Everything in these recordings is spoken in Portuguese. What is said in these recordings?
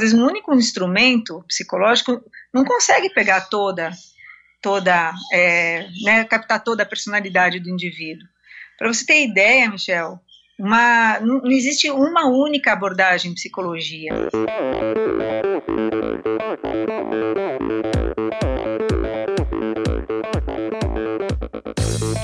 vezes um único instrumento psicológico não consegue pegar toda, toda, é, né, captar toda a personalidade do indivíduo. Para você ter ideia, Michel, uma, não, existe uma única abordagem em psicologia.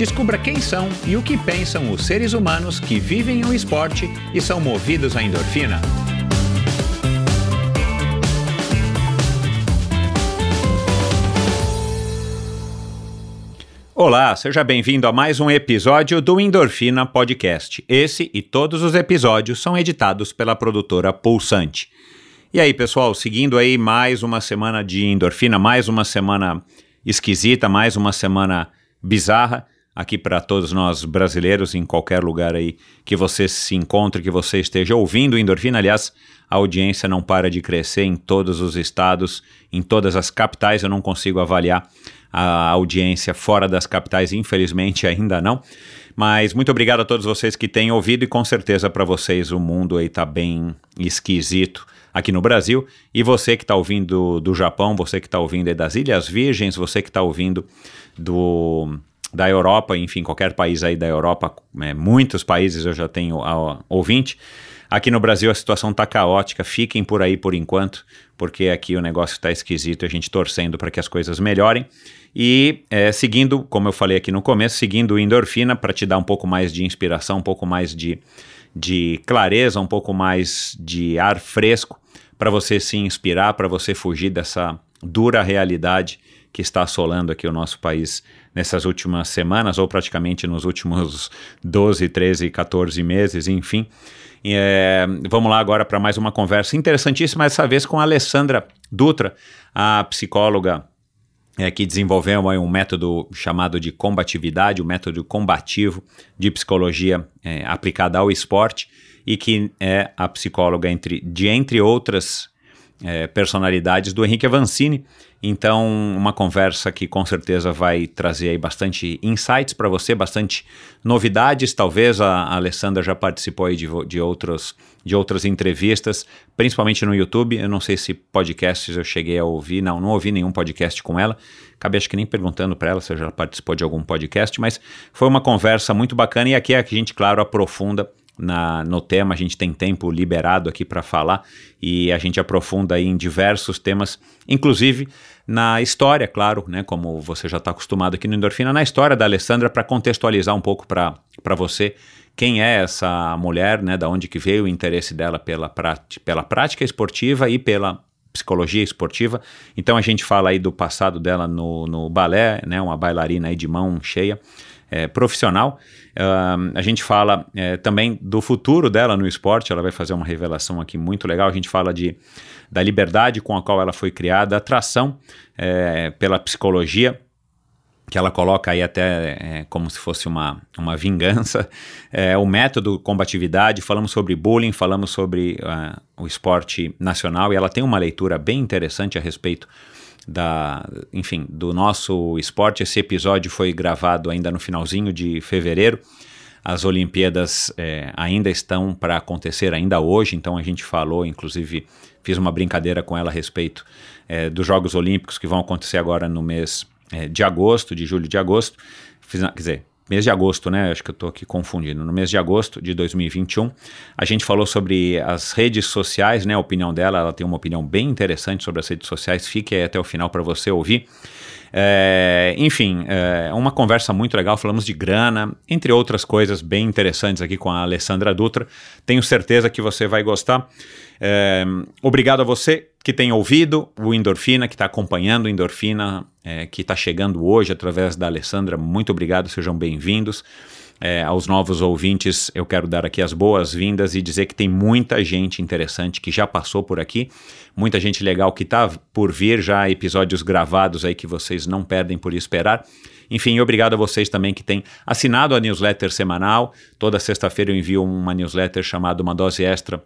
Descubra quem são e o que pensam os seres humanos que vivem o esporte e são movidos à endorfina. Olá, seja bem-vindo a mais um episódio do Endorfina Podcast. Esse e todos os episódios são editados pela produtora Pulsante. E aí, pessoal, seguindo aí mais uma semana de endorfina, mais uma semana esquisita, mais uma semana bizarra aqui para todos nós brasileiros, em qualquer lugar aí que você se encontre, que você esteja ouvindo Endorfina. Aliás, a audiência não para de crescer em todos os estados, em todas as capitais. Eu não consigo avaliar a audiência fora das capitais, infelizmente ainda não. Mas muito obrigado a todos vocês que têm ouvido e com certeza para vocês o mundo aí tá bem esquisito aqui no Brasil. E você que está ouvindo do Japão, você que está ouvindo das Ilhas Virgens, você que está ouvindo do da Europa, enfim, qualquer país aí da Europa, é, muitos países eu já tenho a, ouvinte. Aqui no Brasil a situação está caótica, fiquem por aí por enquanto, porque aqui o negócio está esquisito, a gente torcendo para que as coisas melhorem. E é, seguindo, como eu falei aqui no começo, seguindo o endorfina para te dar um pouco mais de inspiração, um pouco mais de, de clareza, um pouco mais de ar fresco para você se inspirar, para você fugir dessa dura realidade que está assolando aqui o nosso país nessas últimas semanas, ou praticamente nos últimos 12, 13, 14 meses, enfim. É, vamos lá agora para mais uma conversa interessantíssima, dessa vez com a Alessandra Dutra, a psicóloga é, que desenvolveu um método chamado de combatividade, o um método combativo de psicologia é, aplicada ao esporte, e que é a psicóloga entre, de entre outras é, personalidades do Henrique Avancini. Então, uma conversa que com certeza vai trazer aí bastante insights para você, bastante novidades. Talvez a, a Alessandra já participou aí de, de, outros, de outras entrevistas, principalmente no YouTube. Eu não sei se podcasts eu cheguei a ouvir, não, não ouvi nenhum podcast com ela. Acabei acho que nem perguntando para ela se já participou de algum podcast, mas foi uma conversa muito bacana e aqui é a gente, claro, aprofunda na, no tema, a gente tem tempo liberado aqui para falar e a gente aprofunda em diversos temas, inclusive na história, claro, né, como você já está acostumado aqui no Endorfina, na história da Alessandra, para contextualizar um pouco para você quem é essa mulher, né, da onde que veio o interesse dela pela, pela prática esportiva e pela psicologia esportiva. Então a gente fala aí do passado dela no, no balé, né, uma bailarina aí de mão cheia é, profissional. Uh, a gente fala é, também do futuro dela no esporte, ela vai fazer uma revelação aqui muito legal. A gente fala de, da liberdade com a qual ela foi criada, atração é, pela psicologia, que ela coloca aí até é, como se fosse uma, uma vingança, é, o método combatividade, falamos sobre bullying, falamos sobre uh, o esporte nacional e ela tem uma leitura bem interessante a respeito da, enfim, do nosso esporte. Esse episódio foi gravado ainda no finalzinho de fevereiro. As Olimpíadas é, ainda estão para acontecer ainda hoje, então a gente falou, inclusive fiz uma brincadeira com ela a respeito é, dos Jogos Olímpicos que vão acontecer agora no mês é, de agosto, de julho de agosto. Fiz, quer dizer, mês de agosto, né? Acho que eu estou aqui confundindo. No mês de agosto de 2021, a gente falou sobre as redes sociais, né? A opinião dela, ela tem uma opinião bem interessante sobre as redes sociais. Fique aí até o final para você ouvir. É, enfim, é uma conversa muito legal. Falamos de grana, entre outras coisas bem interessantes aqui com a Alessandra Dutra. Tenho certeza que você vai gostar. É, obrigado a você que tem ouvido o Endorfina, que está acompanhando o Endorfina, é, que está chegando hoje através da Alessandra. Muito obrigado, sejam bem-vindos. é, aos novos ouvintes, eu quero dar aqui as boas-vindas e dizer que tem muita gente interessante que já passou por aqui, muita gente legal que está por vir, já episódios gravados aí que vocês não perdem por esperar. Enfim, obrigado a vocês também que têm assinado a newsletter semanal. Toda sexta-feira eu envio uma newsletter chamada Uma Dose Extra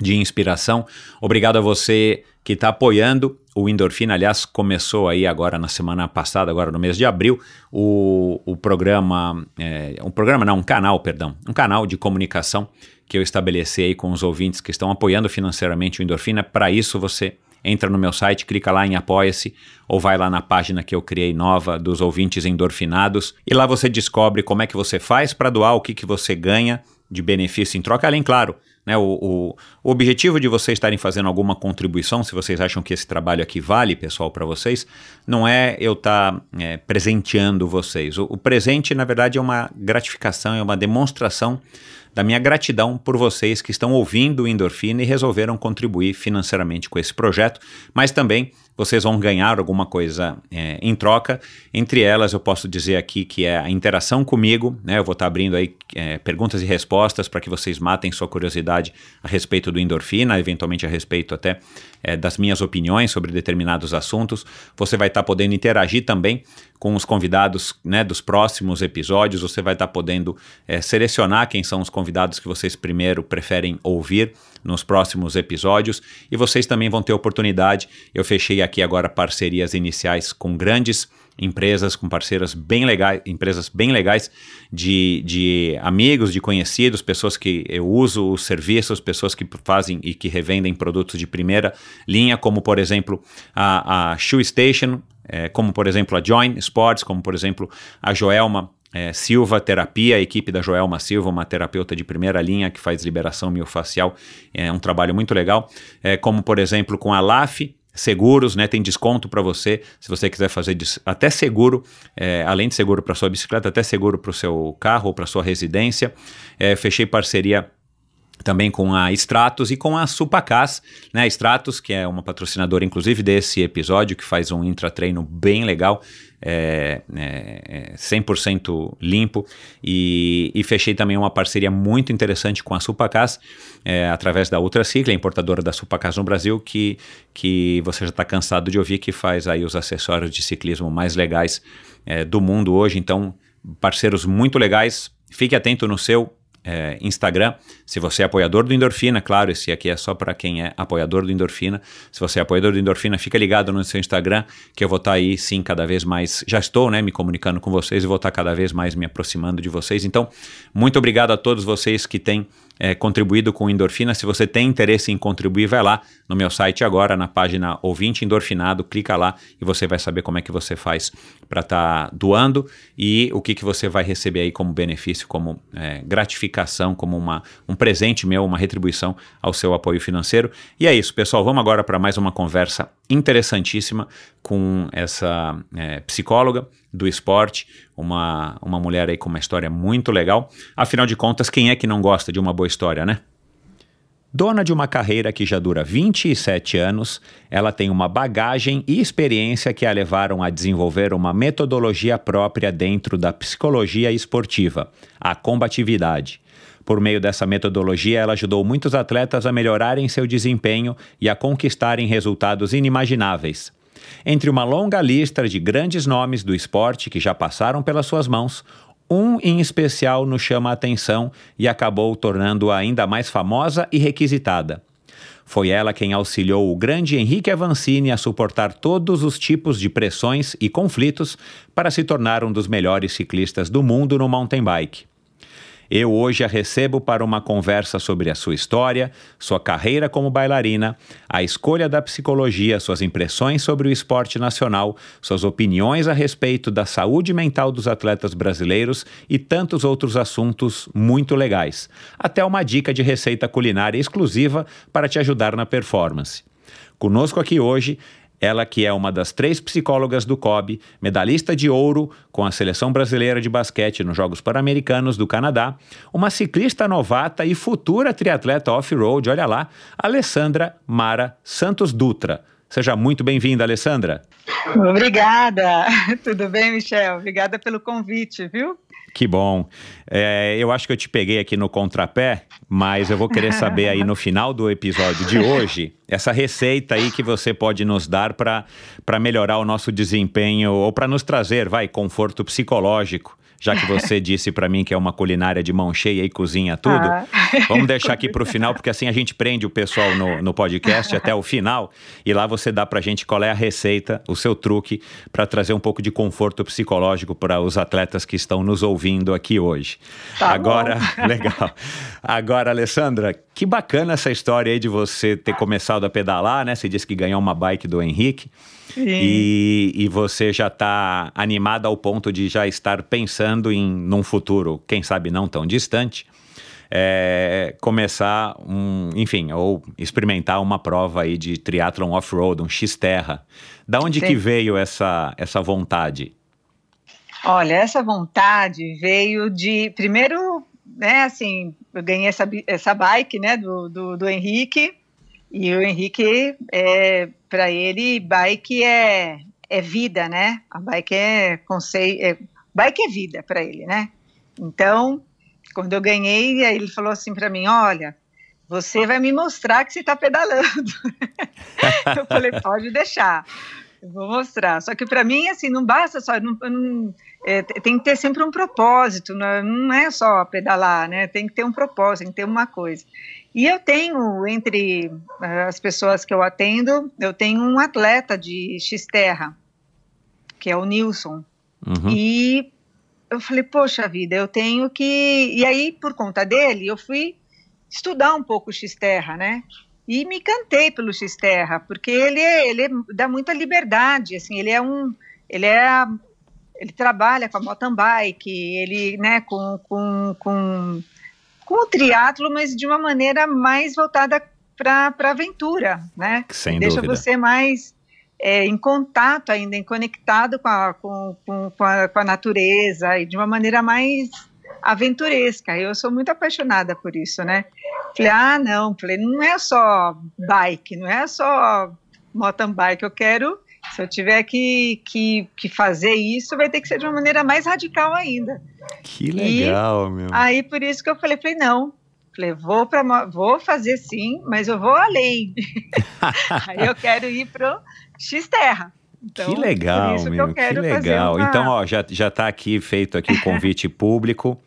de Inspiração. Obrigado a você que está apoiando o Endorfina. Aliás, começou aí agora na semana passada, agora no mês de abril, o, o programa, é, um programa não, um canal, perdão, um canal de comunicação que eu estabeleci aí com os ouvintes que estão apoiando financeiramente o Endorfina. Para isso, você entra no meu site, clica lá em Apoia-se ou vai lá na página que eu criei nova dos ouvintes endorfinados e lá você descobre como é que você faz para doar, o que, que você ganha de benefício em troca, além, claro, né, o, o, o, objetivo de vocês estarem fazendo alguma contribuição, se vocês acham que esse trabalho aqui vale, pessoal, para vocês, não é eu estar tá, é, presenteando vocês. O, o presente, na verdade, é uma gratificação, é uma demonstração da minha gratidão por vocês que estão ouvindo o Endorfina e resolveram contribuir financeiramente com esse projeto, mas também vocês vão ganhar alguma coisa é, em troca. Entre elas, eu posso dizer aqui que é a interação comigo, né? Eu vou estar abrindo aí é, perguntas e respostas para que vocês matem sua curiosidade a respeito do endorfina, eventualmente a respeito até é, das minhas opiniões sobre determinados assuntos. Você vai estar podendo interagir também com os convidados né, dos próximos episódios. Você vai estar podendo é, selecionar quem são os convidados que vocês primeiro preferem ouvir nos próximos episódios. E vocês também vão ter oportunidade. Eu fechei aqui agora parcerias iniciais com grandes empresas, com parceiras bem legais, empresas bem legais de, de amigos, de conhecidos, pessoas que eu uso os serviços, pessoas que fazem e que revendem produtos de primeira linha, como por exemplo a, a Shoe Station, é, como por exemplo a Join Sports, como por exemplo a Joelma é, Silva Terapia, a equipe da Joelma Silva, uma terapeuta de primeira linha que faz liberação miofacial, é um trabalho muito legal. É, como, por exemplo, com a LAF, seguros, né? Tem desconto para você se você quiser fazer até seguro, é, além de seguro para sua bicicleta, até seguro para o seu carro ou para sua residência. É, fechei parceria também com a Stratos e com a Supacas, né? A Stratos, que é uma patrocinadora, inclusive, desse episódio, que faz um intratreino bem legal é, é, 100% é limpo e, e, fechei também uma parceria muito interessante com a Supacas é, através da Ultracicla, importadora da Supacas no Brasil, que, que você já está cansado de ouvir, que faz aí os acessórios de ciclismo mais legais é, do mundo hoje. Então, parceiros muito legais. Fique atento no seu é, Instagram. Se você é apoiador do Endorfina, claro, esse aqui é só para quem é apoiador do Endorfina. Se você é apoiador do Endorfina, fica ligado no seu Instagram, que eu vou estar tá aí, sim, cada vez mais. Já estou, né, me comunicando com vocês e vou estar tá cada vez mais me aproximando de vocês. Então, muito obrigado a todos vocês que têm é, contribuído com endorfina. Se você tem interesse em contribuir, vai lá no meu site agora, na página Ouvinte Endorfinado, clica lá e você vai saber como é que você faz para estar tá doando e o que, que você vai receber aí como benefício, como é, gratificação, como uma, um presente meu, uma retribuição ao seu apoio financeiro. E é isso, pessoal. Vamos agora para mais uma conversa interessantíssima com essa é, psicóloga do esporte, uma, uma mulher aí com uma história muito legal. Afinal de contas, quem é que não gosta de uma boa história, né? Dona de uma carreira que já dura 27 anos, ela tem uma bagagem e experiência que a levaram a desenvolver uma metodologia própria dentro da psicologia esportiva, a combatividade. Por meio dessa metodologia, ela ajudou muitos atletas a melhorarem seu desempenho e a conquistarem resultados inimagináveis. Entre uma longa lista de grandes nomes do esporte que já passaram pelas suas mãos, um em especial nos chama a atenção e acabou tornando-a ainda mais famosa e requisitada. Foi ela quem auxiliou o grande Henrique Avancini a suportar todos os tipos de pressões e conflitos para se tornar um dos melhores ciclistas do mundo no mountain bike. Eu hoje a recebo para uma conversa sobre a sua história, sua carreira como bailarina, a escolha da psicologia, suas impressões sobre o esporte nacional, suas opiniões a respeito da saúde mental dos atletas brasileiros e tantos outros assuntos muito legais. Até uma dica de receita culinária exclusiva para te ajudar na performance. Conosco aqui hoje ela que é uma das três psicólogas do COB, medalhista de ouro com a seleção brasileira de basquete nos Jogos Pan-Americanos do Canadá, uma ciclista novata e futura triatleta off-road, olha lá, Alessandra Mara Santos Dutra. Seja muito bem-vinda, Alessandra. Obrigada. Tudo bem, Michel? Obrigada pelo convite, viu? Que bom. É, eu acho que eu te peguei aqui no contrapé, mas eu vou querer saber aí no final do episódio de hoje, essa receita aí que você pode nos dar para melhorar o nosso desempenho ou para nos trazer, vai, conforto psicológico já que você disse para mim que é uma culinária de mão cheia e cozinha tudo, ah. vamos deixar aqui para o final, porque assim a gente prende o pessoal no, no podcast até o final e lá você dá para a gente qual é a receita, o seu truque para trazer um pouco de conforto psicológico para os atletas que estão nos ouvindo aqui hoje. Tá Agora, bom. legal. Agora, Alessandra, que bacana essa história aí de você ter começado a pedalar, né? Você disse que ganhou uma bike do Henrique. E, e, você já está animada ao ponto de já estar pensando em num futuro, quem sabe não tão distante, é, começar um, enfim, ou experimentar uma prova aí de triatlon off-road, um X-terra. Da onde Sim. que veio essa, essa vontade? Olha, essa vontade veio de, primeiro, né, assim, eu ganhei essa, essa bike, né, do, do, do Henrique, e o Henrique, é, para ele, bike é, é vida, né? A bike é conceito, é, bike é vida para ele, né? Então, quando eu ganhei, ele falou assim para mim, olha, você vai me mostrar que você está pedalando. eu falei, pode deixar, eu vou mostrar. Só que para mim, assim, não basta só, não, não, é, tem que ter sempre um propósito, não, é, não é só pedalar, né? Tem que ter um propósito, tem que ter uma coisa. E eu tenho, entre eh, as pessoas que eu atendo, eu tenho um atleta de X-Terra, que é o Nilson. Uhum. E eu falei, poxa vida, eu tenho que. E aí, por conta dele, eu fui estudar um pouco X-Terra, né? E me cantei pelo X-Terra, porque ele, é, ele dá muita liberdade, assim, ele é um. Ele é. Ele trabalha com a mountain bike, ele, né, com, com, com com o triatlo, mas de uma maneira mais voltada para a aventura, né? Sem Deixa dúvida. você mais é, em contato ainda, em conectado com a, com, com, com, a, com a natureza e de uma maneira mais aventuresca. Eu sou muito apaixonada por isso, né? Falei, ah, não, falei, não é só bike, não é só mountain bike, eu quero se eu tiver que, que, que fazer isso, vai ter que ser de uma maneira mais radical ainda. Que legal, e, meu. Aí por isso que eu falei, falei, não. Falei, vou, pra, vou fazer sim, mas eu vou além. aí eu quero ir para X-Terra. Então, que legal, meu, que, que legal. Uma... Então, ó, já, já tá aqui feito aqui o convite público.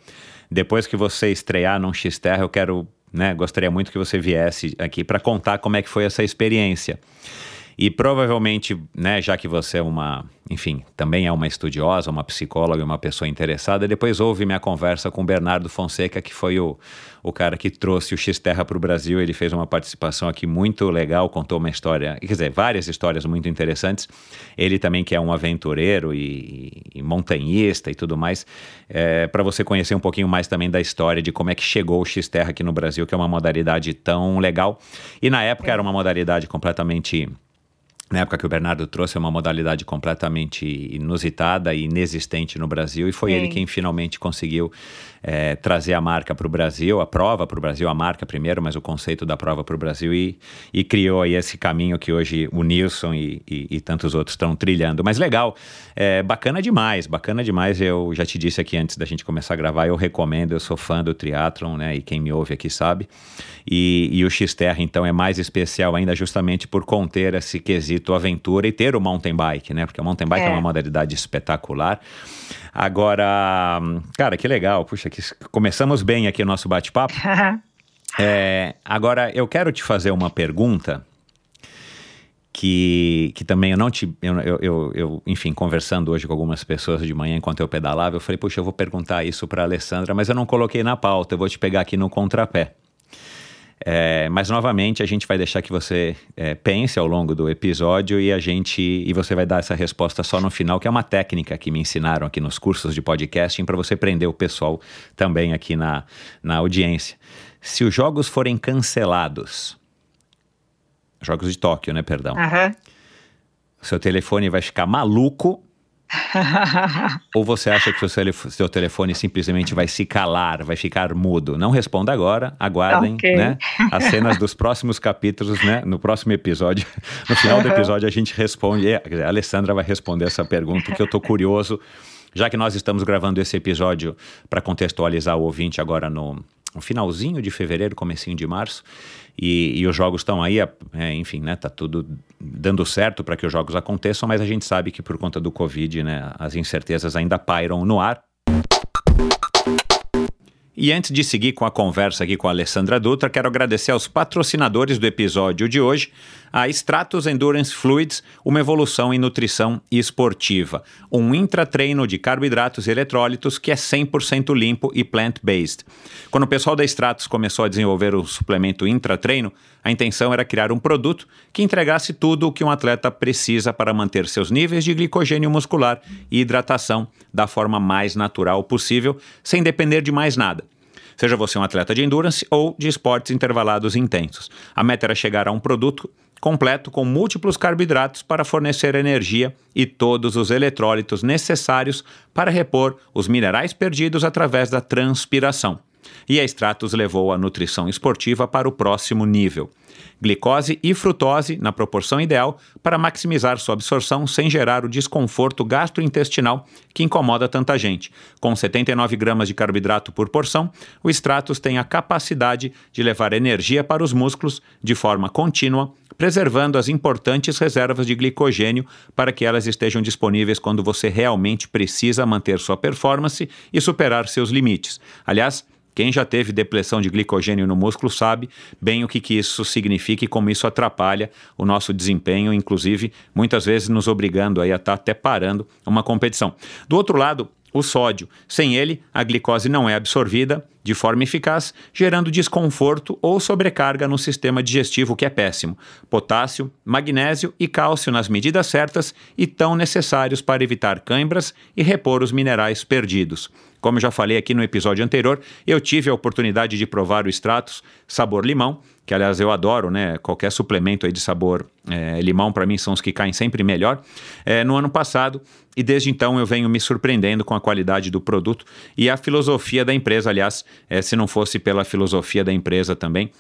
Depois que você estrear num X-Terra, eu quero, né, gostaria muito que você viesse aqui para contar como é que foi essa experiência. E provavelmente, né, já que você é uma, enfim, também é uma estudiosa, uma psicóloga uma pessoa interessada, depois houve minha conversa com o Bernardo Fonseca, que foi o, o cara que trouxe o X-Terra para o Brasil. Ele fez uma participação aqui muito legal, contou uma história, quer dizer, várias histórias muito interessantes. Ele também que é um aventureiro e, e montanhista e tudo mais, é, para você conhecer um pouquinho mais também da história de como é que chegou o X-Terra aqui no Brasil, que é uma modalidade tão legal. E na época era uma modalidade completamente na época que o Bernardo trouxe, é uma modalidade completamente inusitada e inexistente no Brasil, e foi Sim. ele quem finalmente conseguiu é, trazer a marca para o Brasil, a prova para o Brasil, a marca primeiro, mas o conceito da prova para o Brasil, e, e, criou aí esse caminho que hoje o Nilson e, e, e tantos outros estão trilhando. Mas legal, é, bacana demais, bacana demais. Eu já te disse aqui antes da gente começar a gravar, eu recomendo, eu sou fã do triatlon, né? E quem me ouve aqui sabe. E, e o X-Terra, então, é mais especial ainda justamente por conter esse quesito aventura e ter o mountain bike, né? Porque o mountain bike é, é uma modalidade espetacular. Agora, cara, que legal. Puxa, que começamos bem aqui o nosso bate-papo. é, agora, eu quero te fazer uma pergunta que, que também eu não te. Eu, eu, eu, enfim, conversando hoje com algumas pessoas de manhã enquanto eu pedalava, eu falei, puxa, eu vou perguntar isso para Alessandra, mas eu não coloquei na pauta, eu vou te pegar aqui no contrapé. É, mas novamente a gente vai deixar que você é, pense ao longo do episódio e a gente e você vai dar essa resposta só no final, que é uma técnica que me ensinaram aqui nos cursos de podcasting para você prender o pessoal também aqui na, na audiência. Se os jogos forem cancelados, jogos de Tóquio, né? Perdão. Uhum. Seu telefone vai ficar maluco Ou você acha que o seu, telefone simplesmente vai se calar, vai ficar mudo? Não responda agora, aguardem okay. né, as cenas dos próximos capítulos, né? No próximo episódio, no final do episódio a gente responde, a Alessandra vai responder essa pergunta, que eu estou curioso Já que nós estamos gravando esse episódio para contextualizar o ouvinte agora no, no finalzinho de fevereiro, comecinho de março, e, e os jogos estão aí, é, enfim, né, tá tudo dando certo para que os jogos aconteçam, mas a gente sabe que por conta do Covid, né, as incertezas ainda pairam no ar. E antes de seguir com a conversa aqui com a Alessandra Dutra, quero agradecer aos patrocinadores do episódio de hoje, a Stratos Endurance Fluids, uma evolução em nutrição esportiva, um intratreino de carboidratos e eletrólitos que é 100% limpo e plant-based. Quando o pessoal da Stratos começou a desenvolver o suplemento intratreino, a intenção era criar um produto que entregasse tudo o que um atleta precisa para manter seus níveis de glicogênio muscular e hidratação da forma mais natural possível, sem depender de mais nada seja você um atleta de endurance ou de esportes intervalados intensos. A meta era chegar a um produto completo com múltiplos carboidratos para fornecer energia e todos os eletrólitos necessários para repor os minerais perdidos através da transpiração. E a Stratos levou a nutrição esportiva para o próximo nível glicose e frutose na proporção ideal para maximizar sua absorção sem gerar o desconforto gastrointestinal que incomoda tanta gente. Com 79 gramas de carboidrato por porção, o Stratos tem a capacidade de levar energia para os músculos de forma contínua, preservando as importantes reservas de glicogênio para que elas estejam disponíveis quando você realmente precisa manter sua performance e superar seus limites. Aliás, quem já teve depressão de glicogênio no músculo sabe bem o que, que isso significa e como isso atrapalha o nosso desempenho, inclusive muitas vezes nos obrigando aí a estar tá até parando uma competição. Do outro lado, o sódio. Sem ele, a glicose não é absorvida de forma eficaz, gerando desconforto ou sobrecarga no sistema digestivo, que é péssimo. Potássio, magnésio e cálcio nas medidas certas e tão necessários para evitar cãibras e repor os minerais perdidos. Como já falei aqui no episódio anterior, eu tive a oportunidade de provar o Stratos sabor limão, que aliás eu adoro, né? Qualquer suplemento aí de sabor é, limão para mim são os que caem sempre melhor. É, no ano passado e desde então eu venho me surpreendendo com a qualidade do produto e a filosofia da empresa. Aliás, é, se não fosse pela filosofia da empresa também,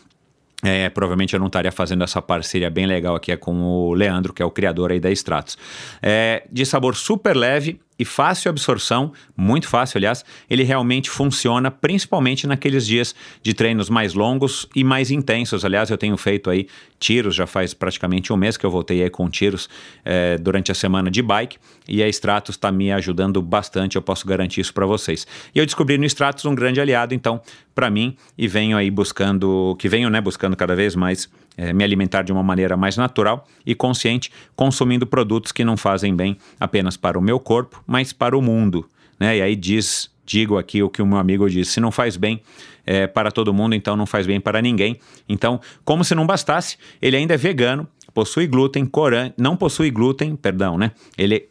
é, provavelmente eu não estaria fazendo essa parceria bem legal aqui é com o Leandro, que é o criador aí da Stratos. É, de sabor super leve e fácil absorção, muito fácil, aliás, ele realmente funciona principalmente naqueles dias de treinos mais longos e mais intensos. Aliás, eu tenho feito aí tiros, já faz praticamente um mês que eu voltei aí com tiros é, durante a semana de bike e a Stratos está me ajudando bastante, eu posso garantir isso para vocês. E eu descobri no Stratos um grande aliado, então, para mim, e venho aí buscando, que venho, né, buscando cada vez mais é, me alimentar de uma maneira mais natural e consciente, consumindo produtos que não fazem bem apenas para o meu corpo, mas para o mundo. Né? E aí diz, digo aqui o que o meu amigo disse: se não faz bem é, para todo mundo, então não faz bem para ninguém. Então, como se não bastasse, ele ainda é vegano, possui glúten, corante, não possui glúten, perdão, né? Ele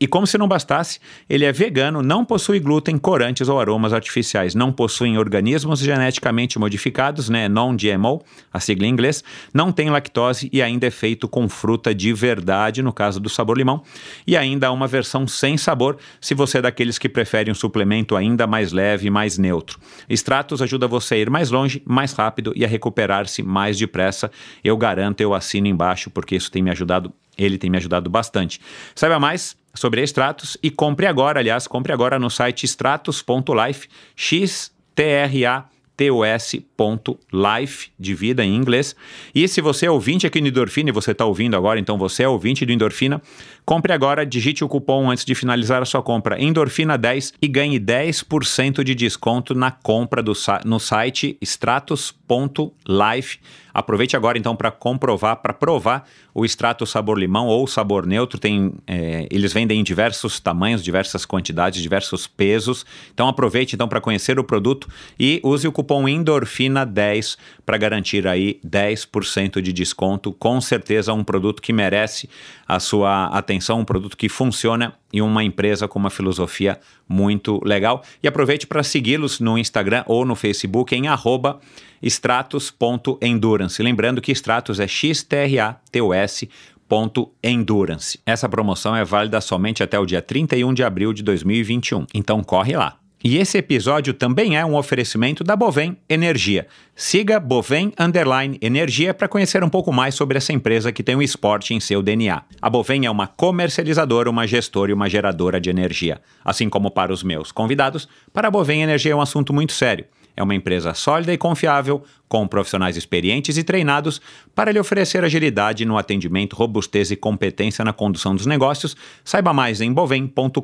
e como se não bastasse, ele é vegano, não possui glúten, corantes ou aromas artificiais, não possui organismos geneticamente modificados, né, non-GMO, a sigla em inglês, não tem lactose e ainda é feito com fruta de verdade, no caso do sabor limão, e ainda há uma versão sem sabor, se você é daqueles que preferem um suplemento ainda mais leve e mais neutro. Stratos ajuda você a ir mais longe, mais rápido e a recuperar-se mais depressa. Eu garanto, eu assino embaixo, porque isso tem me ajudado, ele tem me ajudado bastante. Saiba mais sobre a Stratos e compre agora, aliás, compre agora no site stratos.life, x t r a tos.life, de vida em inglês. E se você é ouvinte aqui no Endorfina e você está ouvindo agora, então você é ouvinte do Endorfina, compre agora, digite o cupom antes de finalizar a sua compra, Endorfina10 e ganhe 10% de desconto na compra do, no site stratos.life. Aproveite agora então para comprovar, para provar o extrato sabor limão ou sabor neutro. Tem, é, eles vendem em diversos tamanhos, diversas quantidades, diversos pesos. Então aproveite então para conhecer o produto e use o cupom Endorfina10 para garantir aí 10% de desconto. Com certeza um produto que merece a sua atenção, um produto que funciona e uma empresa com uma filosofia muito legal. E aproveite para segui-los no Instagram ou no Facebook em arroba. Lembrando que Stratos é X-T-R-A-T-O-S Endurance. Essa promoção é válida somente até o dia 31 de abril de 2021. Então corre lá. E esse episódio também é um oferecimento da Bovem Energia. Siga Bovem Underline Energia para conhecer um pouco mais sobre essa empresa que tem o esporte em seu DNA. A Bovem é uma comercializadora, uma gestora e uma geradora de energia. Assim como para os meus convidados, para a Bovem Energia é um assunto muito sério. É uma empresa sólida e confiável, com profissionais experientes e treinados para lhe oferecer agilidade no atendimento, robustez e competência na condução dos negócios. Saiba mais em bovem.com.br.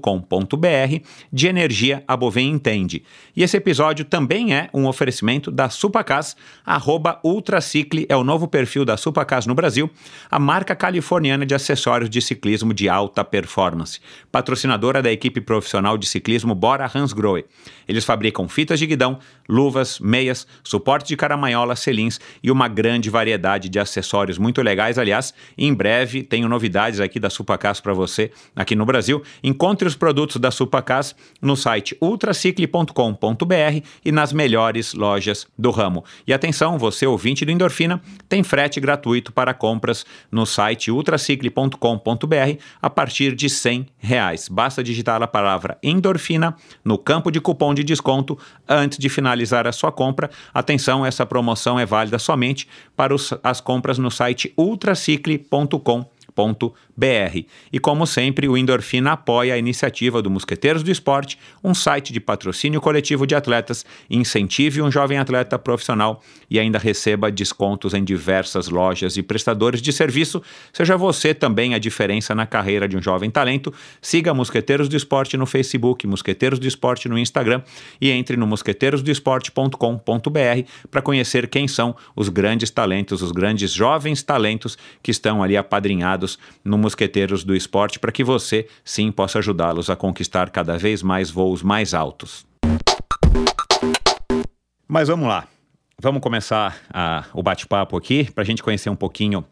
De energia, a Bovem entende. E esse episódio também é um oferecimento da Supacas, arroba Ultracicle é o novo perfil da Supacas no Brasil, a marca californiana de acessórios de ciclismo de alta performance, patrocinadora da equipe profissional de ciclismo Bora Hansgrohe. Eles fabricam fitas de guidão, luvas, meias, suporte de caramanhola, selins e uma grande variedade de acessórios muito legais. Aliás, em breve tenho novidades aqui da Supacas para você aqui no Brasil. Encontre os produtos da Supacas no site ultracicle.com.br e nas melhores lojas do ramo. E atenção, você ouvinte do Endorfina, tem frete gratuito para compras no site ultracicle.com.br a partir de 100 reais. Basta digitar a palavra endorfina no campo de cupom de desconto antes de finalizar a sua compra. Atenção, essa promoção é válida somente para os, as compras no site ultracicle.com.br br E como sempre, o Endorfina apoia a iniciativa do Mosqueteiros do Esporte, um site de patrocínio coletivo de atletas, incentive um jovem atleta profissional e ainda receba descontos em diversas lojas e prestadores de serviço. Seja você também a diferença na carreira de um jovem talento. Siga Mosqueteiros do Esporte no Facebook, Mosqueteiros do Esporte no Instagram e entre no mosqueteirosdoesporte.com.br para conhecer quem são os grandes talentos, os grandes jovens talentos que estão ali apadrinhados no Mosqueteiros do Esporte para que você, sim, possa ajudá-los a conquistar cada vez mais voos mais altos. Mas vamos lá. Vamos começar a, o bate-papo aqui para a gente conhecer um pouquinho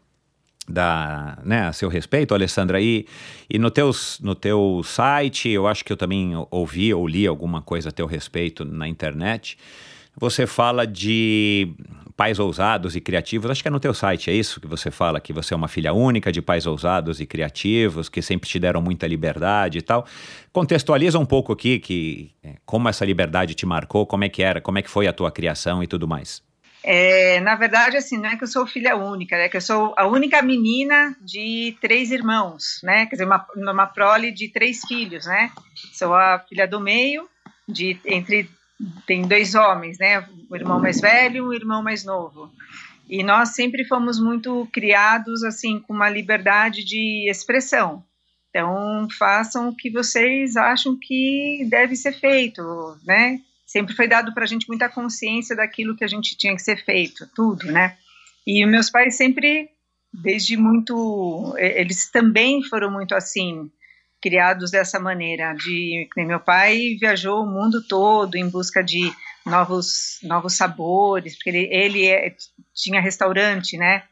da, né, a seu respeito, Alessandra, e, e no, teus, no teu site, eu acho que eu também ouvi ou li alguma coisa a teu respeito na internet, você fala de pais ousados e criativos. Acho que é no teu site, é isso que você fala, que você é uma filha única de pais ousados e criativos, que sempre te deram muita liberdade e tal. Contextualiza um pouco aqui que é, como essa liberdade te marcou, como é que era, como é que foi a tua criação e tudo mais. É, na verdade, assim, não é que eu sou filha única, é que eu sou a única menina de três irmãos, né? Quer dizer, uma, uma prole de três filhos, né? Sou a filha do meio, de entre tem dois homens, né? O irmão mais velho o irmão mais novo. E nós sempre fomos muito criados assim com uma liberdade de expressão. Então, façam o que vocês acham que deve ser feito, né? Sempre foi dado para a gente muita consciência daquilo que a gente tinha que ser feito, tudo, né? E meus pais sempre, desde muito, eles também foram muito assim, criados dessa maneira, de meu pai viajou o mundo todo em busca de novos novos sabores, porque ele, ele é, tinha restaurante, né?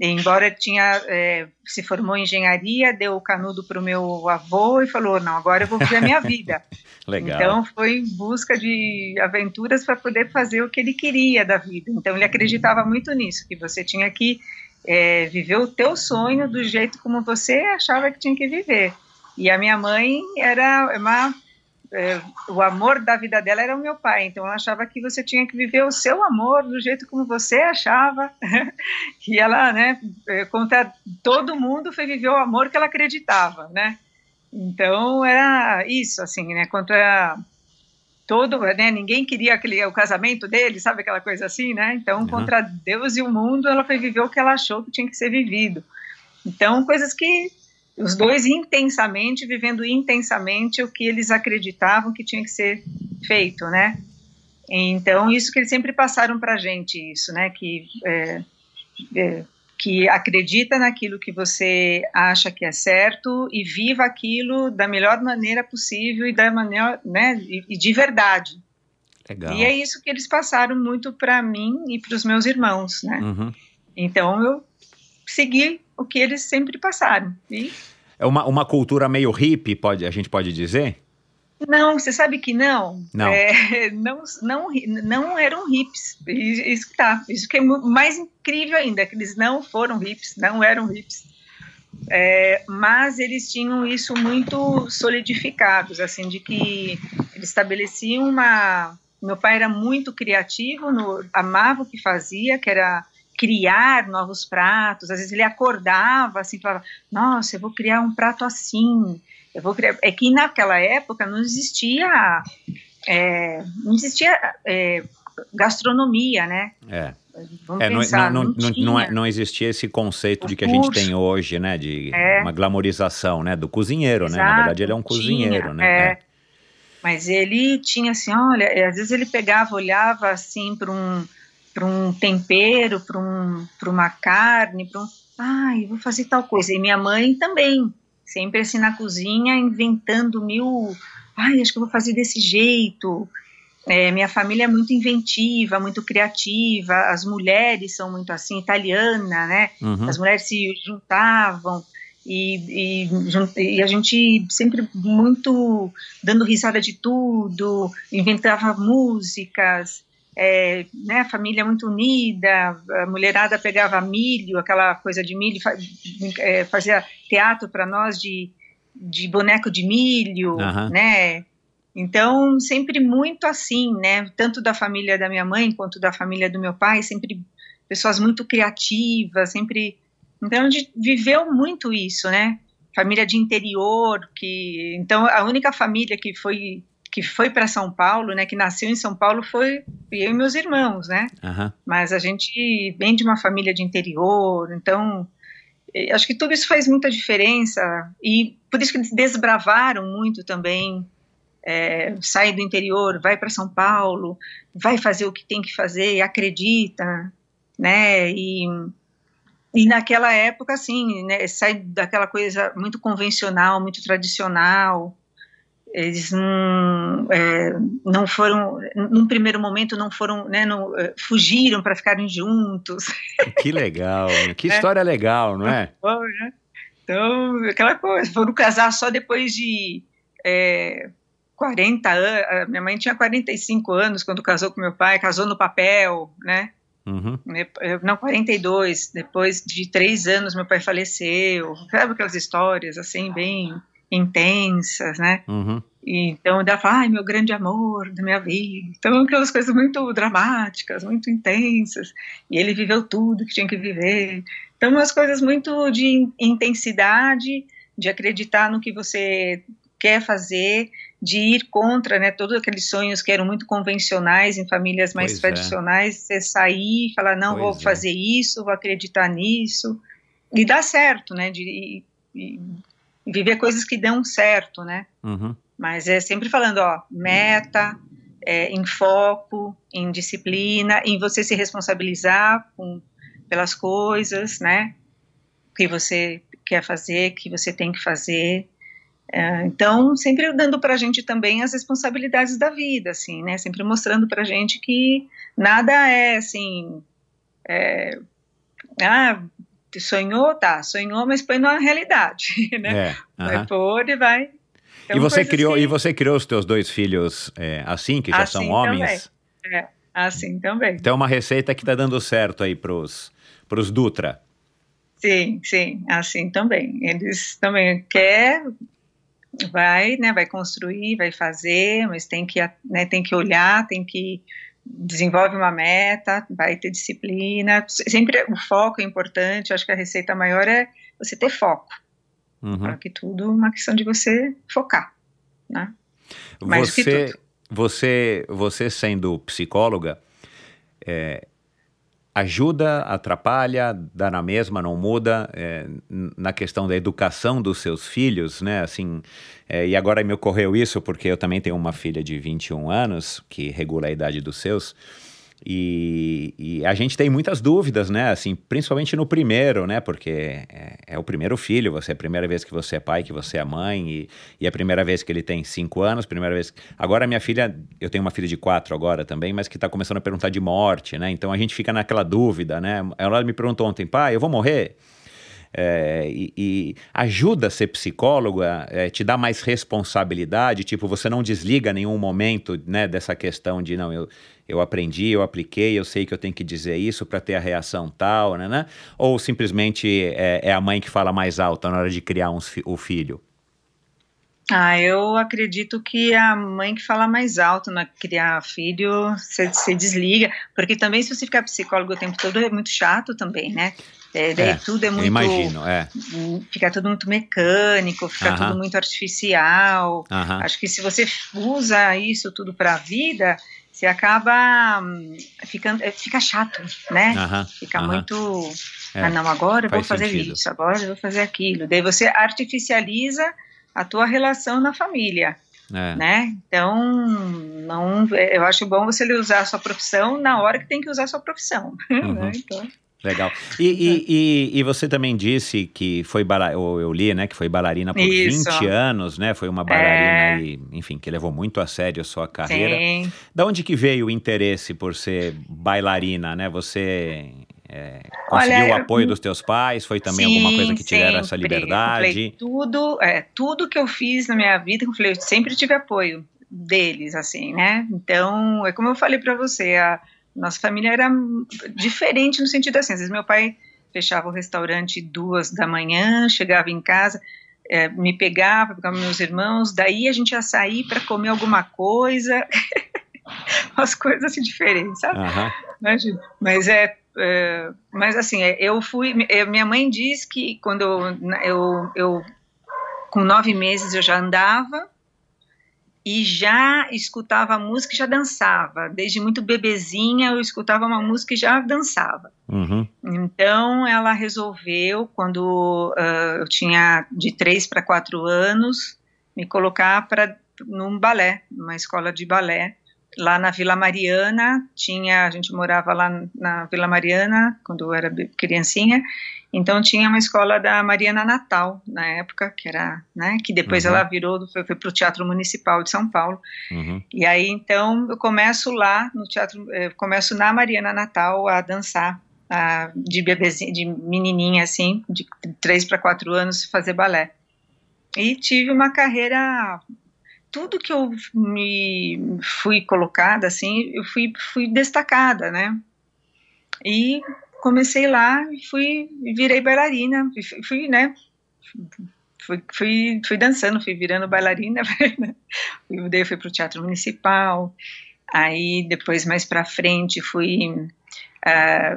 E embora tinha é, se formou em engenharia, deu o canudo para o meu avô e falou não, agora eu vou viver a minha vida. Legal. Então foi em busca de aventuras para poder fazer o que ele queria da vida. Então ele acreditava muito nisso, que você tinha que é, viver o teu sonho do jeito como você achava que tinha que viver. E a minha mãe era uma. É, o amor da vida dela era o meu pai, então ela achava que você tinha que viver o seu amor do jeito como você achava. e ela, né, é, contra todo mundo, foi viver o amor que ela acreditava, né? Então era isso, assim, né? Contra todo, né? Ninguém queria aquele, o casamento dele, sabe aquela coisa assim, né? Então, uhum. contra Deus e o mundo, ela foi viver o que ela achou que tinha que ser vivido. Então, coisas que os dois intensamente, vivendo intensamente o que eles acreditavam que tinha que ser feito, né? Então, isso que eles sempre passaram para a gente, isso, né? Que, é, é, que acredita naquilo que você acha que é certo e viva aquilo da melhor maneira possível e da maneira, né? E, e de verdade. Legal. E é isso que eles passaram muito para mim e para os meus irmãos, né? Uhum. Então, eu segui o que eles sempre passaram. E... É uma, uma cultura meio hippie, pode, a gente pode dizer? Não, você sabe que não. Não. É, não, não, não eram hips. Isso tá. Isso que é mais incrível ainda, que eles não foram hips, não eram hips. É, mas eles tinham isso muito solidificados, assim, de que Ele estabelecia uma. Meu pai era muito criativo, no, amava o que fazia, que era criar novos pratos. Às vezes ele acordava assim, falava: Nossa, eu vou criar um prato assim. Eu vou criar. É que naquela época não existia, é, não existia é, gastronomia, né? É. É, pensar, não, não, não, não, é, não, existia esse conceito o de que curso. a gente tem hoje, né? De é. uma glamorização, né? Do cozinheiro, Exato, né? Na verdade, ele é um cozinheiro, tinha, né? É. é. Mas ele tinha assim, olha, às vezes ele pegava, olhava assim para um, um tempero, para um, uma carne, para um. Ai, vou fazer tal coisa. E minha mãe também, sempre assim na cozinha, inventando mil. Ai, acho que eu vou fazer desse jeito. É, minha família é muito inventiva, muito criativa, as mulheres são muito assim, italiana, né? Uhum. As mulheres se juntavam e, e, e, a gente sempre muito dando risada de tudo, inventava músicas, é, né, família muito unida, a mulherada pegava milho, aquela coisa de milho, é, fazia teatro para nós de, de boneco de milho, uhum. né? Então, sempre muito assim, né? Tanto da família da minha mãe quanto da família do meu pai, sempre pessoas muito criativas, sempre. Então, a gente viveu muito isso, né? Família de interior, que. Então, a única família que foi que foi para São Paulo, né, que nasceu em São Paulo, foi eu e meus irmãos, né? Uhum. Mas a gente vem de uma família de interior, então eh, acho que tudo isso faz muita diferença e por isso que eles desbravaram muito também é, sai do interior, vai para São Paulo, vai fazer o que tem que fazer, acredita, né? E, e naquela época, assim, né, sai daquela coisa muito convencional, muito tradicional. Eles não, é, não foram, num primeiro momento, não foram, né, não, é, fugiram para ficarem juntos. Que legal, que é. história legal, não é? Né? Então, aquela coisa, foram casar só depois de é, 40 anos, minha mãe tinha 45 anos quando casou com meu pai, casou no papel, né? Uhum. Não, 42, depois de três anos meu pai faleceu, sabe aquelas histórias assim, bem intensas, né? Uhum. E, então ela fala, ai, meu grande amor da minha vida. Então aquelas coisas muito dramáticas, muito intensas. E ele viveu tudo que tinha que viver. Então umas coisas muito de intensidade, de acreditar no que você quer fazer, de ir contra, né, todos aqueles sonhos que eram muito convencionais em famílias mais pois é. tradicionais, é. você sair e falar, não, pois vou é. fazer isso, vou acreditar nisso, e dá certo, né, de, de, de viver coisas que dão certo, né, uhum. mas é sempre falando, ó, meta, é, em foco, em disciplina, em você se responsabilizar com, pelas coisas, né, que você quer fazer, que você tem que fazer, é, então, sempre dando para a gente também as responsabilidades da vida, assim, né? Sempre mostrando para a gente que nada é assim. É, ah, sonhou, tá, sonhou, mas põe na realidade, né? É, uh -huh. Vai pôr e vai. Então, e você criou assim, e você criou os teus dois filhos é, assim, que já assim são homens? Também. É, assim também. Então, é uma receita que está dando certo aí pros, pros Dutra. Sim, sim, assim também. Eles também quer vai, né, vai construir, vai fazer, mas tem que, né, tem que olhar, tem que desenvolve uma meta, vai ter disciplina, sempre o foco é importante, acho que a receita maior é você ter foco, uhum. para que tudo é uma questão de você focar, né? Mais você, você, você sendo psicóloga, é, ajuda, atrapalha, dá na mesma, não muda, é, na questão da educação dos seus filhos, né, assim, é, e agora me ocorreu isso porque eu também tenho uma filha de 21 anos, que regula a idade dos seus, e, e, a gente tem muitas dúvidas, né? Assim, principalmente no primeiro, né? Porque é, é, o primeiro filho, você é a primeira vez que você é pai, que você é mãe, e, e é a primeira vez que ele tem cinco anos, primeira vez. Agora minha filha, eu tenho uma filha de quatro agora também, mas que está começando a perguntar de morte, né? Então a gente fica naquela dúvida, né? Ela me perguntou ontem, pai, eu vou morrer? É, e, e, ajuda a ser psicólogo, é, te dá mais responsabilidade, tipo, você não desliga nenhum momento né, dessa questão de não, eu, eu aprendi, eu apliquei, eu sei que eu tenho que dizer isso para ter a reação tal, né, né? Ou simplesmente é, é, a mãe que fala mais alta na hora de criar um, o filho? Ah, eu acredito que a mãe que fala mais alto na criar filho, você desliga, porque também se você ficar psicólogo o tempo todo é muito chato também, né? É, daí É, tudo é muito. Imagino, é. Fica tudo muito mecânico, fica Aham. tudo muito artificial. Aham. Acho que se você usa isso tudo para a vida, você acaba hum, ficando, é, fica chato, né? Aham. Fica aham. muito. É, ah, não, agora eu vou faz fazer sentido. isso, agora eu vou fazer aquilo. Daí você artificializa a tua relação na família, É. né? Então, não, eu acho bom você usar a sua profissão na hora que tem que usar a sua profissão. Uhum. né? Então, Legal. E, e, e, e você também disse que foi bala- eu, li, né, que foi bailarina por Isso. 20 anos, né? Foi uma bailarina e, enfim, que levou muito a sério a sua carreira. sim. Da onde que veio o interesse por ser bailarina, né? Você é, conseguiu Olha, o apoio dos teus pais? Foi também alguma coisa que te deram essa liberdade? tudo, é, tudo que eu fiz na minha vida, eu falei, eu sempre tive apoio deles, assim, né? Então, é como eu falei para você, a nossa família era diferente no sentido assim, às vezes meu pai fechava o restaurante duas da manhã, chegava em casa, é, me pegava, pegava meus irmãos, daí a gente ia sair para comer alguma coisa, umas coisas assim diferentes, sabe? Aham. Imagina. Mas é, é, mas assim, é, eu fui. é, Minha mãe diz que quando eu, eu, eu com nove meses eu já andava e já escutava música e já dançava. Desde muito bebezinha eu escutava uma música e já dançava. Uhum. Então ela resolveu, quando ah, eu tinha de três para quatro anos, me colocar para num balé, numa escola de balé. Lá na Vila Mariana, tinha, a gente morava lá na Vila Mariana, quando eu era criancinha, então tinha uma escola da Mariana Natal, na época, que era, né, que depois Uhum. ela virou, foi, foi para o Teatro Municipal de São Paulo, Uhum. e aí, então, eu começo lá no teatro, eu começo na Mariana Natal a dançar, a, de bebezinha, de menininha, assim, de 3 para 4 anos, fazer balé. E tive uma carreira, tudo que eu me fui colocada, assim, eu fui, fui destacada, né? E comecei lá e fui, virei bailarina, fui, né? Fui, fui, fui dançando, fui virando bailarina, Eu daí fui para o Teatro Municipal, aí depois mais para frente fui ah,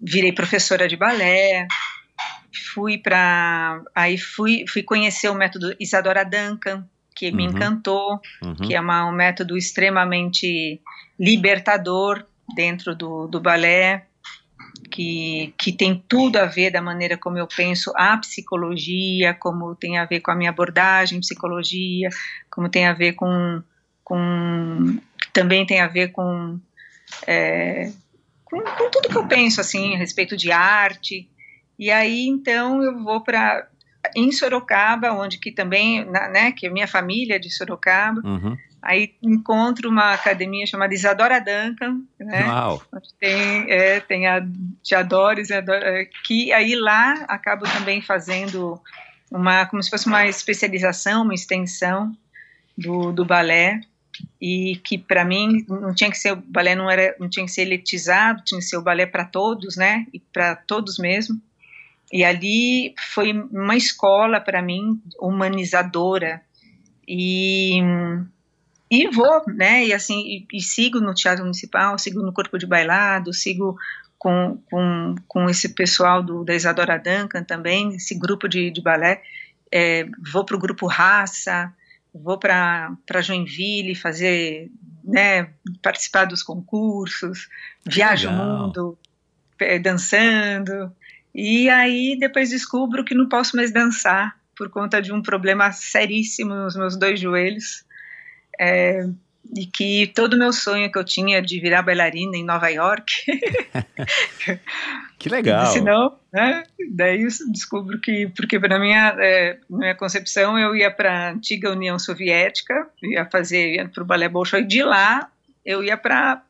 virei professora de balé, fui para aí fui fui conhecer o método Isadora Duncan que me Uhum. encantou, Uhum. que é uma- um método extremamente libertador dentro do, do balé, que, que tem tudo a ver da maneira como eu penso a psicologia, como tem a ver com a minha abordagem em psicologia, como tem a ver com, com também tem a ver com, é, com, com tudo que eu penso assim a respeito de arte. E aí então eu vou para em Sorocaba, onde que também, na- né, que a minha família é de Sorocaba, Uhum. aí encontro uma academia chamada Isadora Duncan, né, Uau. tem, é, tem a Te Adoro, Isadora, é, que aí lá acabo também fazendo uma, como se fosse uma especialização, uma extensão do, do balé, e que para mim não tinha que ser, o balé não, era, não tinha que ser elitizado, tinha que ser o balé para todos, né, e para todos mesmo, e ali foi uma escola para mim humanizadora, e e vou, né, e assim, e, e sigo no Teatro Municipal, sigo no Corpo de Bailado, sigo com, com, com esse pessoal do, da Isadora Duncan também, esse grupo de, de balé, é, vou para o Grupo Raça, vou para Joinville fazer, né, participar dos concursos, viajo o mundo é, dançando, e aí depois descubro que não posso mais dançar por conta de um problema seríssimo nos meus dois joelhos, é, e que todo o meu sonho que eu tinha de virar bailarina em Nova York, Que legal. se não, né? Daí eu descubro que, porque para minha, é, minha concepção eu ia para a antiga União Soviética, ia fazer, ia para o balé Bolshoi, de lá eu ia para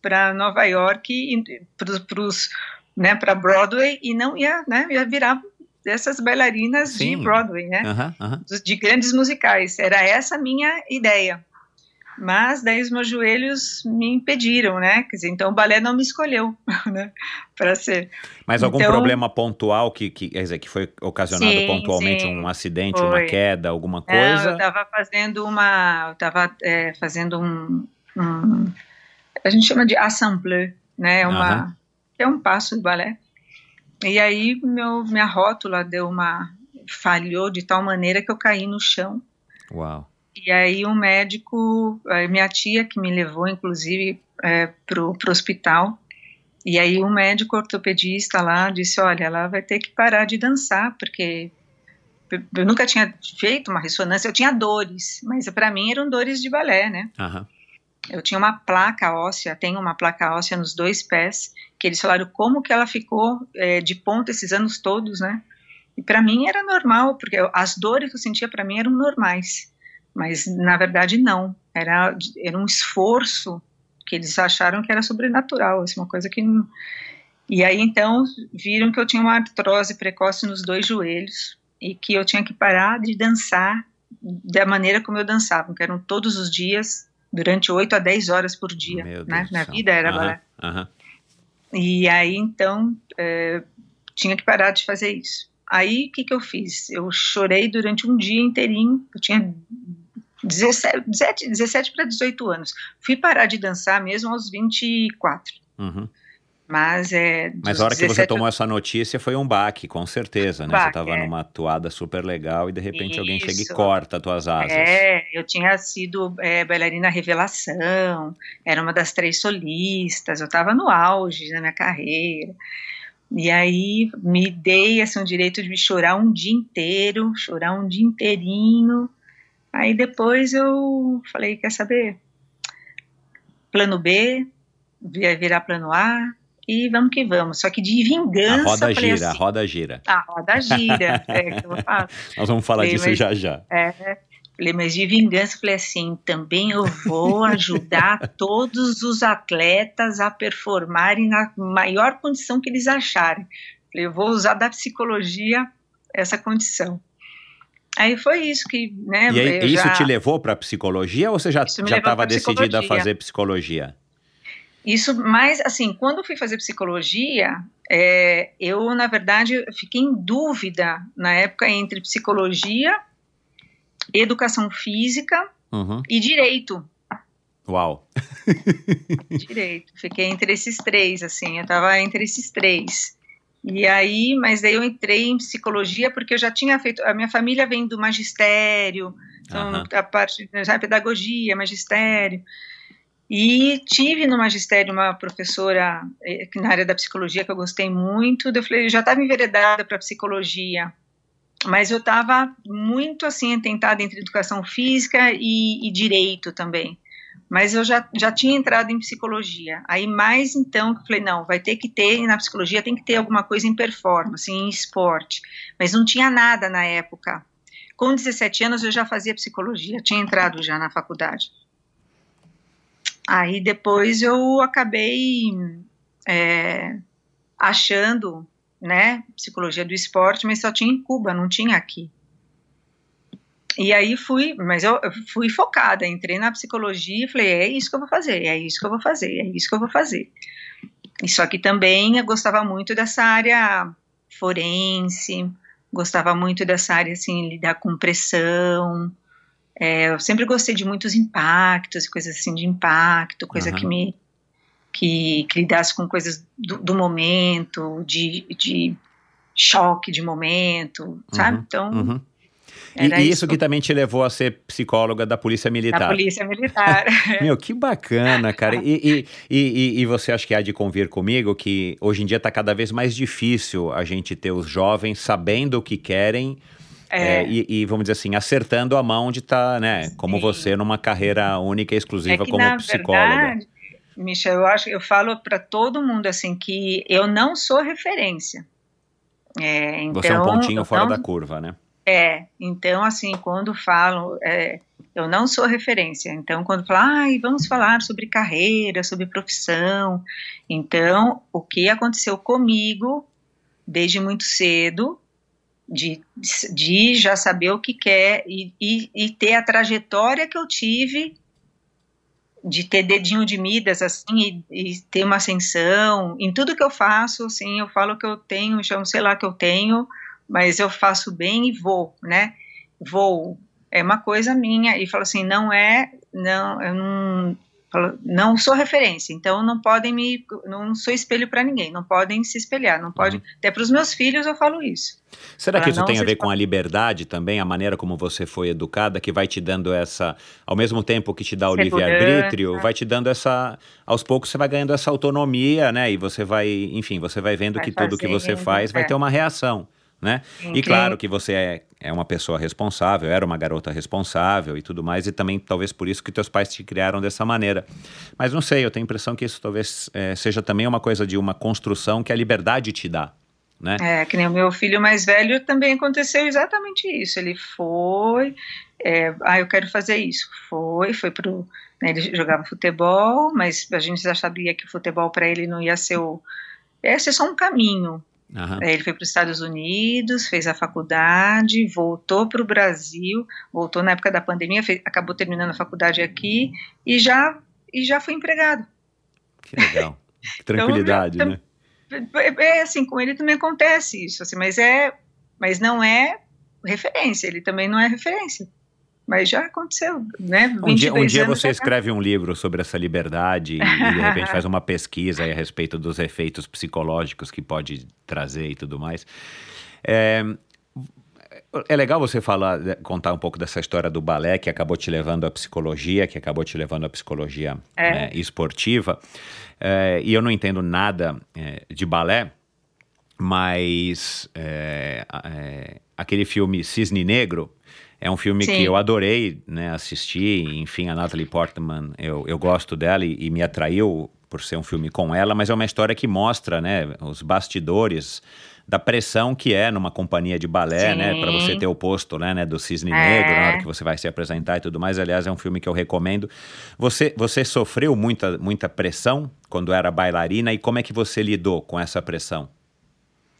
para Nova York, para os né, para Broadway e não ia, né, ia virar dessas bailarinas Sim. de Broadway, né? De grandes musicais. Era essa a minha ideia. Mas daí os meus joelhos me impediram, né? Quer dizer, então o balé não me escolheu, né? Para ser. Mas algum Então- problema pontual que, que, quer dizer, que foi ocasionado Sim, pontualmente sim, um acidente, foi. uma queda, alguma Não, eu coisa? estava fazendo uma, eu estava fazendo um, um- a gente chama de assemblée, né? Uma. É um passo do balé. E aí meu, minha rótula deu uma falhou de tal maneira que eu caí no chão. Uau. E aí um médico, eh, minha tia que me levou inclusive é, pro, pro hospital. E aí um médico ortopedista lá disse, olha, ela vai ter que parar de dançar porque eu- nunca tinha feito uma ressonância, eu tinha dores, mas para mim eram dores de balé, né? Aham. Eu tinha uma placa óssea, tenho uma placa óssea nos dois pés, que eles falaram como que ela ficou eh, de ponta esses anos todos, né? E para mim era normal, porque as dores que eu sentia para mim eram normais, mas na verdade não. Era, era um esforço que eles acharam que era sobrenatural, assim, uma coisa que não. E aí então viram que eu tinha uma artrose precoce nos dois joelhos e que eu tinha que parar de dançar da maneira como eu dançava, que eram todos os dias durante 8 a 10 horas por dia, Meu Deus né? do Minha vida era Aham, balé. E aí, então, é, tinha que parar de fazer isso. Aí, o que, que eu fiz? Eu chorei durante um dia inteirinho. Eu tinha 17, 17, 17 para 18 anos. Fui parar de dançar mesmo aos 24. Uhum. Mas é. Mas a hora que você 17 tomou essa notícia foi um baque, com certeza, né? Baque, você tava é. numa atuada super legal e de repente alguém chega e Isso. corta as tuas asas. É, eu tinha sido é, bailarina revelação, era uma das três solistas, eu estava no auge da minha carreira. E aí me dei assim, o direito de chorar um dia inteiro, chorar um dia inteirinho. Aí depois eu falei, quer saber? Plano B, virar plano A e vamos que vamos. Só que de A vingança, roda eu falei gira, a assim, roda gira. a roda gira, é que eu falo. Nós vamos falar Falei, disso mas- já já. É, falei, mas de vingança, falei assim, também eu vou ajudar todos os atletas a performarem na maior condição que eles acharem. Falei, eu vou usar da psicologia essa condição. Aí foi isso que, né, E aí, isso já- te levou para psicologia ou você já estava decidida a fazer psicologia? Isso, mas assim, quando eu fui fazer psicologia, é, eu, na verdade, fiquei em dúvida na época entre psicologia, educação física Uhum. e direito. Uau. Direito. Fiquei entre esses três, assim, eu tava entre esses três. E aí, mas daí eu entrei em psicologia porque eu já tinha feito, a minha família vem do magistério, então Aham. a parte da pedagogia, magistério. E tive no magistério uma professora eh, na área da psicologia que eu gostei muito, eu falei, eu já estava enveredada para psicologia, mas eu estava muito assim tentada entre educação física e, e direito também. Mas eu já, já tinha entrado em psicologia. Aí mais então eu falei, não, vai ter que ter, na psicologia tem que ter alguma coisa em performance, em esporte. Mas não tinha nada na época. Com 17 anos eu já fazia psicologia, tinha entrado já na faculdade. Aí depois eu acabei é, achando, né, psicologia do esporte, mas só tinha em Cuba, não tinha aqui. E aí fui, mas eu, fui focada, entrei na psicologia e falei, é isso que eu vou fazer, é isso que eu vou fazer, é isso que eu vou fazer. E só que também eu gostava muito dessa área forense, gostava muito dessa área, assim, lidar com pressão, é, eu sempre gostei de muitos impactos, coisas assim de impacto, coisa Aham. que me, que, que lidasse com coisas do, do momento, de, de choque de momento, sabe? Uhum, Então, Uhum. E, e isso que também te levou a ser psicóloga da Polícia da Militar. polícia militar. Meu, que bacana, cara. E, e- e você acha que há de convir comigo que hoje em dia está cada vez mais difícil a gente ter os jovens sabendo o que querem É, é, e, e, vamos dizer assim, acertando a mão de estar, né, como Sim. você, numa carreira única e exclusiva é que como psicóloga. verdade, Michel, eu acho, eu falo para todo mundo assim que eu não sou referência. É, então, você é um pontinho eu fora não- da curva, né? É, então assim, quando falo, é, eu não sou referência. Então, quando falo, ai, vamos falar sobre carreira, sobre profissão. Então, o que aconteceu comigo desde muito cedo, de, de já saber o que quer e, e, e ter a trajetória que eu tive de ter dedinho de Midas, assim, e, e, ter uma ascensão. Em tudo que eu faço, assim, eu falo que eu tenho, chamo, sei lá, que eu tenho, mas eu faço bem e vou, né? Vou. É uma coisa minha. E falo assim, não é, não, eu não, não sou referência, então não podem me, não sou espelho para ninguém, não podem se espelhar, não pode, uhum. até para os meus filhos eu falo isso. Será que isso tem a ver com a liberdade também, a maneira como você foi educada, que vai te dando essa, ao mesmo tempo que te dá o livre-arbítrio, vai te dando essa, aos poucos você vai ganhando essa autonomia, né, e você vai, enfim, você vai vendo vai que tudo que você faz é. vai ter uma reação né? E claro que você é, é uma pessoa responsável, era uma garota responsável e tudo mais, e também talvez por isso que teus pais te criaram dessa maneira. Mas não sei, eu tenho a impressão que isso talvez é, seja também uma coisa de uma construção que a liberdade te dá. Né? É, que nem o meu filho mais velho também aconteceu exatamente isso. Ele foi, é, ah, eu quero fazer isso. Foi, foi pro. Né, ele jogava futebol, mas a gente já sabia que o futebol para ele não ia ser o. ia ser só um caminho. Uhum. Ele foi para os Estados Unidos, fez a faculdade, voltou para o Brasil, voltou na época da pandemia, fez, acabou terminando a faculdade aqui e já, e já foi empregado. Que legal. Tranquilidade, então, né? É, é, assim, com ele também acontece isso, assim, mas é, mas não é referência, ele também não é referência mas já aconteceu, né? Um dia, um dia você escreve um livro sobre essa liberdade e, de repente faz uma pesquisa a respeito dos efeitos psicológicos que pode trazer e tudo mais. É, é legal você falar, contar um pouco dessa história do balé que acabou te levando à psicologia, que acabou te levando à psicologia é. né, esportiva. É, e eu não entendo nada é, de balé, mas é, é, aquele filme Cisne Negro é um filme Sim. que eu adorei né, assistir, enfim, a Natalie Portman, eu, eu gosto dela e, e, me atraiu por ser um filme com ela, mas é uma história que mostra né, os bastidores da pressão que é numa companhia de balé, Sim. né, para você ter o posto né, né do Cisne é. Negro na hora que você vai se apresentar e tudo mais. Aliás, é um filme que eu recomendo. Você, você sofreu muita, muita pressão quando era bailarina e como é que você lidou com essa pressão?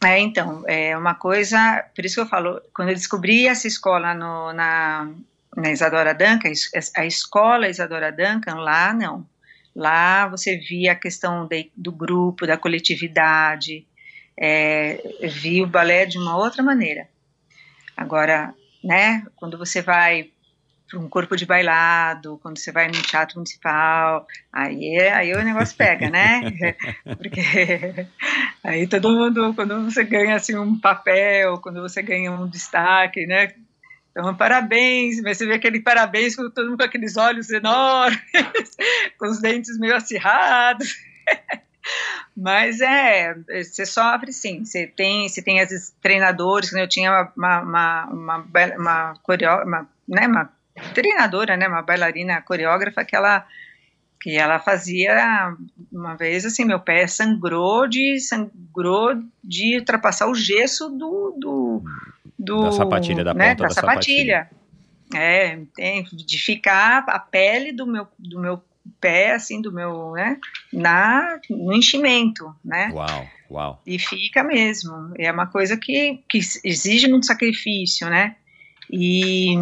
É, então, é uma coisa, por isso que eu falo, quando eu descobri essa escola no, na, na Isadora Duncan, a escola Isadora Duncan, lá não. Lá você via a questão de, do grupo, da coletividade, é, via o balé de uma outra maneira. Agora, né, quando você vai para um corpo de bailado, quando você vai no teatro municipal, aí, aí o negócio pega, né? Porque aí todo mundo, quando você ganha assim um papel, quando você ganha um destaque, né? Então, parabéns, mas você vê aquele parabéns com todo mundo com aqueles olhos enormes, com os dentes meio acirrados. Mas é, você sofre sim. Você tem, você tem esses treinadores, eu tinha uma, uma, uma, uma, uma, uma, né, uma treinadora, né, uma bailarina coreógrafa que ela que ela fazia uma vez assim, meu pé sangrou de sangrou de ultrapassar o gesso do, do, do da sapatilha da né, ponta da, da sapatilha. sapatilha. É, de ficar a pele do meu do meu pé assim do meu, né, na no enchimento, né? Uau, uau. E fica mesmo. É uma coisa que que exige muito sacrifício, né? E,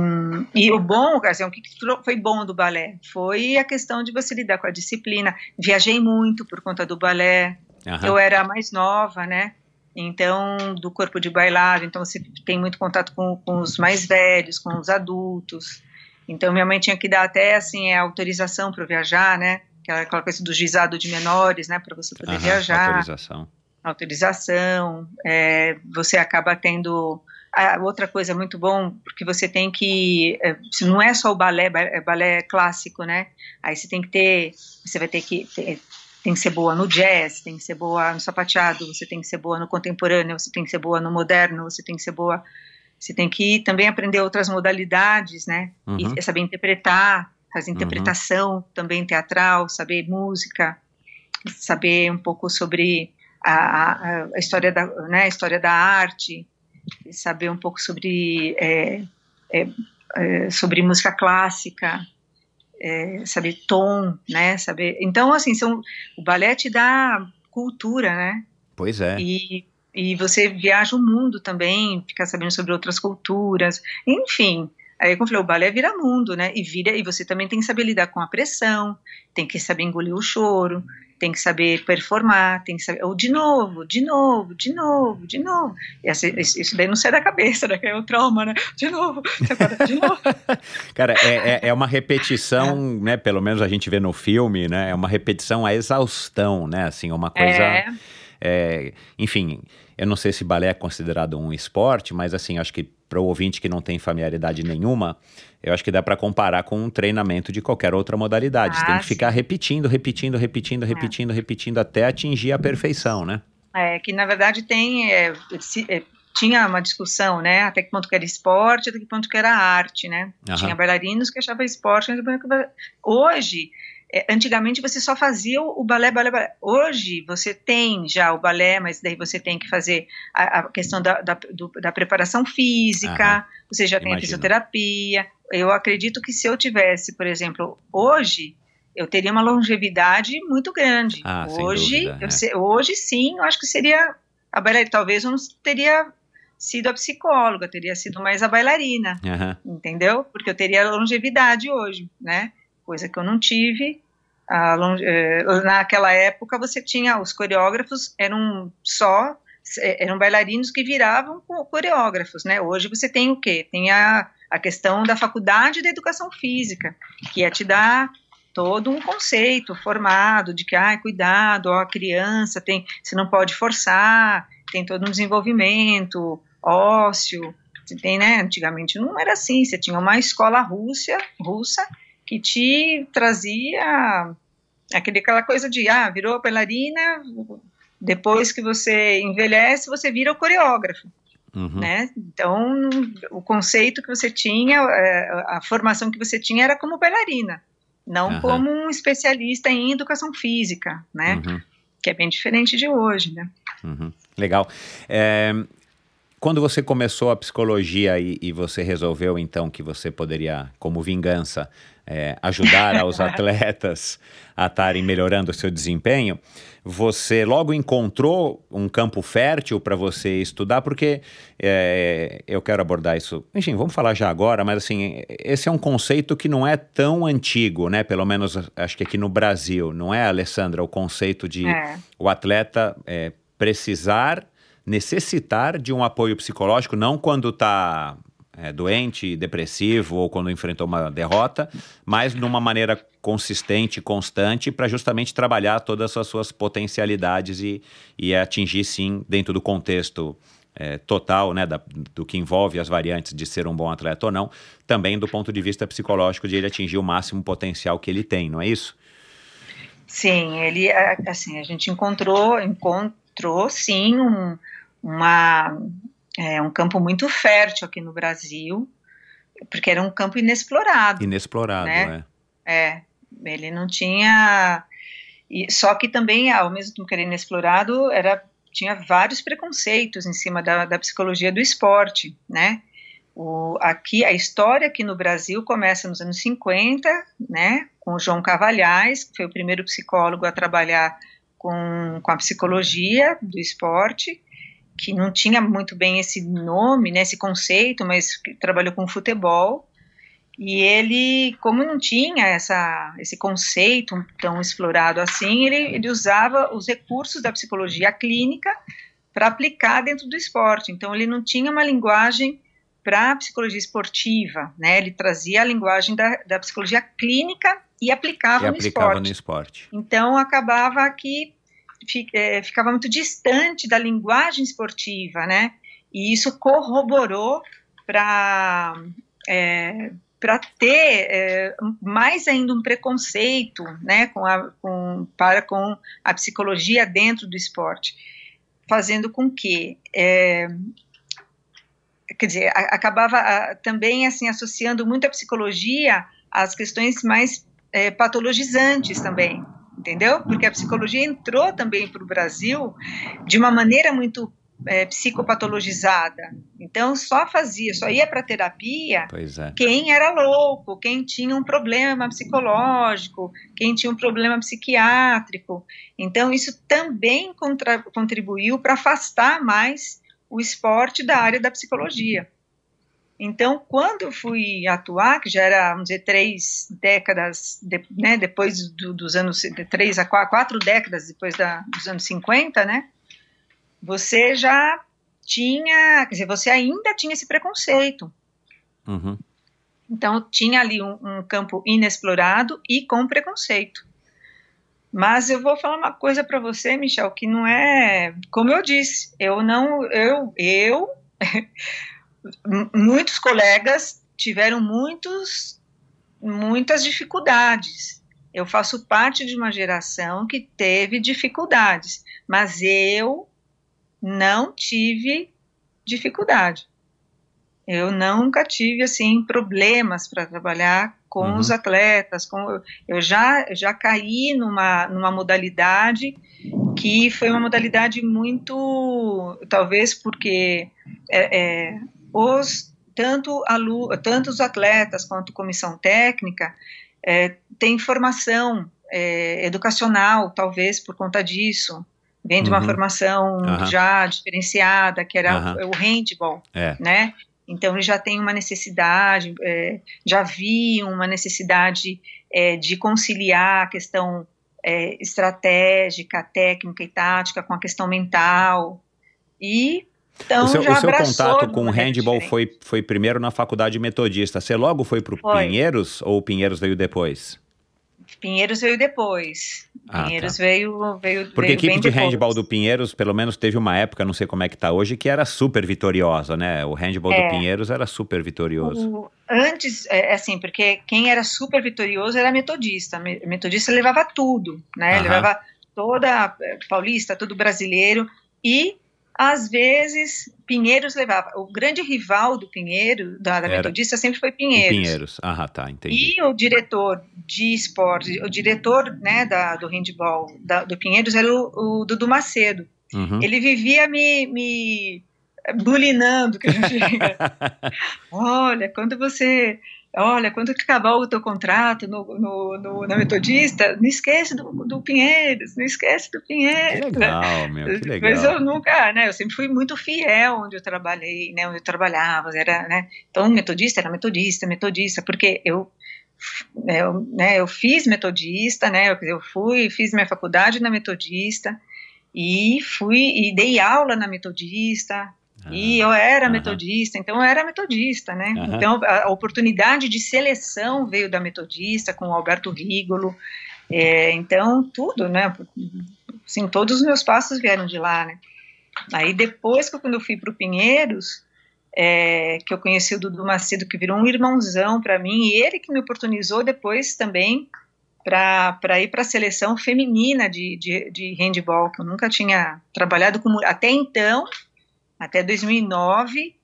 e o bom, assim, o que foi bom do balé foi a questão de você lidar com a disciplina. Viajei muito por conta do balé. Uhum. Eu era mais nova, né? Então, do corpo de bailado, então você tem muito contato com, com os mais velhos, com os adultos. Então, minha mãe tinha que dar até assim a autorização para viajar, né? Aquela, aquela coisa do juizado de menores, né? Para você poder uhum, viajar. Autorização. Autorização. É, você acaba tendo a outra coisa muito bom, porque você tem que, é, não é só o balé, é balé clássico, né? Aí você tem que ter, você vai ter que ter, tem que ser boa no jazz, tem que ser boa no sapateado, você tem que ser boa no contemporâneo, você tem que ser boa no moderno, você tem que ser boa, você tem que também aprender outras modalidades, né? Uhum. E saber interpretar, fazer uhum. interpretação uhum. também teatral, saber música, saber um pouco sobre a, a, a história da, né, a história da arte, saber um pouco sobre, é, é, é, sobre música clássica, é, saber tom, né? Saber. Então, assim, são, o balé te dá cultura, né? Pois é. E, e você viaja o mundo também, fica sabendo sobre outras culturas, enfim. Aí, como eu falei, o balé vira mundo, né? E vira, e você também tem que saber lidar com a pressão, tem que saber engolir o choro, tem que saber performar, tem que saber, ou de novo, de novo, de novo, de novo. Essa, isso daí não sai da cabeça, né? Que é o trauma, né? De novo, de novo. Cara, é, é, é, uma repetição, né? Pelo menos a gente vê no filme, né? É uma repetição a exaustão, né? Assim, uma coisa. É. É, enfim, eu não sei se balé é considerado um esporte, mas assim, acho que para o ouvinte que não tem familiaridade nenhuma, eu acho que dá para comparar com um treinamento de qualquer outra modalidade. Ah, Você tem que ficar repetindo, repetindo, repetindo, repetindo, é. repetindo até atingir a perfeição, né? É, que na verdade tem. É, se, é, tinha uma discussão, né? Até que ponto que era esporte, até que ponto que era arte, né? Uhum. Tinha bailarinos que achavam esporte. Hoje, é, antigamente você só fazia o balé, balé, balé. Hoje você tem já o balé, mas daí você tem que fazer a, a questão da, da, do, da, preparação física, Aham. você já tem a fisioterapia. Eu acredito que se eu tivesse, por exemplo, hoje, eu teria uma longevidade muito grande. Ah, hoje, dúvida, é. hoje sim, eu acho que seria a bailarina. Talvez eu não teria sido a psicóloga, teria sido mais a bailarina, uhum. entendeu? Porque eu teria longevidade hoje, né? Coisa que eu não tive é, naquela época você tinha os coreógrafos eram só é, eram bailarinos que viravam coreógrafos, né? Hoje você tem o quê? Tem a, a questão da faculdade da educação física, que é te dar todo um conceito formado de que, ah, cuidado, ó, a criança tem, você não pode forçar, tem todo um desenvolvimento ósseo, você tem, né, antigamente não era assim, você tinha uma escola russa, russa que te trazia aquele, aquela coisa de, ah, virou bailarina, depois que você envelhece, você vira o coreógrafo. Uhum. Né? Então, o conceito que você tinha, é, a formação que você tinha era como bailarina, não uhum. como um especialista em educação física, né? Uhum. Que é bem diferente de hoje, né? Uhum. Legal. É, quando você começou a psicologia e, e, você resolveu então que você poderia, como vingança, é, ajudar aos atletas a estarem melhorando o seu desempenho, você logo encontrou um campo fértil para você estudar, porque é, eu quero abordar isso. Enfim, vamos falar já agora, mas assim, esse é um conceito que não é tão antigo, né? Pelo menos acho que aqui no Brasil, não é, Alessandra? O conceito de é. o atleta é, precisar, necessitar de um apoio psicológico, não quando está é, doente, depressivo ou quando enfrentou uma derrota, mas numa maneira consistente, constante, para justamente trabalhar todas as suas potencialidades e, e atingir, sim, dentro do contexto é, total, né, da, do que envolve as variantes de ser um bom atleta ou não, também do ponto de vista psicológico de ele atingir o máximo potencial que ele tem, não é isso? Sim, ele, assim, a gente encontrou, encontrou, sim, um, uma é um campo muito fértil aqui no Brasil, porque era um campo inexplorado. Inexplorado, né? é. É, ele não tinha. E, só que também, ao mesmo tempo que era inexplorado, era, tinha vários preconceitos em cima da, da psicologia do esporte, né? O, aqui, a história aqui no Brasil começa nos anos 50, né, com o João Cavalhais, que foi o primeiro psicólogo a trabalhar com, com a psicologia do esporte, que não tinha muito bem esse nome, né, esse conceito, mas trabalhou com futebol. E ele, como não tinha essa, esse conceito tão explorado assim, ele, ele usava os recursos da psicologia clínica para aplicar dentro do esporte. Então, ele não tinha uma linguagem para a psicologia esportiva, né? Ele trazia a linguagem da, da psicologia clínica e aplicava, e no, aplicava esporte. no esporte. Então, acabava que ficava muito distante da linguagem esportiva, né? E isso corroborou para é, para ter é, mais ainda um preconceito, né, com a, com, para com a psicologia dentro do esporte, fazendo com que é, quer dizer, a, acabava a, também assim associando muito a psicologia às questões mais é, patologizantes também, entendeu? Porque a psicologia entrou também para o Brasil de uma maneira muito é, psicopatologizada. Então só fazia, só ia para terapia é. quem era louco, quem tinha um problema psicológico, quem tinha um problema psiquiátrico. Então isso também contra, contribuiu para afastar mais o esporte da área da psicologia. Então, quando eu fui atuar, que já era, vamos dizer, três décadas, de, né, depois do, dos anos, três a quatro, quatro décadas depois da, dos anos 50, né, você já tinha, quer dizer, você ainda tinha esse preconceito. Uhum. Então, tinha ali um, um campo inexplorado e com preconceito. Mas eu vou falar uma coisa para você, Michel, que não é, como eu disse, eu não, eu, eu, muitos colegas tiveram muitos, muitas dificuldades. Eu faço parte de uma geração que teve dificuldades, mas eu não tive dificuldade. Eu nunca tive assim problemas para trabalhar com uhum. os atletas. Com, eu já já caí numa numa modalidade que foi uma modalidade muito, talvez porque é, é, os tanto alu, tanto os atletas quanto comissão técnica é, tem formação é, educacional, talvez por conta disso vem de uma uhum. formação uhum. já diferenciada, que era uhum. o handball, é. né? Então ele já tem uma necessidade, é, já vi uma necessidade é, de conciliar a questão é, estratégica, técnica e tática com a questão mental. E então o seu, o seu contato com o handball foi, foi primeiro na faculdade metodista. Você logo foi para o Pinheiros ou o Pinheiros veio depois? Pinheiros veio depois. Ah, Pinheiros tá. veio, veio. Porque veio a equipe de depois. handball do Pinheiros, pelo menos teve uma época, não sei como é que tá hoje, que era super vitoriosa, né? O handball é. do Pinheiros era super vitorioso. O, antes, é, é assim, porque quem era super vitorioso era metodista. Metodista levava tudo, né? Levava toda é, paulista, todo brasileiro e às vezes, Pinheiros levava. O grande rival do Pinheiro, da, da Metodista, sempre foi Pinheiros. Pinheiros, ah, tá, entendi. E o diretor de esporte, o diretor né, da, do handball da, do Pinheiros era o, o Dudu Macedo. Uhum. Ele vivia me, me bulinando, que a gente Olha, quando você olha, quando acabar o teu contrato no, no, no, na Metodista, não esquece do, do Pinheiros, não esquece do Pinheiros. Que legal, meu, que legal. Mas eu nunca, né, eu sempre fui muito fiel onde eu trabalhei, né, onde eu trabalhava, era, né, então metodista era metodista, metodista, porque eu, eu, né, eu fiz metodista, né, eu, eu fui, fiz minha faculdade na metodista, e fui, e dei aula na metodista, e eu era metodista, então eu era metodista, né? Então a oportunidade de seleção veio da metodista com o Alberto Rigolo. É, então tudo, né? Sim, todos os meus passos vieram de lá, né? Aí depois que quando eu fui para o Pinheiros, é, que eu conheci o Dudu Macedo, que virou um irmãozão para mim, e ele que me oportunizou depois também para ir para a seleção feminina de, de, de handball, que eu nunca tinha trabalhado com até então até 2009,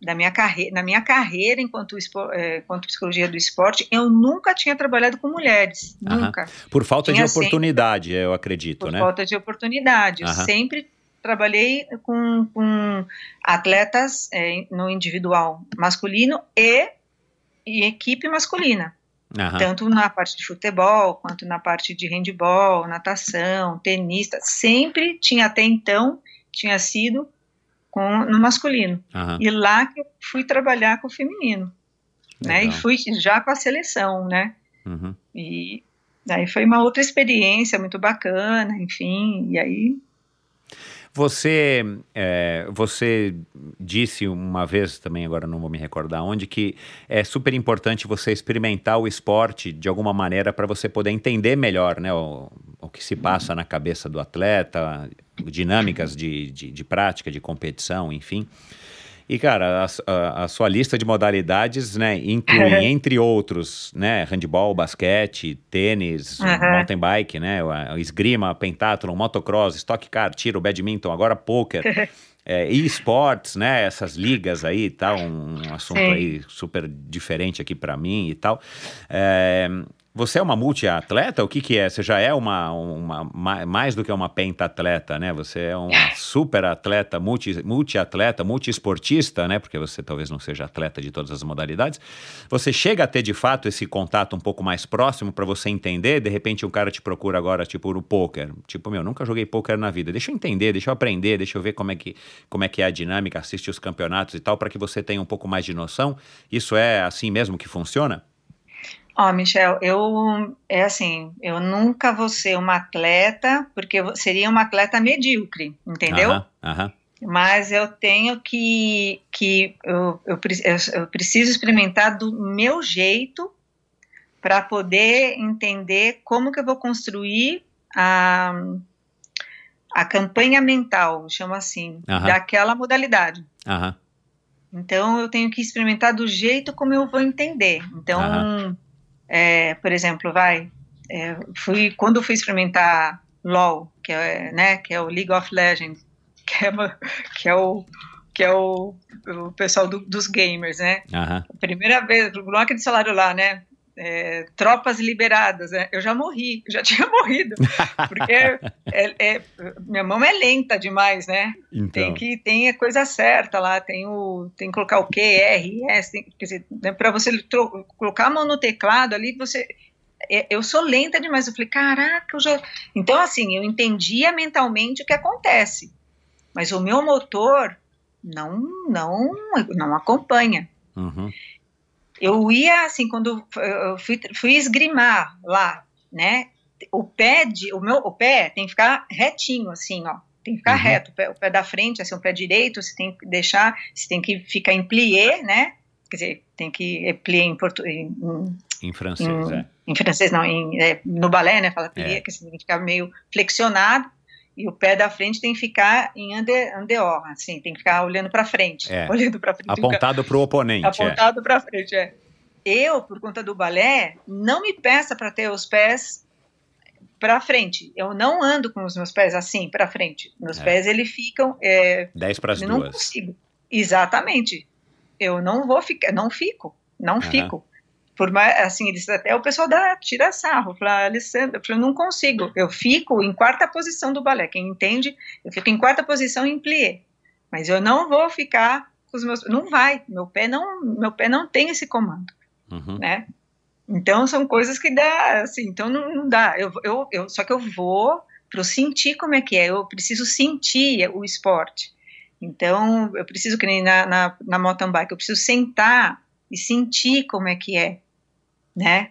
da minha carreira, na minha carreira enquanto, é, enquanto psicologia do esporte, eu nunca tinha trabalhado com mulheres, nunca. Por falta tinha de oportunidade, sempre, eu acredito, por né? Por falta de oportunidade. Eu sempre trabalhei com, com atletas é, no individual masculino e, e equipe masculina. Tanto na parte de futebol, quanto na parte de handball, natação, tenista, sempre tinha até então, tinha sido com, no masculino. Uhum. E lá que eu fui trabalhar com o feminino. Né? E fui já com a seleção, né? Uhum. E aí foi uma outra experiência muito bacana, enfim, e aí você, é, você disse uma vez também, agora não vou me recordar onde, que é super importante você experimentar o esporte de alguma maneira para você poder entender melhor né, o, o que se passa na cabeça do atleta, dinâmicas de, de, de prática, de competição, enfim. E, cara, a, a, a, sua lista de modalidades, né, inclui, entre outros, né, handball, basquete, tênis, uhum. mountain bike, né, esgrima, pentathlon, motocross, stock car, tiro, badminton, agora poker, é, e esportes, né, essas ligas aí e tal, um assunto Sim. aí super diferente aqui para mim e tal. É, Você é uma multiatleta? O que que é? Você já é uma, uma mais do que uma pentatleta, né? Você é uma super atleta, multi, multiatleta, multiesportista, né? Porque você talvez não seja atleta de todas as modalidades. Você chega a ter de fato esse contato um pouco mais próximo para você entender. De repente um cara te procura agora tipo no poker, tipo meu, nunca joguei poker na vida. Deixa eu entender, deixa eu aprender, deixa eu ver como é que como é que é a dinâmica, assiste os campeonatos e tal, para que você tenha um pouco mais de noção. Isso é assim mesmo que funciona? Ó, oh, Michel, eu é assim, eu nunca vou ser uma atleta, porque seria uma atleta medíocre, entendeu? Aham, aham. Mas eu tenho que, que eu, eu, eu preciso experimentar do meu jeito para poder entender como que eu vou construir a, a campanha mental, chama assim, Aham. daquela modalidade. Então eu tenho que experimentar do jeito como eu vou entender. Então. É, por exemplo, vai, é, fui quando eu fui experimentar LoL, que é, né, que é o League of Legends, que é, que é o que é o, o pessoal do- dos gamers, né? Aham. Primeira vez, não aquele salário lá, né? É, tropas liberadas, né? Eu já morri, já tinha morrido, porque é- é- minha mão é lenta demais, né? Então. Tem que tem a coisa certa lá, tem o tem que colocar o Q, R, S, tem, quer dizer, né, para você colocar a mão no teclado ali, você é, eu sou lenta demais. Eu falei, caraca, eu já. Então, assim, eu entendia mentalmente o que acontece, mas o meu motor não não não acompanha. Uhum. Eu ia assim quando eu fui, fui esgrimar lá, né? O pé de, o meu o pé tem que ficar retinho assim, ó. Tem que ficar Uhum. reto, o pé, o pé da frente, assim, o pé direito, você tem que deixar, você tem que ficar em plié, né? Quer dizer, tem que é plié em, portu, em, em, francês, em, é. em francês não, em, é, no balé, né? Fala plié, É. que ficar meio flexionado e o pé da frente tem que ficar em andeor, assim, tem que ficar olhando para frente, É. olhando para frente. Apontado para o oponente. é. Apontado para frente, é. Eu, por conta do balé, não me peça para ter os pés para frente. Eu não ando com os meus pés assim para frente. Meus É. pés eles ficam, é, 10 para as eu não duas. consigo. Exatamente. Eu não vou ficar, não fico, não Aham. fico. Por mais, assim, eles até o pessoal dá tira sarro, fala, Alessandra, eu não consigo. Eu fico em quarta posição do balé. Quem entende, eu fico em quarta posição em plié. Mas eu não vou ficar com os meus, não vai. Meu pé não, meu pé não tem esse comando Uhum. né? Então são coisas que dá, assim, então não, não dá. Eu, eu, eu, só que eu vou para sentir como é que é. Eu preciso sentir o esporte. Então eu preciso que nem na, na, na mountain bike, eu preciso sentar e sentir como é que é, né?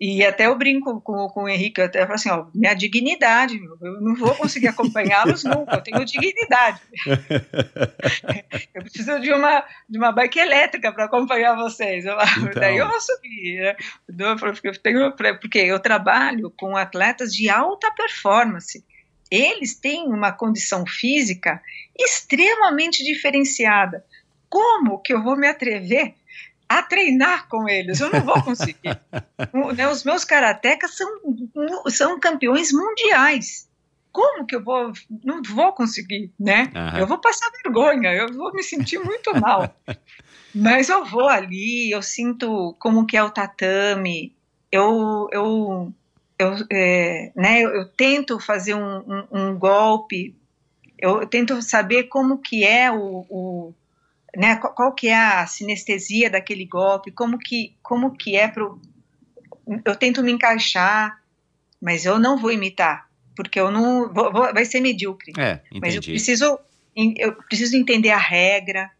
E até eu brinco com, com o Henrique, eu até falo assim, ó, minha dignidade, eu não vou conseguir acompanhá-los nunca, eu tenho dignidade. Eu preciso de uma, de uma bike elétrica para acompanhar vocês. Eu, Então. Daí eu vou subir. Né? Eu, tenho, porque eu trabalho com atletas de alta performance. Eles têm uma condição física extremamente diferenciada. Como que eu vou me atrever a treinar com eles? Eu não vou conseguir. O- né, Os meus karatecas são, são campeões mundiais. Como que eu vou? Não vou conseguir, né? Aham. Eu vou passar vergonha, eu vou me sentir muito mal. Mas eu vou ali, eu sinto como que é o tatame, eu, eu, eu, é, né, eu, eu tento fazer um, um- um golpe, eu, tento saber como que é o, o- né, qual, qual que é a sinestesia daquele golpe, como que, como que é pro, eu tento me encaixar, mas eu não vou imitar, porque eu não, vou- vou- vai ser medíocre. É, Mas eu entendi. preciso, eu preciso entender a regra,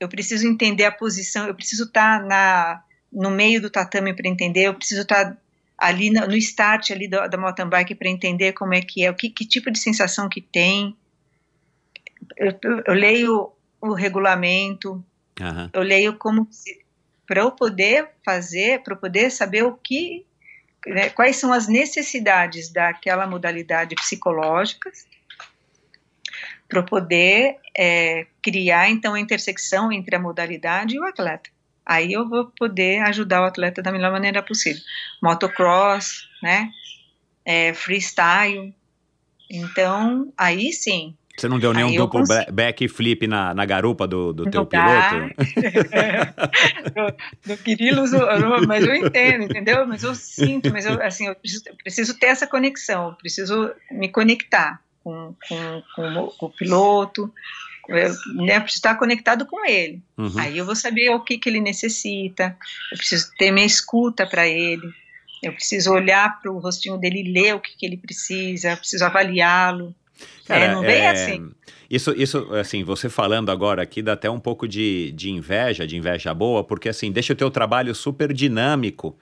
eu preciso entender a posição, eu preciso estar na, no meio do tatame para entender, eu preciso estar ali no, no start ali da, da mountain bike para entender como é que é, o que, que tipo de sensação que tem. Eu, eu- eu leio o regulamento, Aham. eu leio como para eu poder fazer, para eu poder saber o que, né, quais são as necessidades daquela modalidade psicológicas, para eu poder é, criar então a intersecção entre a modalidade e o atleta. Aí eu vou poder ajudar o atleta da melhor maneira possível. Motocross, né? É, freestyle. Então, aí sim, Você não deu nenhum duplo consigo. ba- backflip na, na garupa do, do teu piloto? do, do eu- mas eu entendo, entendeu? Mas eu sinto, mas eu, assim, eu preciso, eu preciso ter essa conexão, eu preciso me conectar com, com, com o, com o piloto, eu, né, eu preciso estar conectado com ele. Uhum. Aí eu vou saber o que, que ele necessita, eu preciso ter minha escuta para ele, eu preciso olhar para o rostinho dele e ler o que, que ele precisa, eu preciso avaliá-lo. Cara, é, não vem é, assim. Isso, isso, assim, você falando agora aqui dá até um pouco de, de inveja, de inveja boa, porque assim, deixa o teu trabalho super dinâmico,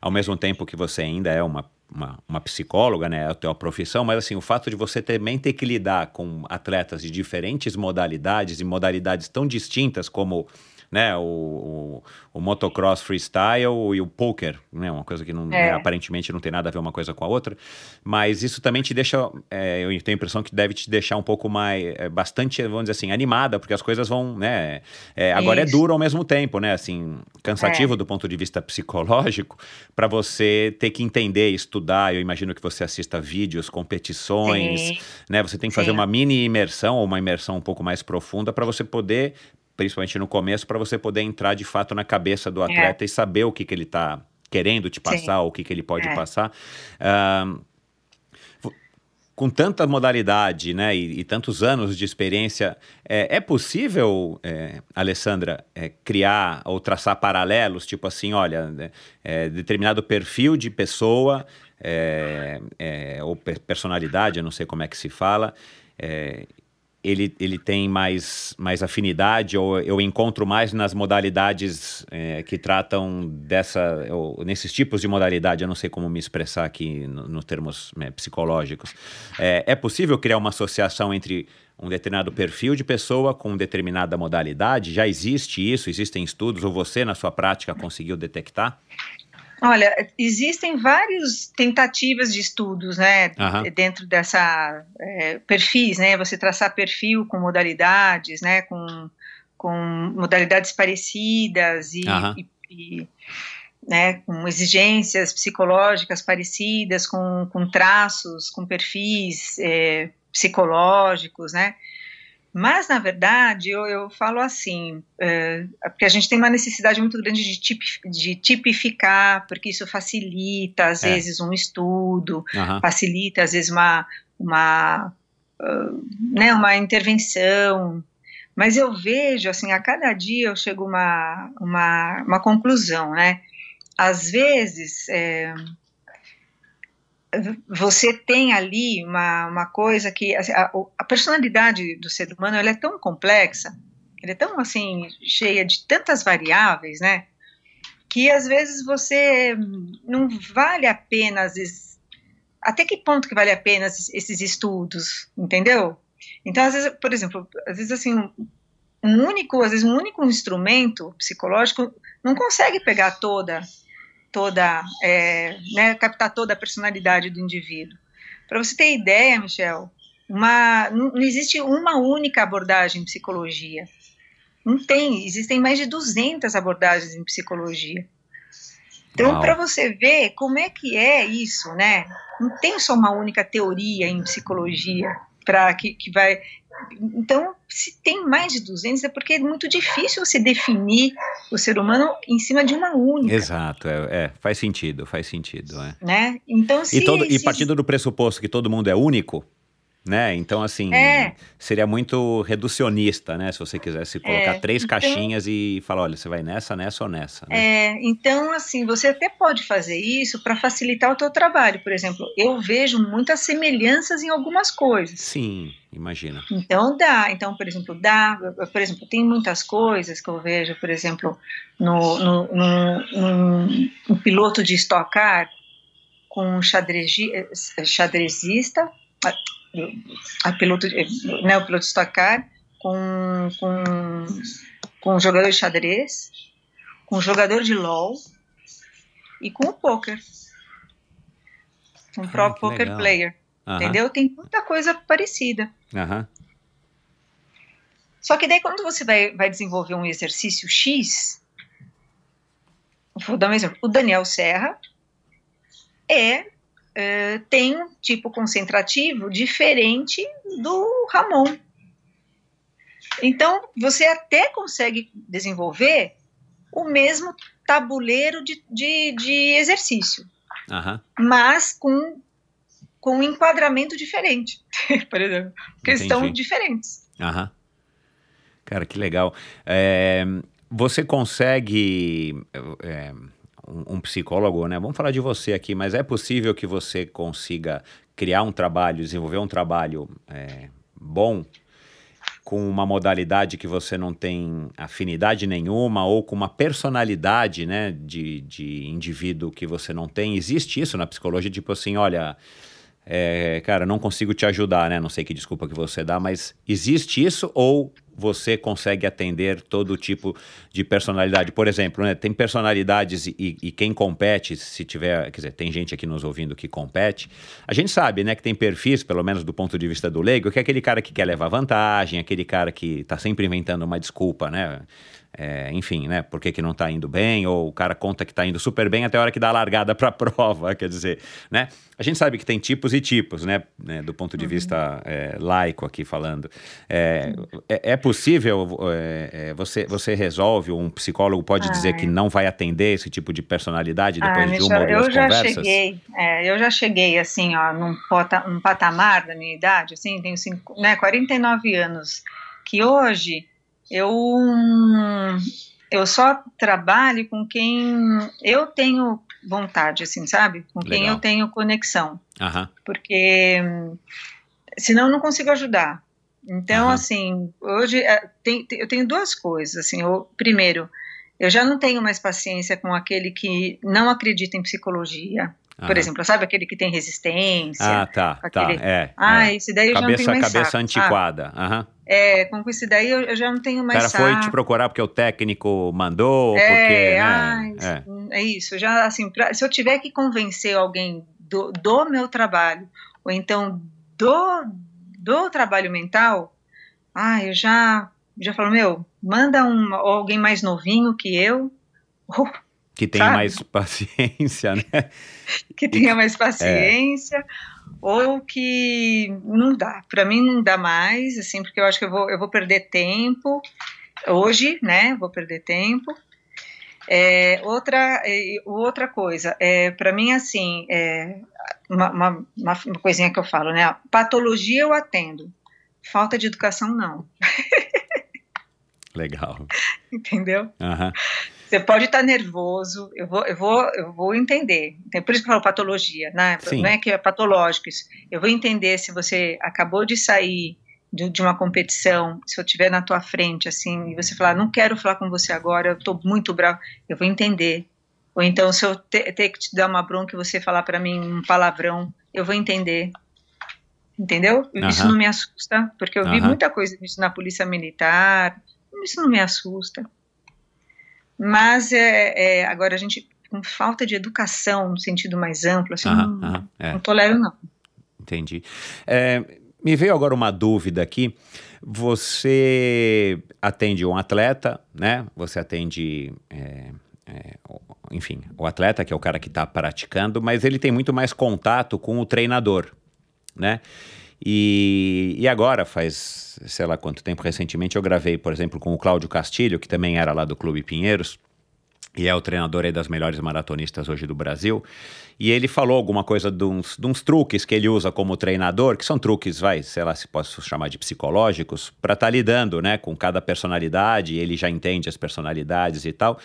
ao mesmo tempo que você ainda é uma, uma, uma psicóloga, né, é a tua profissão, mas assim, o fato de você também ter que lidar com atletas de diferentes modalidades e modalidades tão distintas como né, o, o, o motocross freestyle e o poker, né, uma coisa que não, É. né, aparentemente não tem nada a ver uma coisa com a outra, mas isso também te deixa, é, eu tenho a impressão que deve te deixar um pouco mais, é, bastante, vamos dizer assim, animada, porque as coisas vão, né, é, agora Isso. é duro ao mesmo tempo, né, assim, cansativo do ponto de vista psicológico, para você ter que entender, estudar, eu imagino que você assista vídeos, competições, Sim. né, você tem que fazer Sim. uma mini imersão ou uma imersão um pouco mais profunda para você poder, principalmente no começo, para você poder entrar de fato na cabeça do atleta e saber o que, que ele está querendo te passar, o que, que ele pode É. passar. Vo- com tanta modalidade, né, e, e tantos anos de experiência, é, é possível, é, Alessandra, é, criar ou traçar paralelos, tipo assim, olha, né, é, determinado perfil de pessoa é, é, ou pe- personalidade, eu não sei como é que se fala, é, ele, ele tem mais, mais afinidade ou eu encontro mais nas modalidades é, que tratam dessa, ou nesses tipos de modalidade, eu não sei como me expressar aqui no- nos termos né, psicológicos. É, é possível criar uma associação entre um determinado perfil de pessoa com determinada modalidade? Já existe isso? Existem estudos? Ou você, na sua prática, conseguiu detectar? Olha, existem várias tentativas de estudos, né, Aham. dentro dessa é, perfis, né, você traçar perfil com modalidades, né, com, com modalidades parecidas e, Aham. e- e, né, com exigências psicológicas parecidas, com, com traços, com perfis é, psicológicos, né, mas, na verdade, eu, eu falo assim, é, porque a gente tem uma necessidade muito grande de, tipi- de tipificar, porque isso facilita, às É. vezes, um estudo, Aham. facilita, às vezes, uma, uma, ah, né, uma intervenção. Mas eu vejo, assim, a cada dia eu chego a uma, uma, uma conclusão, né? Às vezes, é, você tem ali uma, uma coisa que assim, a, a personalidade do ser humano é tão complexa, é tão assim cheia de tantas variáveis, né? Que às vezes você não vale a pena, às vezes, até que ponto que vale a pena esses, estudos, entendeu? Então, às vezes, por exemplo, às vezes assim, um único, às vezes um único instrumento psicológico não consegue pegar toda toda, é, né, captar toda a personalidade do indivíduo. Para você ter ideia, Michel, uma, não, existe uma única abordagem em psicologia. Não tem, existem mais de 200 abordagens em psicologia. Então, para você ver como é que é isso, né? Não tem só uma única teoria em psicologia para que, que vai. Então, se tem mais de 200 é porque é muito difícil você definir o ser humano em cima de uma única, Exato, é, é, faz sentido, faz sentido. É. né? Então, se, E, todo, e se- partindo do pressuposto que todo mundo é único, né? Então, assim, É. seria muito reducionista, né? Se você quisesse colocar É, três então- caixinhas e falar, olha, você vai nessa, nessa ou nessa. Né? É, então, assim, você até pode fazer isso para facilitar o teu trabalho. Por exemplo, eu vejo muitas semelhanças em algumas coisas. Sim, imagina. Então dá. Então, por exemplo, dá. Por exemplo, tem muitas coisas que eu vejo, por exemplo, no, no, no, num- um piloto de Stock Car com um xadrezi, xadrezista, a, piloto, né, o piloto Stock Car com, com, com um jogador de xadrez, com um jogador de LOL e com o poker. Um Ah, pro poker legal. player. Aham, Entendeu? Tem muita coisa parecida. aham. Só que daí quando você vai, vai desenvolver um exercício X, vou dar um exemplo, o Daniel Serra é uh, tem um tipo concentrativo diferente do Ramon. Então, você até consegue desenvolver o mesmo tabuleiro de, de, de exercício, Aham. mas com, com um enquadramento diferente, por exemplo, porque eles estão Entendi. diferentes. Aham. Cara, que legal. É, você consegue. é, um, psicólogo, né? Vamos falar de você aqui, mas é possível que você consiga criar um trabalho, desenvolver um trabalho é, bom com uma modalidade que você não tem afinidade nenhuma ou com uma personalidade, né, de, de indivíduo que você não tem. Existe isso na psicologia, tipo assim, olha, é, cara, não consigo te ajudar, né? Não sei que desculpa que você dá, mas existe isso ou você consegue atender todo tipo de personalidade? Por exemplo, né, tem personalidades e, e- quem compete, se tiver, quer dizer, tem gente aqui nos ouvindo que compete. A gente sabe, né, que tem perfis, pelo menos do ponto de vista do leigo, que é aquele cara que quer levar vantagem, aquele cara que tá sempre inventando uma desculpa, né? É, enfim, né? Por que, que não tá indo bem? Ou o cara conta que tá indo super bem até a hora que dá a largada pra prova, quer dizer, né? A gente sabe que tem tipos e tipos, né? né, do ponto de vista é, laico aqui falando. É, é, é possível, é, é, você, você resolve, um psicólogo pode dizer que não vai atender esse tipo de personalidade depois Ah, de uma ou duas eu já conversas? cheguei, é, eu já cheguei assim, ó, num, pota, num patamar da minha idade, assim, tenho cinco, né, 49 anos, que hoje eu hum, eu só trabalho com quem eu tenho vontade, assim, sabe? Com quem Legal. eu tenho conexão, Aham, porque hum, senão eu não consigo ajudar. Então, assim, hoje é, tem- tem- eu tenho duas coisas, assim, eu, primeiro, eu já não tenho mais paciência com aquele que não acredita em psicologia. Por aham. exemplo, sabe aquele que tem resistência? Ah, tá, tá, aquele- é. ah, é. esse daí eu já não Cabeça, tenho mais cabeça saco. antiquada. aham. Ah, é, com esse daí eu, eu já não tenho O mais cara saco. foi te procurar porque o técnico mandou, ou porque, é, né? ai, é. é isso. Já assim, pra- se eu tiver que convencer alguém do, do meu trabalho ou então do, do trabalho mental, ah, eu já já falo meu, manda um alguém mais novinho que eu, ou Que tenha Sabe? mais paciência, né? que tenha mais paciência, ou que não dá. Para mim não dá mais, assim, porque eu acho que eu vou, eu vou perder tempo hoje, né? Vou perder tempo. É, outra, é, outra coisa, é, para mim, assim, é, uma, uma, uma coisinha que eu falo, né? Patologia eu atendo, falta de educação não, Legal. entendeu? Aham. Você pode estar nervoso, eu vou, eu vou, eu vou entender. É por isso que eu falo patologia, né? Sim. Não é que é patológico isso. Eu vou entender se você acabou de sair de, de uma competição, se eu estiver na tua frente, assim, e você falar, não quero falar com você agora, eu estou muito bravo, eu vou entender. Ou então, se eu te- ter que te dar uma bronca e você falar para mim um palavrão, eu vou entender. Entendeu? Isso não me assusta, porque eu vi muita coisa disso na polícia militar, isso não me assusta. Mas é, é, agora a gente, com falta de educação no sentido mais amplo, assim, Aham, não, aham, é. não tolero, não. Entendi. É, me veio agora uma dúvida aqui. Você atende um atleta, né? Você atende, é, é, enfim, o atleta, que é o cara que está praticando, mas ele tem muito mais contato com o treinador, né? E, e agora, faz sei lá quanto tempo, recentemente, eu gravei, por exemplo, com o Cláudio Castilho, que também era lá do Clube Pinheiros, e é o treinador aí das melhores maratonistas hoje do Brasil. E ele falou alguma coisa de uns, de uns truques que ele usa como treinador, que são truques, vai, sei lá se posso chamar de psicológicos, para estar lidando né, com cada personalidade, ele já entende as personalidades e tal.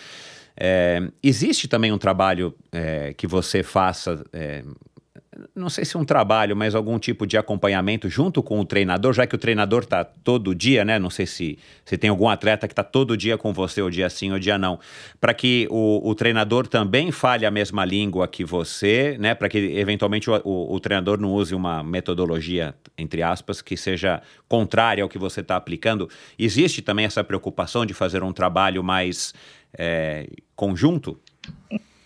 É, existe também um trabalho é, que você faça. é, não sei se um trabalho, mas algum tipo de acompanhamento junto com o treinador, já que o treinador está todo dia, né? Não sei se, se tem algum atleta que está todo dia com você, o dia sim, o dia não. Para que o, o treinador também fale a mesma língua que você, né? Para que eventualmente o, o, o treinador não use uma metodologia, entre aspas, que seja contrária ao que você está aplicando. Existe também essa preocupação de fazer um trabalho mais é, conjunto?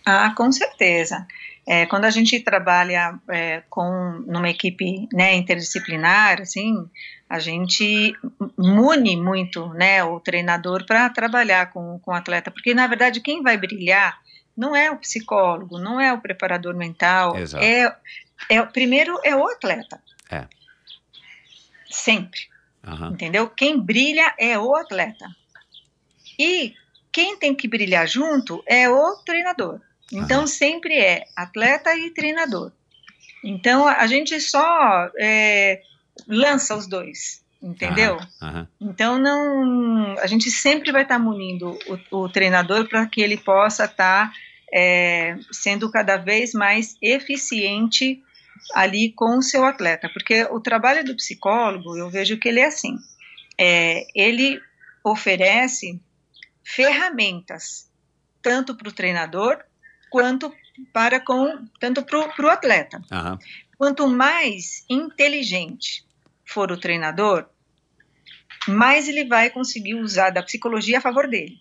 Ah, com certeza. É, quando a gente trabalha é, com numa equipe né, interdisciplinar, assim, a gente mune muito né, o treinador para trabalhar com, com o atleta, porque na verdade quem vai brilhar não é o psicólogo, não é o preparador mental, Exato. é é primeiro é o atleta. É. Sempre. Aham. Entendeu? Quem brilha é o atleta. E quem tem que brilhar junto é o treinador. Então, sempre é atleta e treinador. Então, a gente só é, lança os dois, entendeu? Aham. Então, não, a gente sempre vai estar munindo o, o treinador para que ele possa estar é, sendo cada vez mais eficiente ali com o seu atleta. Porque o trabalho do psicólogo, eu vejo que ele é assim: é, ele oferece ferramentas tanto para o treinador quanto para com tanto para o atleta. Aham. Quanto mais inteligente for o treinador, mais ele vai conseguir usar da psicologia a favor dele.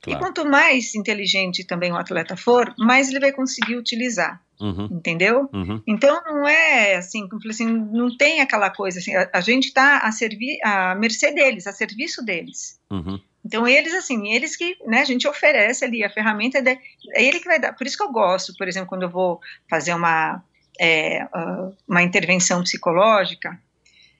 E Claro. quanto mais inteligente também o atleta for, mais ele vai conseguir utilizar, Uhum. entendeu? Uhum. Então não é assim, como eu falei assim, não tem aquela coisa assim, a, a gente está a servir a mercê deles, a serviço deles. Uhum. Então eles assim, eles que, né, a gente oferece ali a ferramenta, é ele que vai dar. Por isso que eu gosto, por exemplo, quando eu vou fazer uma é, ah, uma intervenção psicológica,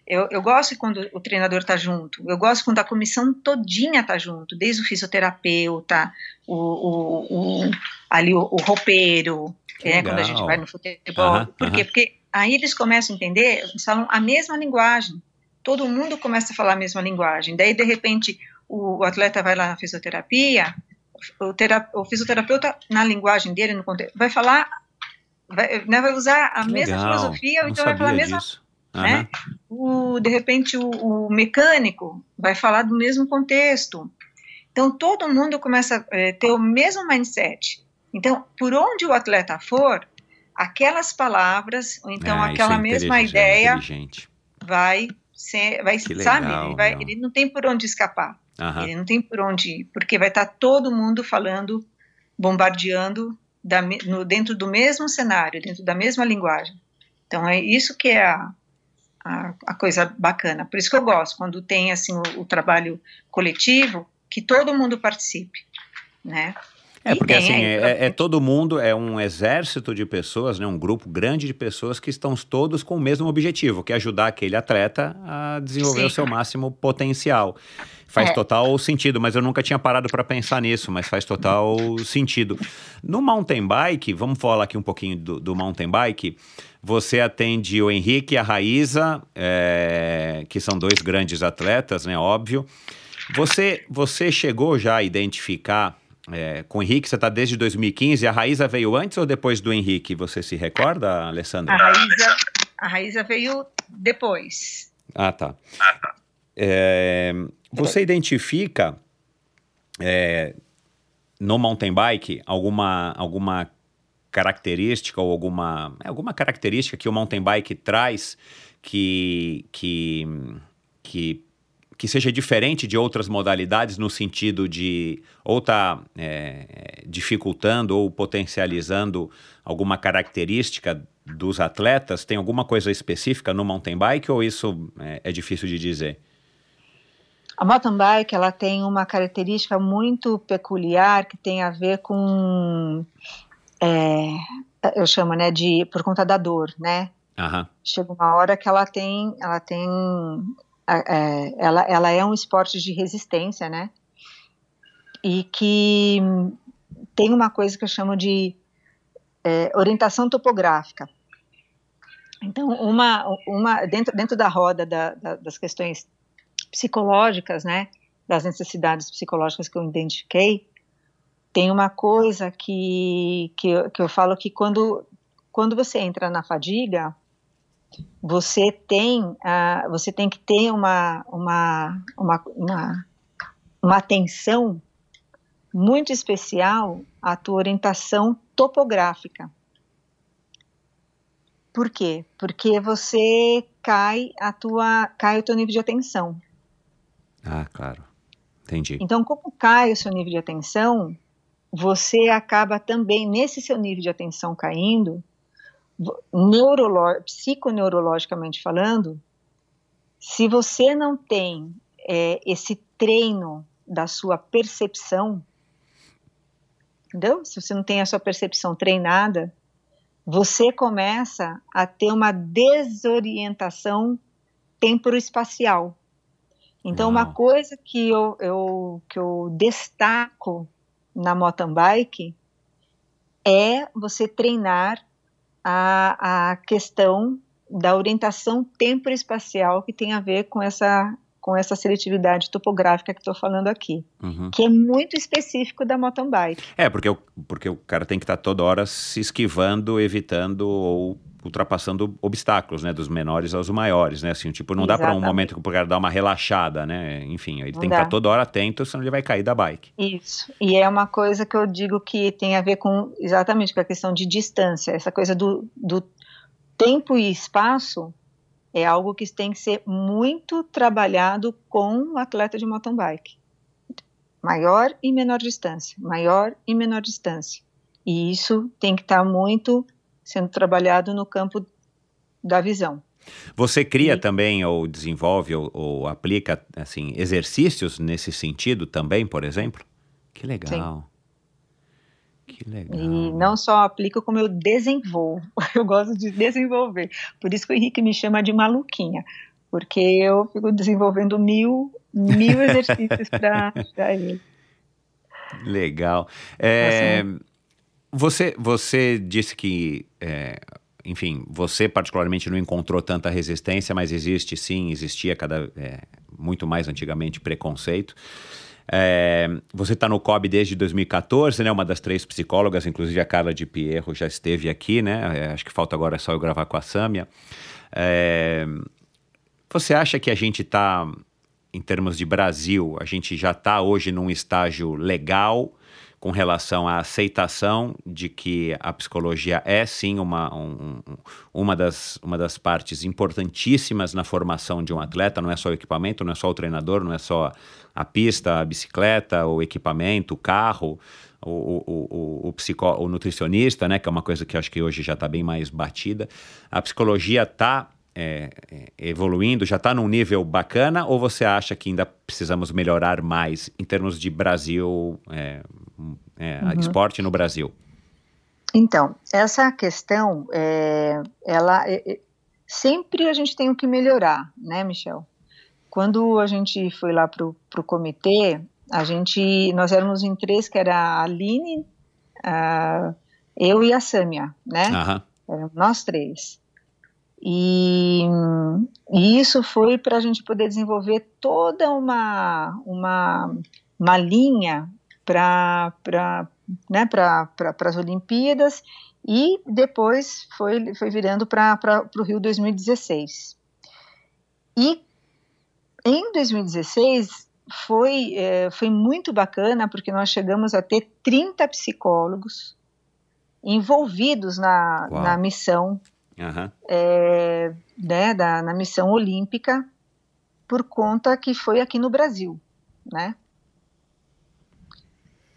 eu, eu gosto quando o treinador está junto, eu gosto quando a comissão todinha está junto, desde o fisioterapeuta, o, o, o- ali o, o roupeiro, né, quando a gente vai no futebol. Aham, Por quê? aham. Porque aí eles começam a entender, eles falam a mesma linguagem. Todo mundo começa a falar a mesma linguagem. Daí, de repente, o, atleta vai lá na fisioterapia, o, tera- o fisioterapeuta, na linguagem dele, no contexto, vai falar, vai, né, vai usar a mesma filosofia, ou então vai falar a mesma disso. né? O, de repente o, o mecânico vai falar do mesmo contexto. Então todo mundo começa a ter o mesmo mindset. Então, por onde o atleta for, aquelas palavras, ou então Ah, isso aquela é mesma é ideia vai ser, vai, Que sabe? legal, Ele, vai- ele não tem por onde escapar. Aham. Ele não tem por onde ir, porque vai estar todo mundo falando, bombardeando da no- dentro do mesmo cenário, dentro da mesma linguagem. Então é isso que é a, a, a coisa bacana. Por isso que eu gosto quando tem assim o, o trabalho coletivo, que todo mundo participe, né? É, porque assim, aí, é, é todo mundo, é um exército de pessoas, né, um grupo grande de pessoas que estão todos com o mesmo objetivo, que é ajudar aquele atleta a desenvolver Sim. o seu máximo potencial. Faz É. total sentido, mas eu nunca tinha parado para pensar nisso, mas faz total sentido. No mountain bike, vamos falar aqui um pouquinho do, do mountain bike. Você atende o Henrique e a Raíza, é, que são dois grandes atletas, né? Óbvio. Você, você chegou já a identificar é, com o Henrique, você está desde 2015, a Raíza veio antes ou depois do Henrique? Você se recorda, Alessandra? A Raíza, a Raíza veio depois. Ah, tá. É, você identifica é, no mountain bike alguma, alguma característica ou alguma, é, alguma característica que o mountain bike traz que, que, que, que seja diferente de outras modalidades no sentido de ou tá é, dificultando ou potencializando alguma característica dos atletas? Tem alguma coisa específica no mountain bike ou isso é, é difícil de dizer? A mountain bike ela tem uma característica muito peculiar que tem a ver com é, eu chamo né de por conta da dor né Aham. chega uma hora que ela tem ela tem é, ela, ela é um esporte de resistência né? E que tem uma coisa que eu chamo de é, orientação topográfica. Então uma uma dentro dentro da roda da, da, das questões psicológicas, né, das necessidades psicológicas que eu identifiquei, tem uma coisa que, que, eu, que eu falo que quando, quando você entra na fadiga, você tem, uh, você tem que ter uma, uma, uma, uma, uma atenção muito especial à tua orientação topográfica. Por quê? Porque você cai a tua cai o teu nível de atenção. Ah, claro. Entendi. Então, como cai o seu nível de atenção, você acaba também, nesse seu nível de atenção caindo, neurolo psiconeurologicamente falando, se você não tem é, esse treino da sua percepção, entendeu? Se você não tem a sua percepção treinada, você começa a ter uma desorientação temporoespacial. Então, uma coisa que eu, eu, que eu destaco na mountain bike é você treinar a, a questão da orientação temporoespacial que tem a ver com essa com essa seletividade topográfica que estou falando aqui, uhum. que é muito específico da mountain bike. É, porque o, porque o cara tem que estar tá toda hora se esquivando, evitando ou ultrapassando obstáculos, né, dos menores aos maiores, né, assim, tipo, não Exatamente. dá para um momento que o cara dar uma relaxada, né, enfim, ele não tem dá. que estar toda hora atento, senão ele vai cair da bike. Isso, e é uma coisa que eu digo que tem a ver com, exatamente, com a questão de distância, essa coisa do, do tempo e espaço é algo que tem que ser muito trabalhado com o atleta de mountain bike. Maior e menor distância, maior e menor distância. E isso tem que estar muito sendo trabalhado no campo da visão. Você cria e, também ou desenvolve ou, ou, aplica assim exercícios nesse sentido também, por exemplo? Que legal. Sim. Que legal. E não só aplico, como eu desenvolvo. Eu gosto de desenvolver. Por isso que o Henrique me chama de maluquinha, porque eu fico desenvolvendo mil, mil exercícios para ele. Legal. É, assim, você, você disse que, é, enfim, você particularmente não encontrou tanta resistência, mas existe sim, existia cada é, muito mais antigamente preconceito. É, você está no COB desde 2014, né? Uma das três psicólogas, inclusive a Carla de Pierro já esteve aqui, né? É, acho que falta agora só eu gravar com a Sâmia. É, você acha que a gente está, em termos de Brasil, a gente já está hoje num estágio legal com relação à aceitação de que a psicologia é sim uma, um, uma, das, uma das partes importantíssimas na formação de um atleta, não é só o equipamento, não é só o treinador, não é só a pista, a bicicleta, o equipamento, o carro, o, o, o, o, o nutricionista, né, que é uma coisa que acho que hoje já está bem mais batida. A psicologia está é, é, evoluindo, já está num nível bacana, ou você acha que ainda precisamos melhorar mais em termos de Brasil, é, é, uhum. esporte no Brasil? Então, essa questão, é, ela é, sempre a gente tem o que melhorar, né, Michel? Quando a gente foi lá para o comitê, a gente, nós éramos em três, que era a Aline, a, eu e a Sâmia, né? Uhum. nós três. E, e isso foi para a gente poder desenvolver toda uma, uma, uma linha para né, pra, as Olimpíadas e depois foi, foi virando para o Rio 2016. E em 2016 foi, é, foi muito bacana porque nós chegamos a ter 30 psicólogos envolvidos na, na missão uhum. é, né, da, na missão olímpica, por conta que foi aqui no Brasil, né?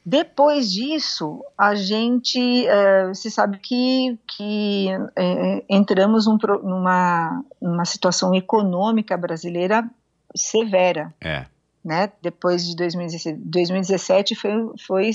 Depois disso, a gente é, se sabe que, que é, entramos num, numa, numa situação econômica brasileira severa. É. Né? Depois de 2017, 2017 foi, foi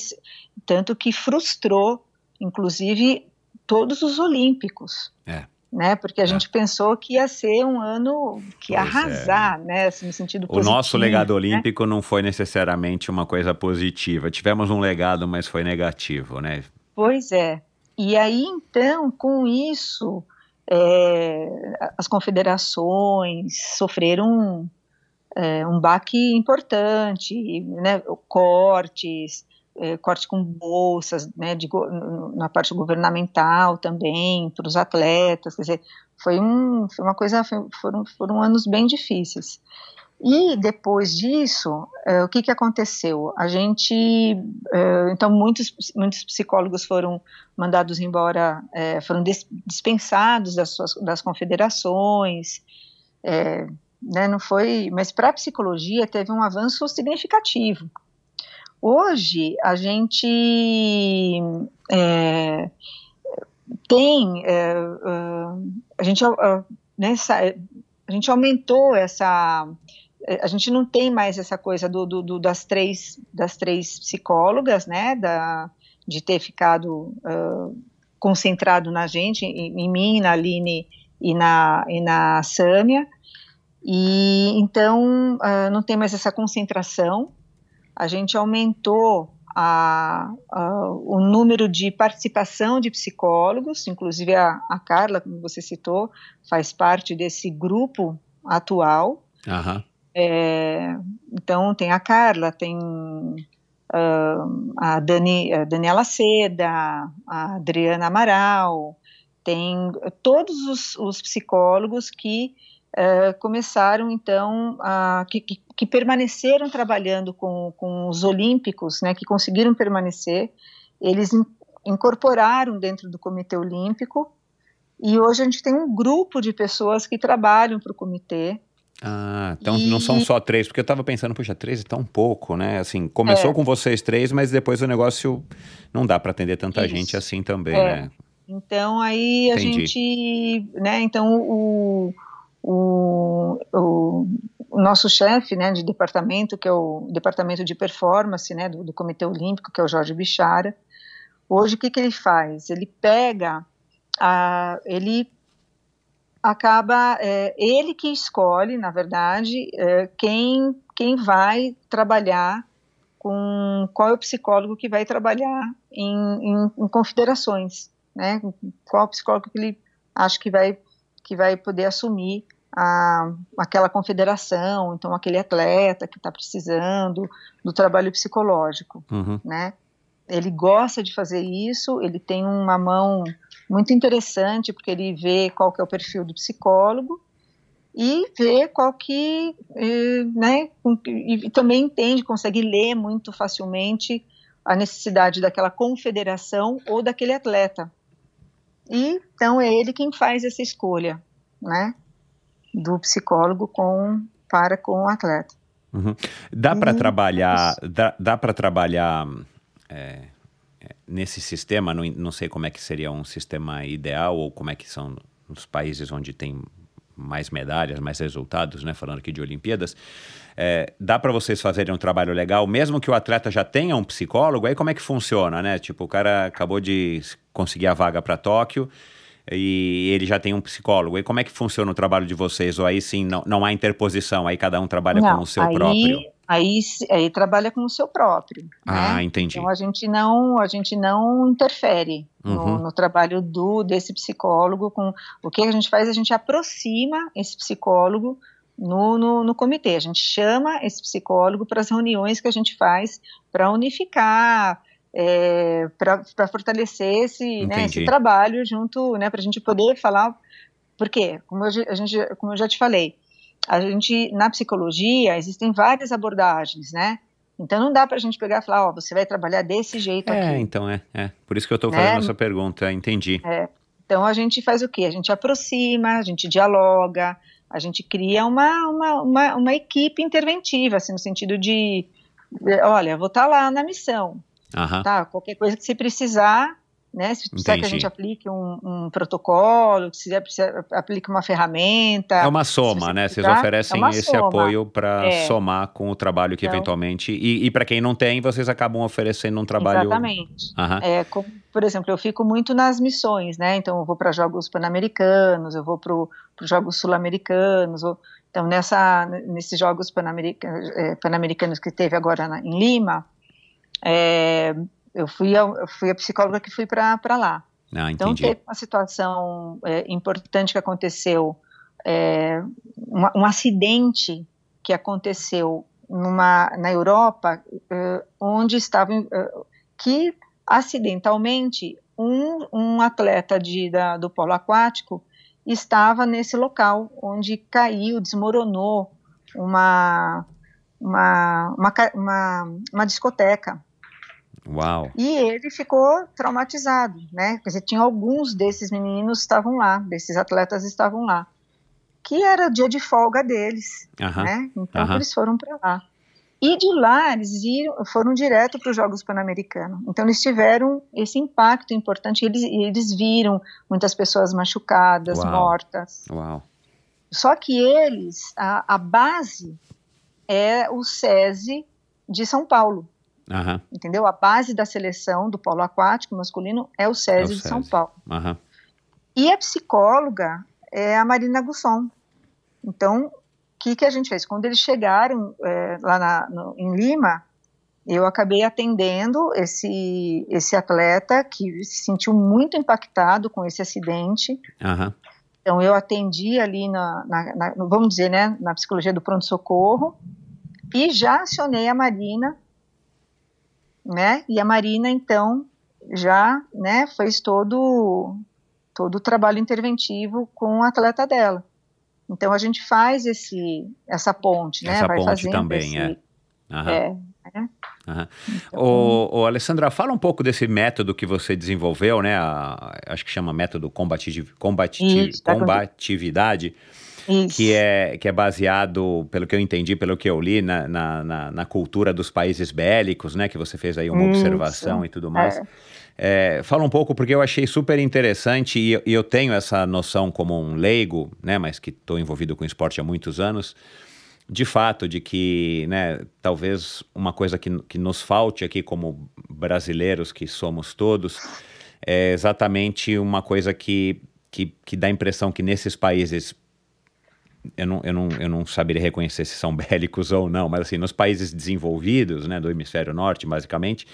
tanto que frustrou, inclusive, todos os olímpicos. É né? Porque a é. gente pensou que ia ser um ano que ia pois é. arrasar, é. né? Assim, no sentido positivo. O nosso legado né? olímpico não foi necessariamente uma coisa positiva. Tivemos um legado, mas foi negativo, né? Pois é. E aí, então, com isso, é, as confederações sofreram é, um baque importante, né? Cortes, é, corte com bolsas, né, de, na parte governamental também, para os atletas, quer dizer, foi, um, foi uma coisa, foi, foram, foram anos bem difíceis. E depois disso, é, o que, que aconteceu? A gente, é, então muitos, muitos psicólogos foram mandados embora, foram dispensados das, suas, das confederações, né, não foi, mas para a psicologia teve um avanço significativo. Hoje, a gente é, tem, é, a, gente, né, a gente aumentou essa, a gente não tem mais essa coisa do, do, do das, três, das três psicólogas, né, da, de ter ficado uh, concentrado na gente, em, em mim, na Aline e na, e na Sâmia, e então uh, não tem mais essa concentração. A gente aumentou a, a, o número de participação de psicólogos, inclusive a, a, Carla, como você citou, faz parte desse grupo atual. Uhum. É, então tem a Carla, tem uh, a, Dani, a Daniela Seda, a Adriana Amaral, tem todos os, os psicólogos que uh, começaram então a, que, que, que, permaneceram trabalhando com, com os olímpicos, né, que conseguiram permanecer, eles in, incorporaram dentro do Comitê Olímpico e hoje a gente tem um grupo de pessoas que trabalham para o comitê. Ah, então e... não são só três, porque eu estava pensando, puxa, três é tão pouco, né? Assim, começou é. com vocês três, mas depois o negócio não dá para atender tanta Isso. gente assim também, é. né? Então aí a Entendi. gente, né? Então o, o, o, o nosso chefe, né, de departamento, que é o departamento de performance, né, do, do Comitê Olímpico, que é o Jorge Bichara, hoje o que que ele faz? Ele pega, a, ele acaba, é, ele que escolhe, na verdade, é, quem quem vai trabalhar com qual é o psicólogo que vai trabalhar em, em, em confederações né? Qual psicólogo que ele acha que vai que vai poder assumir a, aquela confederação, então aquele atleta que está precisando do trabalho psicológico, uhum. né? Ele gosta de fazer isso, ele tem uma mão muito interessante porque ele vê qual que é o perfil do psicólogo e vê qual que, eh, né, e também entende, consegue ler muito facilmente a necessidade daquela confederação ou daquele atleta. E então é ele quem faz essa escolha, né, do psicólogo com para com o atleta. Uhum. Dá para trabalhar, dá, dá para trabalhar é, é, nesse sistema. Não, não sei como é que seria um sistema ideal ou como é que são os países onde tem mais medalhas, mais resultados, né? Falando aqui de Olimpíadas, é, dá para vocês fazerem um trabalho legal, mesmo que o atleta já tenha um psicólogo. Aí como é que funciona, né? Tipo, o cara acabou de conseguir a vaga para Tóquio e ele já tem um psicólogo. E como é que funciona o trabalho de vocês? Ou aí sim não, não há interposição, aí cada um trabalha não, com o seu aí, próprio? Aí, aí trabalha com o seu próprio. Ah, né? entendi. Então a gente não, a gente não interfere uhum. no, no, trabalho do desse psicólogo. Com o que a gente faz, a gente aproxima esse psicólogo no, no, no comitê. A gente chama esse psicólogo para as reuniões que a gente faz para unificar, é, para fortalecer esse, né, esse trabalho junto, né, para a gente poder falar, porque, como eu, a gente, como eu já te falei, a gente, na psicologia, existem várias abordagens, né, então não dá para a gente pegar e falar, ó, você vai trabalhar desse jeito é, aqui. É, então é, é, por isso que eu estou fazendo né? essa pergunta, entendi. É, então a gente faz o quê? A gente aproxima, a gente dialoga, a gente cria uma, uma, uma, uma equipe interventiva, assim, no sentido de, olha, vou estar tá lá na missão. Tá? Qualquer coisa que você precisar, né? Se precisar Entendi. que a gente aplique um, um protocolo, se precisar, aplique uma ferramenta. É uma soma, né? Vocês oferecem é esse soma. apoio para é. somar com o trabalho que então, eventualmente. E, e para quem não tem, vocês acabam oferecendo um trabalho. Exatamente. Uhum. É, como, por exemplo, eu fico muito nas missões, né? Então eu vou para Jogos Pan-Americanos, eu vou para os Jogos Sul-Americanos. Então, nessa, nesses Jogos Pan-Americanos, é, Pan que teve agora na, em Lima, é, eu, fui a, eu fui a psicóloga que fui para lá. Ah, então teve uma situação é, importante que aconteceu, é, um, um, acidente que aconteceu numa, na Europa, é, onde estava é, que acidentalmente um, um atleta de, da, do polo aquático estava nesse local onde caiu, desmoronou uma, uma, uma, uma, uma discoteca. Uau. E ele ficou traumatizado, né? Quer dizer, tinha alguns desses meninos estavam lá, desses atletas estavam lá, que era dia de folga deles, uh -huh. né? Então uh -huh. eles foram para lá. E de lá eles iram, foram direto para os Jogos Pan-Americanos. Então eles tiveram esse impacto importante. Eles, eles viram muitas pessoas machucadas, Uau. mortas. Uau. Só que eles, a, a base é o SESI de São Paulo. Aham, entendeu? A base da seleção do polo aquático masculino é o SESI É o de São. Paulo. aham. E a psicóloga é a Marina Gusson. Então, o que, que a gente fez? Quando eles chegaram é, lá na- no- em Lima, eu acabei atendendo esse, esse atleta que se sentiu muito impactado com esse acidente. aham. Então, eu atendi ali na, na- na- vamos dizer, né, na psicologia do pronto-socorro e já acionei a Marina, né, e a Marina, então, já, né, fez todo, todo o trabalho interventivo com o atleta dela. Então, a gente faz esse, essa ponte, né, Essa vai ponte também, esse, Aham. é, Aham. então, Ô, ô, Alessandra, fala um pouco desse método que você desenvolveu, né? a- acho que chama método combati combati Isso, tá com- combatividade, isso. que é, que é baseado, pelo que eu entendi, pelo que eu li, na, na, na- cultura dos países bélicos, né? Que você fez aí uma Isso. observação e tudo mais. É. É, fala um pouco, porque eu achei super interessante e, eu- e eu tenho essa noção como um leigo, né? Mas que estou envolvido com esporte há muitos anos de fato de que, né, talvez uma coisa que, que nos falte aqui como brasileiros que somos todos é exatamente uma coisa que, que, que dá a impressão que nesses países eu não, eu, não, eu não saberia reconhecer se são bélicos ou não, mas assim, nos países desenvolvidos, né, do hemisfério norte, basicamente,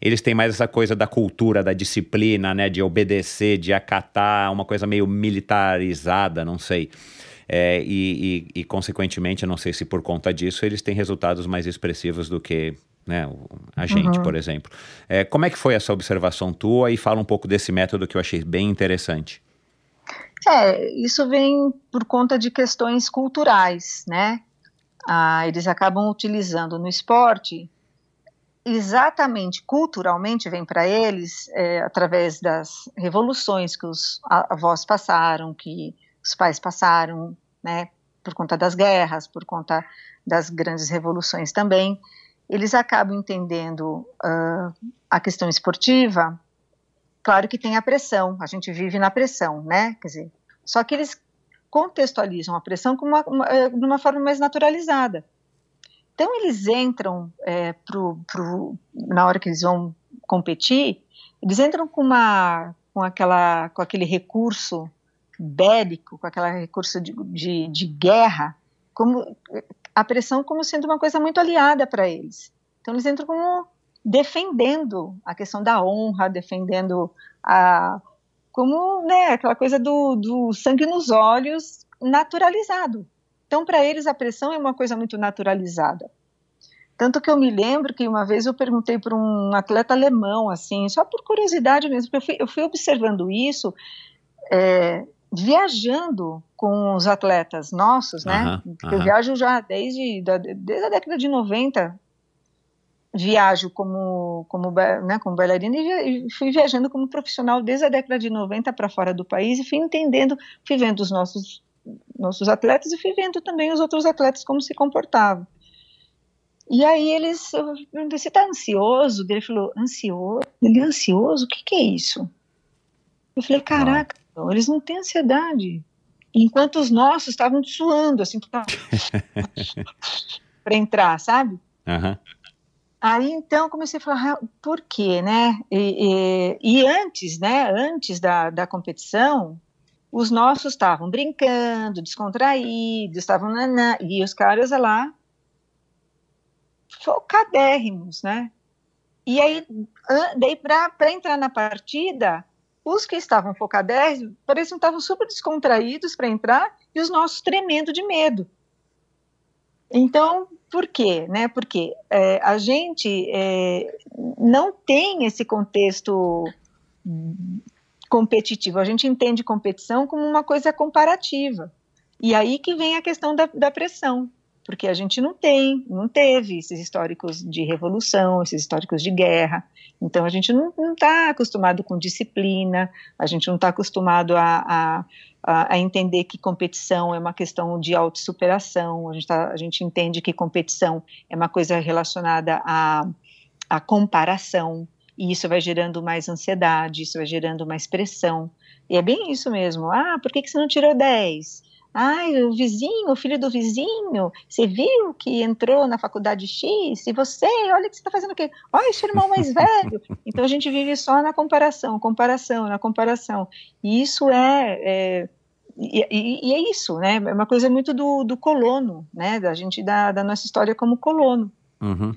eles têm mais essa coisa da cultura, da disciplina, né, de obedecer, de acatar, uma coisa meio militarizada, não sei. É, e, e, e, consequentemente, eu não sei se por conta disso, eles têm resultados mais expressivos do que né, a gente, Uhum. por exemplo. É, como é que foi essa observação tua? E fala um pouco desse método que eu achei bem interessante. É, isso vem por conta de questões culturais, né? Ah, eles acabam utilizando no esporte, exatamente culturalmente vem para eles, é, através das revoluções que os avós passaram, que os pais passaram, né? Por conta das guerras, por conta das grandes revoluções também, eles acabam entendendo ah, a questão esportiva Claro que tem a pressão, a gente vive na pressão, né? Quer dizer, só que eles contextualizam a pressão como uma, uma, eh, de uma forma mais naturalizada. Então eles entram é, pro, pro, na hora que eles vão competir, eles entram com uma com aquela com aquele recurso bélico, com aquele recurso de, de, de guerra, como a pressão como sendo uma coisa muito aliada para eles. Então eles entram como defendendo a questão da honra, defendendo a como né, aquela coisa do, do sangue nos olhos naturalizado. Então, para eles, a pressão é uma coisa muito naturalizada. Tanto que eu me lembro que uma vez eu perguntei para um atleta alemão, assim, só por curiosidade mesmo, porque eu fui, eu fui observando isso, é, viajando com os atletas nossos, né? Eu viajo já desde, da- desde a década de 90, viajo como, como, né, como bailarina e fui viajando como profissional desde a década de 90 para fora do país e fui entendendo, fui vendo os nossos, nossos atletas e fui vendo também os outros atletas como se comportavam. E aí eles, eu perguntei, você está ansioso? Ele falou, ansioso? Ele ansioso? O que, que é isso? Eu falei, caraca, eles não têm ansiedade. Enquanto os nossos estavam suando, assim, para entrar, sabe? Aham. Aí então comecei a falar, "Ah, por quê, né? E, e- e antes, né? Antes da, da competição, os nossos estavam brincando, descontraídos, estavam nanã, e os caras lá focadérrimos, né? E aí, daí para entrar na partida, os que estavam focadérrimos pareciam que estavam super descontraídos para entrar e os nossos tremendo de medo. Então, por quê? Né? Porque é, a gente é, não tem esse contexto competitivo. A gente entende competição como uma coisa comparativa. E aí que vem a questão da, da pressão, porque a gente não tem, não teve esses históricos de revolução, esses históricos de guerra. Então a gente não está acostumado com disciplina, a gente não está acostumado a, a a, a entender que competição é uma questão de autossuperação, a gente, tá, a gente entende que competição é uma coisa relacionada à, à comparação, e isso vai gerando mais ansiedade, isso vai gerando mais pressão. E é bem isso mesmo. Ah, por que, que você não tirou 10? Ai, o vizinho, o filho do vizinho, você viu que entrou na faculdade X? E você, olha que você está fazendo o quê? Olha, seu irmão mais velho. Então a gente vive só na comparação, comparação, na comparação. E isso é, é e, e, é isso, né? É uma coisa muito do, do colono, né? Da gente, da, da nossa história como colono. Uhum.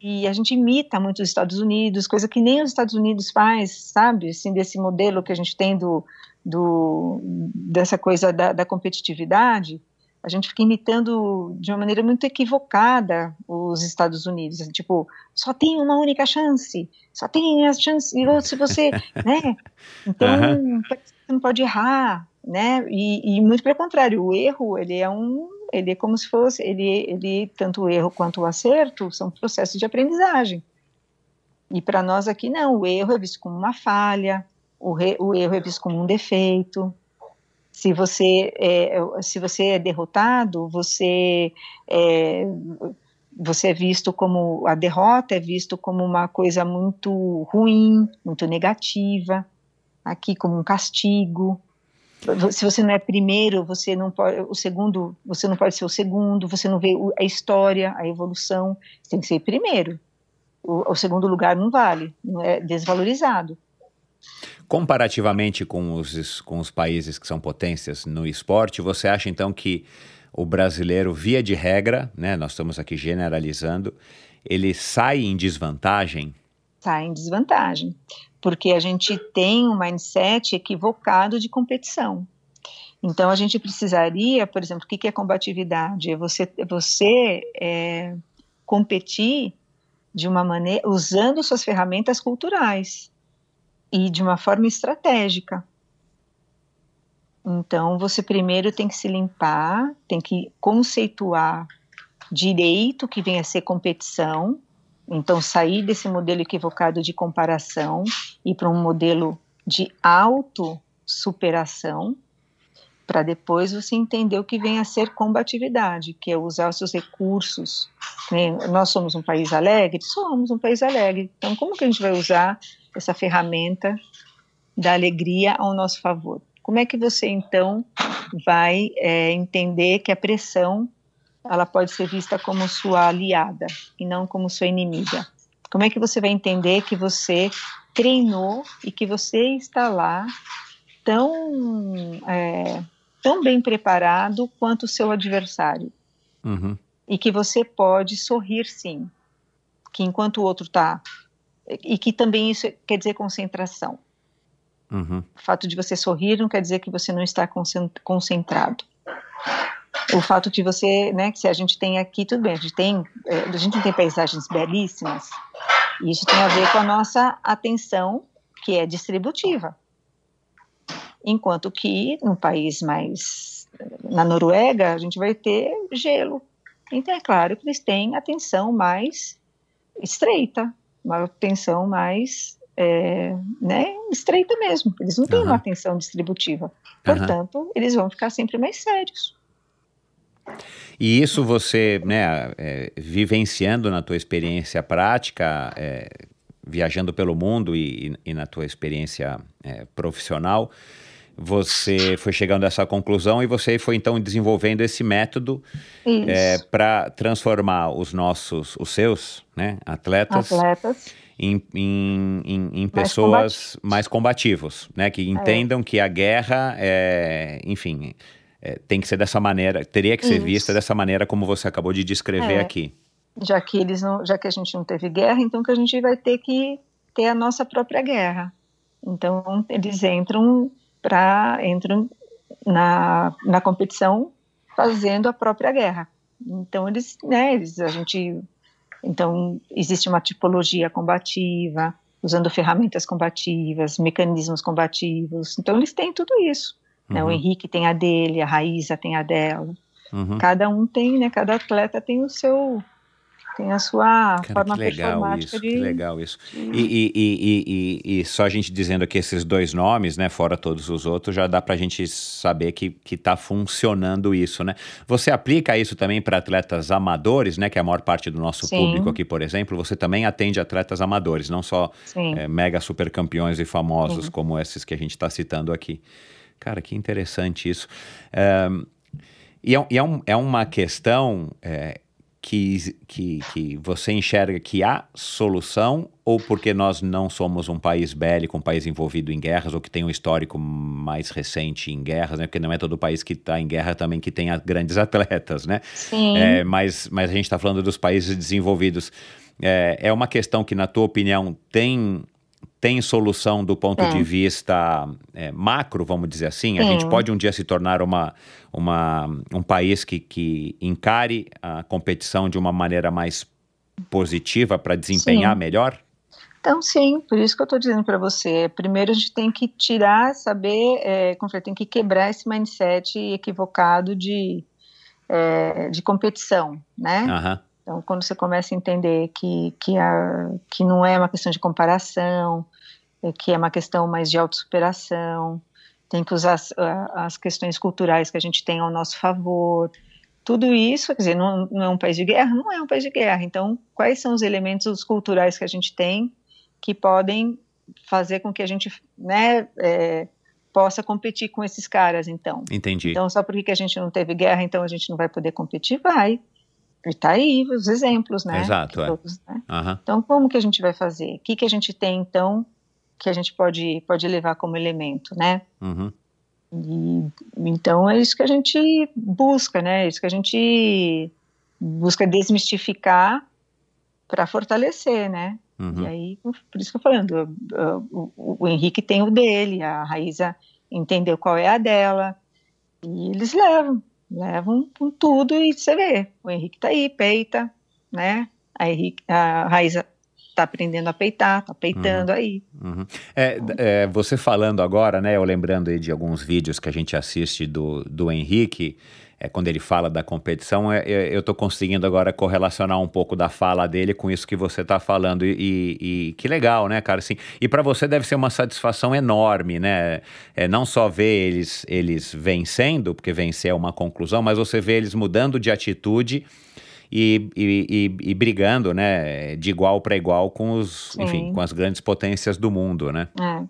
E a gente imita muito os Estados Unidos, coisa que nem os Estados Unidos faz, sabe? Assim, desse modelo que a gente tem do, do, dessa coisa da, da, competitividade, a gente fica imitando de uma maneira muito equivocada os Estados Unidos. Tipo, só tem uma única chance, só tem a chance, e se você, né? Então, uhum. você não pode errar, né? E, e, muito pelo contrário, o erro, ele é um, ele é como se fosse, ele, ele tanto o erro quanto o acerto são processos de aprendizagem. E para nós aqui não, o erro é visto como uma falha, o, re, o erro é visto como um defeito. Se você é, se você é derrotado, você é, você é visto como a derrota é visto como uma coisa muito ruim, muito negativa, aqui como um castigo. Se você não é primeiro, você não pode, o segundo, você não pode ser o segundo. Você não vê a história, a evolução. Você tem que ser primeiro. O, o segundo lugar não vale, não é desvalorizado. Comparativamente com os, com os países que são potências no esporte, você acha então que o brasileiro, via de regra, né, nós estamos aqui generalizando, ele sai em desvantagem? Sai em desvantagem, porque a gente tem um mindset equivocado de competição. Então, a gente precisaria, por exemplo, o que é combatividade? É você, é você é, competir de uma maneira, usando suas ferramentas culturais e de uma forma estratégica. Então, você primeiro tem que se limpar, tem que conceituar direito que vem a ser competição, então sair desse modelo equivocado de comparação e para um modelo de autossuperação, para depois você entender o que vem a ser combatividade, que é usar os seus recursos. Né? Nós somos um país alegre? Somos um país alegre. Então, como que a gente vai usar essa ferramenta da alegria ao nosso favor. Como é que você então vai é, entender que a pressão ela pode ser vista como sua aliada e não como sua inimiga? Como é que você vai entender que você treinou e que você está lá tão é, tão bem preparado quanto o seu adversário uhum. e que você pode sorrir sim, que enquanto o outro está e que também isso quer dizer concentração. Uhum. O fato de você sorrir não quer dizer que você não está concentrado. O fato de você, né, que se a gente tem aqui, tudo bem, a gente tem, é, a gente tem paisagens belíssimas, e isso tem a ver com a nossa atenção, que é distributiva. Enquanto que, no país mais, na Noruega, a gente vai ter gelo. Então, é claro que eles têm atenção mais estreita, uma atenção mais é, né, estreita mesmo. Eles não têm uhum. uma atenção distributiva. Portanto, uhum. eles vão ficar sempre mais sérios. E isso você, né, é, vivenciando na tua experiência prática, é, viajando pelo mundo e, e, na tua experiência é, profissional, você foi chegando a essa conclusão e você foi então desenvolvendo esse método é, para transformar os nossos, os seus, né, atletas, atletas. Em, em, em, em, pessoas mais combativos, né, que é. entendam é. que a guerra é, enfim, é, tem que ser dessa maneira, teria que ser Isso. vista dessa maneira como você acabou de descrever é. aqui. Já que eles não, já que a gente não teve guerra, então que a gente vai ter que ter a nossa própria guerra. Então eles entram para entram na, na competição fazendo a própria guerra. Então eles, né, eles, a gente, então existe uma tipologia combativa, usando ferramentas combativas, mecanismos combativos. Então eles têm tudo isso. Uhum. Né? O uhum. Henrique tem a dele, a Raíza tem a dela. Uhum. Cada um tem, né? Cada atleta tem o seu tem a sua Cara, forma que legal isso, de... Que legal isso. E, e, e, e, só a gente dizendo aqui esses dois nomes, né, fora todos os outros, já dá para a gente saber que, que tá funcionando isso, né? Você aplica isso também para atletas amadores, né, que é a maior parte do nosso Sim. público aqui, por exemplo, você também atende atletas amadores, não só é, mega super campeões e famosos Sim. como esses que a gente está citando aqui. Cara, que interessante isso. É, E é, é, um, é uma questão é, que, que, que você enxerga que há solução ou porque nós não somos um país bélico, um país envolvido em guerras ou que tem um histórico mais recente em guerras, né? Porque não é todo país que está em guerra também que tenha grandes atletas, né? Sim. É, mas, mas a gente está falando dos países desenvolvidos. É, é uma questão que, na tua opinião, tem tem solução do ponto É. de vista é, macro, vamos dizer assim? A Sim. gente pode um dia se tornar uma, uma, um país que, que encare a competição de uma maneira mais positiva para desempenhar Sim. melhor? Então, sim, por isso que eu estou dizendo para você. Primeiro, a gente tem que tirar, saber, é, tem que quebrar esse mindset equivocado de, é, de competição, né? Aham. Então, quando você começa a entender que, que, a, que não é uma questão de comparação, é que é uma questão mais de autossuperação, tem que usar as, as questões culturais que a gente tem ao nosso favor. Tudo isso, quer dizer, não, não é um país de guerra? Não é um país de guerra. Então, quais são os elementos culturais que a gente tem que podem fazer com que a gente né, é, possa competir com esses caras, então? Entendi. Então, só porque que a gente não teve guerra, então a gente não vai poder competir? Vai. E tá aí os exemplos, né? Exato, é. Todos, né? Aham. Então, como que a gente vai fazer? O que, que a gente tem, então, que a gente pode, pode levar como elemento, né? Uhum. E, então, é isso que a gente busca, né? É isso que a gente busca desmistificar para fortalecer, né? Uhum. E aí, por isso que eu falando, o, o- o Henrique tem o dele, a Raíza entendeu qual é a dela, e eles levam, levam com tudo e você vê, o Henrique tá aí, peita, né? A, Henrique, a Raíza tá aprendendo a peitar, tá peitando aí. Uhum. É, é, você falando agora, né, eu lembrando aí de alguns vídeos que a gente assiste do, do Henrique, é, quando ele fala da competição, é, é, eu estou conseguindo agora correlacionar um pouco da fala dele com isso que você está falando e, e- e que legal, né, cara? Assim, e para você deve ser uma satisfação enorme, né? É, não só ver eles, eles vencendo, porque vencer é uma conclusão, mas você vê eles mudando de atitude e, e, e- e brigando, né, de igual para igual com os, Sim. enfim, com as grandes potências do mundo, né? É,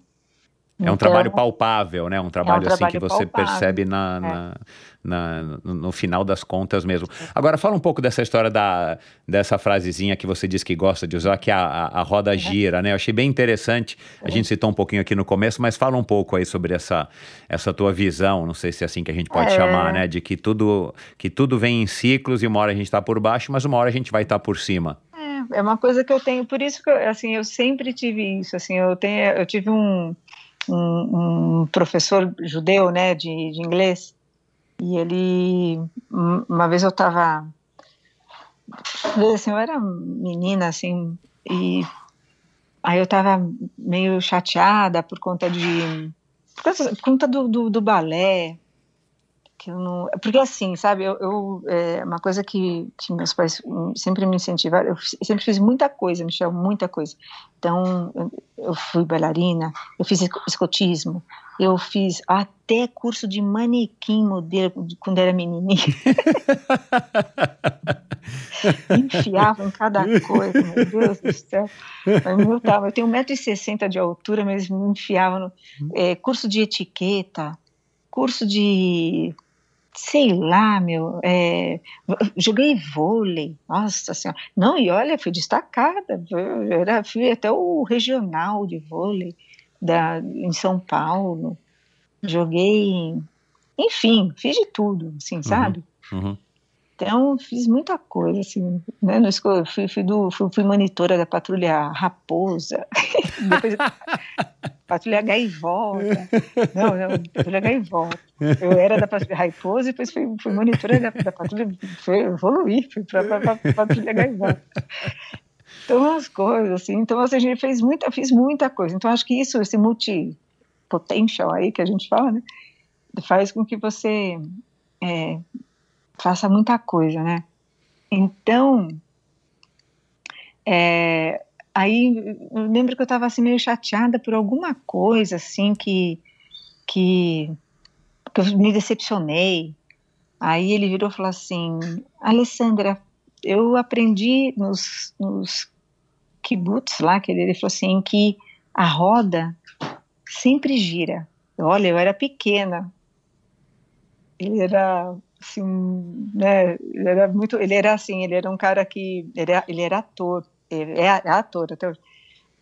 É um Então, trabalho palpável, né? Um trabalho, assim que trabalho você palpável, percebe na, na- na- no, final das contas mesmo. Agora, fala um pouco dessa história da, dessa frasezinha que você diz que gosta de usar, que é a, a, a roda gira, né? Eu achei bem interessante. A gente citou um pouquinho aqui no começo, mas fala um pouco aí sobre essa, essa tua visão, não sei se é assim que a gente pode É. chamar, né? De que tudo, que tudo vem em ciclos e uma hora a gente está por baixo, mas uma hora a gente vai estar por cima. É uma coisa que eu tenho, por isso que eu, assim, eu sempre tive isso, assim, eu tenho, eu tive um, um, um professor judeu, né, de, de inglês, e ele, um- uma vez eu estava, assim, eu era menina, assim, e aí eu estava meio chateada por conta de, por conta do, do, do balé, que eu não, porque assim, sabe, eu, eu é uma coisa que, que meus pais sempre me incentivaram, eu sempre fiz muita coisa, Michel, muita coisa. Então, eu, eu fui bailarina, eu fiz esco- escotismo, eu fiz até curso de manequim modelo de- quando era menininha. Me enfiava em cada coisa, meu Deus do céu. Mas, meu, tá, eu tenho 1,60m de altura, mas me enfiava no é, curso de etiqueta, curso de sei lá, meu, é, joguei vôlei, nossa senhora, não, e olha, fui destacada, era, fui até o regional de vôlei da, em São Paulo, joguei, enfim, fiz de tudo, assim, sabe? Uhum. Então, fiz muita coisa, assim, né, no fui, fui, do, fui, fui monitora da patrulha Raposa, depois patrulha Gaivota, não, não, patrulha Gaivota, eu era da patrulha Raposa e depois fui, fui monitora da, da patrulha, fui evoluir, fui para patrulha Gaivota. Então, as coisas, assim, então assim, a gente fez muita, fiz muita coisa, então acho que isso, esse multi-potential aí que a gente fala, né, faz com que você... É, faça muita coisa, né? Então, é, aí eu lembro que eu estava assim meio chateada por alguma coisa assim que que, que eu me decepcionei. Aí ele virou e falou assim, Alessandra, eu aprendi nos, nos kibbutz lá, que ele, ele falou assim, que a roda sempre gira. Olha, eu era pequena. Ele era assim, né, ele era muito, ele era assim, ele era um cara que, ele era, ele era ator, é, é ator, ator,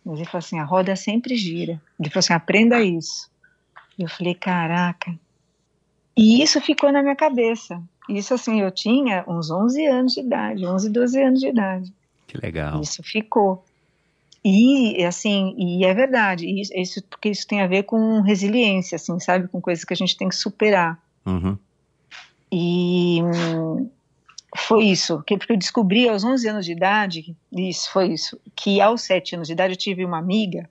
mas ele falou assim, a roda sempre gira, ele falou assim, aprenda isso, eu falei, caraca, e isso ficou na minha cabeça, isso assim, eu tinha uns 11 anos de idade, 11, 12 anos de idade. Que legal. Isso ficou. E, assim, e é verdade, isso, porque isso tem a ver com resiliência, assim, sabe? Com coisas que a gente tem que superar. Uhum. E foi isso, que, porque eu descobri aos 11 anos de idade, isso, foi isso, que aos 7 anos de idade eu tive uma amiga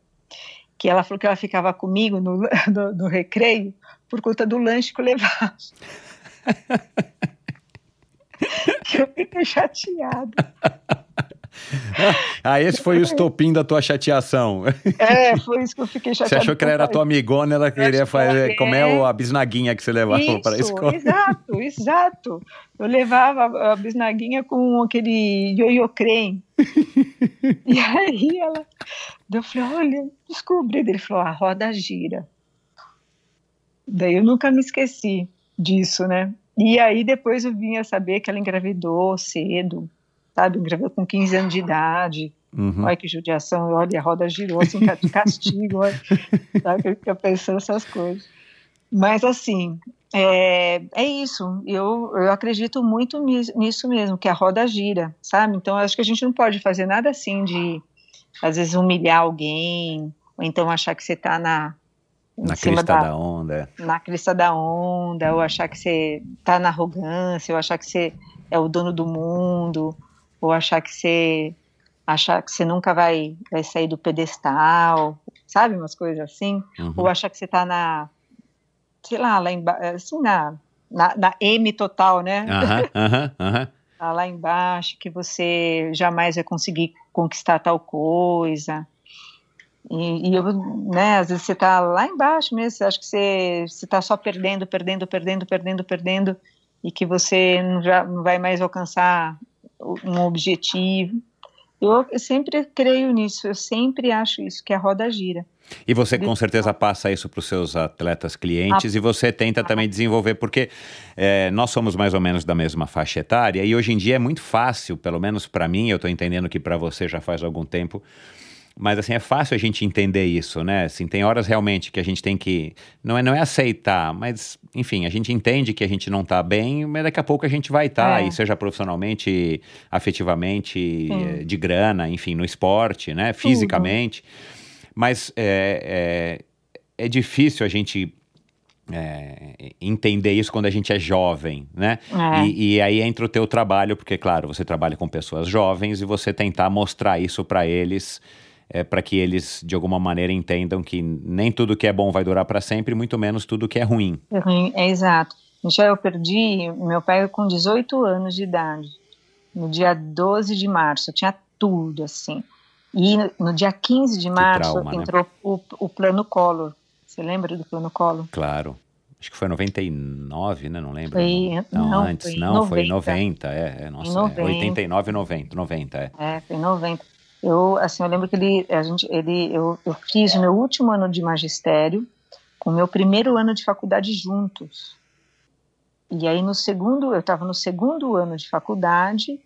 que ela falou que ela ficava comigo no, no, no recreio por conta do lanche que eu levava. eu fiquei chateada. ah, esse foi o estopim da tua chateação. É, foi isso que eu fiquei chateada. Você achou que ela era tua amigona, ela queria fazer. Como é a bisnaguinha que você levava para a escola? Exato, exato. Eu levava a bisnaguinha com aquele ioiô creme. e aí ela. Eu falei, olha, descobri. Ele falou, a roda gira. Daí eu nunca me esqueci disso, né? E aí depois eu vinha saber que ela engravidou cedo sabe? Engravidou com 15 anos de idade. Uhum. Olha que judiação, olha, a roda girou assim, de castigo, olha, sabe? Eu fico pensando essas coisas. Mas, assim, é, é isso. Eu, eu acredito muito nisso mesmo, que a roda gira, sabe? Então, acho que a gente não pode fazer nada assim de, às vezes, humilhar alguém, ou então achar que você está na. Na crista da, da, onda. Na crista da onda, ou achar que você está na arrogância, ou achar que você é o dono do mundo, ou achar que você achar que você nunca vai, vai sair do pedestal, sabe, umas coisas assim, uhum. ou achar que você está na, sei lá, lá embaixo, assim, na, na, na, M total, né? Uhum, uhum, tá lá embaixo, que você jamais vai conseguir conquistar tal coisa. E, e eu, né, às vezes você está lá embaixo mesmo, você acha que você está só perdendo, perdendo, perdendo, perdendo, perdendo, e que você não, já, não vai mais alcançar um objetivo. Eu, sempre creio nisso, eu sempre acho isso, que a roda gira. E você com certeza passa isso para os seus atletas clientes ah, e você tenta também desenvolver, porque é, nós somos mais ou menos da mesma faixa etária e hoje em dia é muito fácil, pelo menos para mim, eu estou entendendo que para você já faz algum tempo, mas assim, é fácil a gente entender isso, né? Assim, tem horas realmente que a gente tem que. Não é, não é aceitar, mas, enfim, a gente entende que a gente não está bem, mas daqui a pouco a gente vai estar, tá, é. seja profissionalmente, afetivamente, Sim. de grana, enfim, no esporte, né? Fisicamente. Mas é, é, é difícil a gente é, entender isso quando a gente é jovem, né? É. E, e, aí entra o teu trabalho, porque, claro, você trabalha com pessoas jovens e você tentar mostrar isso para eles é, para que eles, de alguma maneira, entendam que nem tudo que é bom vai durar para sempre, muito menos tudo que é ruim. É ruim, é exato. Michel, eu perdi meu pai com 18 anos de idade, no dia 12 de março, eu tinha tudo, assim. E no, no dia 15 de março trauma, né? entrou né? o, o plano Collor. Você lembra do plano Collor? Claro. Acho que foi 99, né? Não lembro. Foi, não, não, antes, foi não, 90. foi 90, é, é nossa, 90. É, 89 90, 90, é. É, foi 90. Eu, assim, eu lembro que ele, a gente, ele, eu, eu fiz o meu último ano de magistério com o meu primeiro ano de faculdade juntos. E aí no segundo, eu estava no segundo ano de faculdade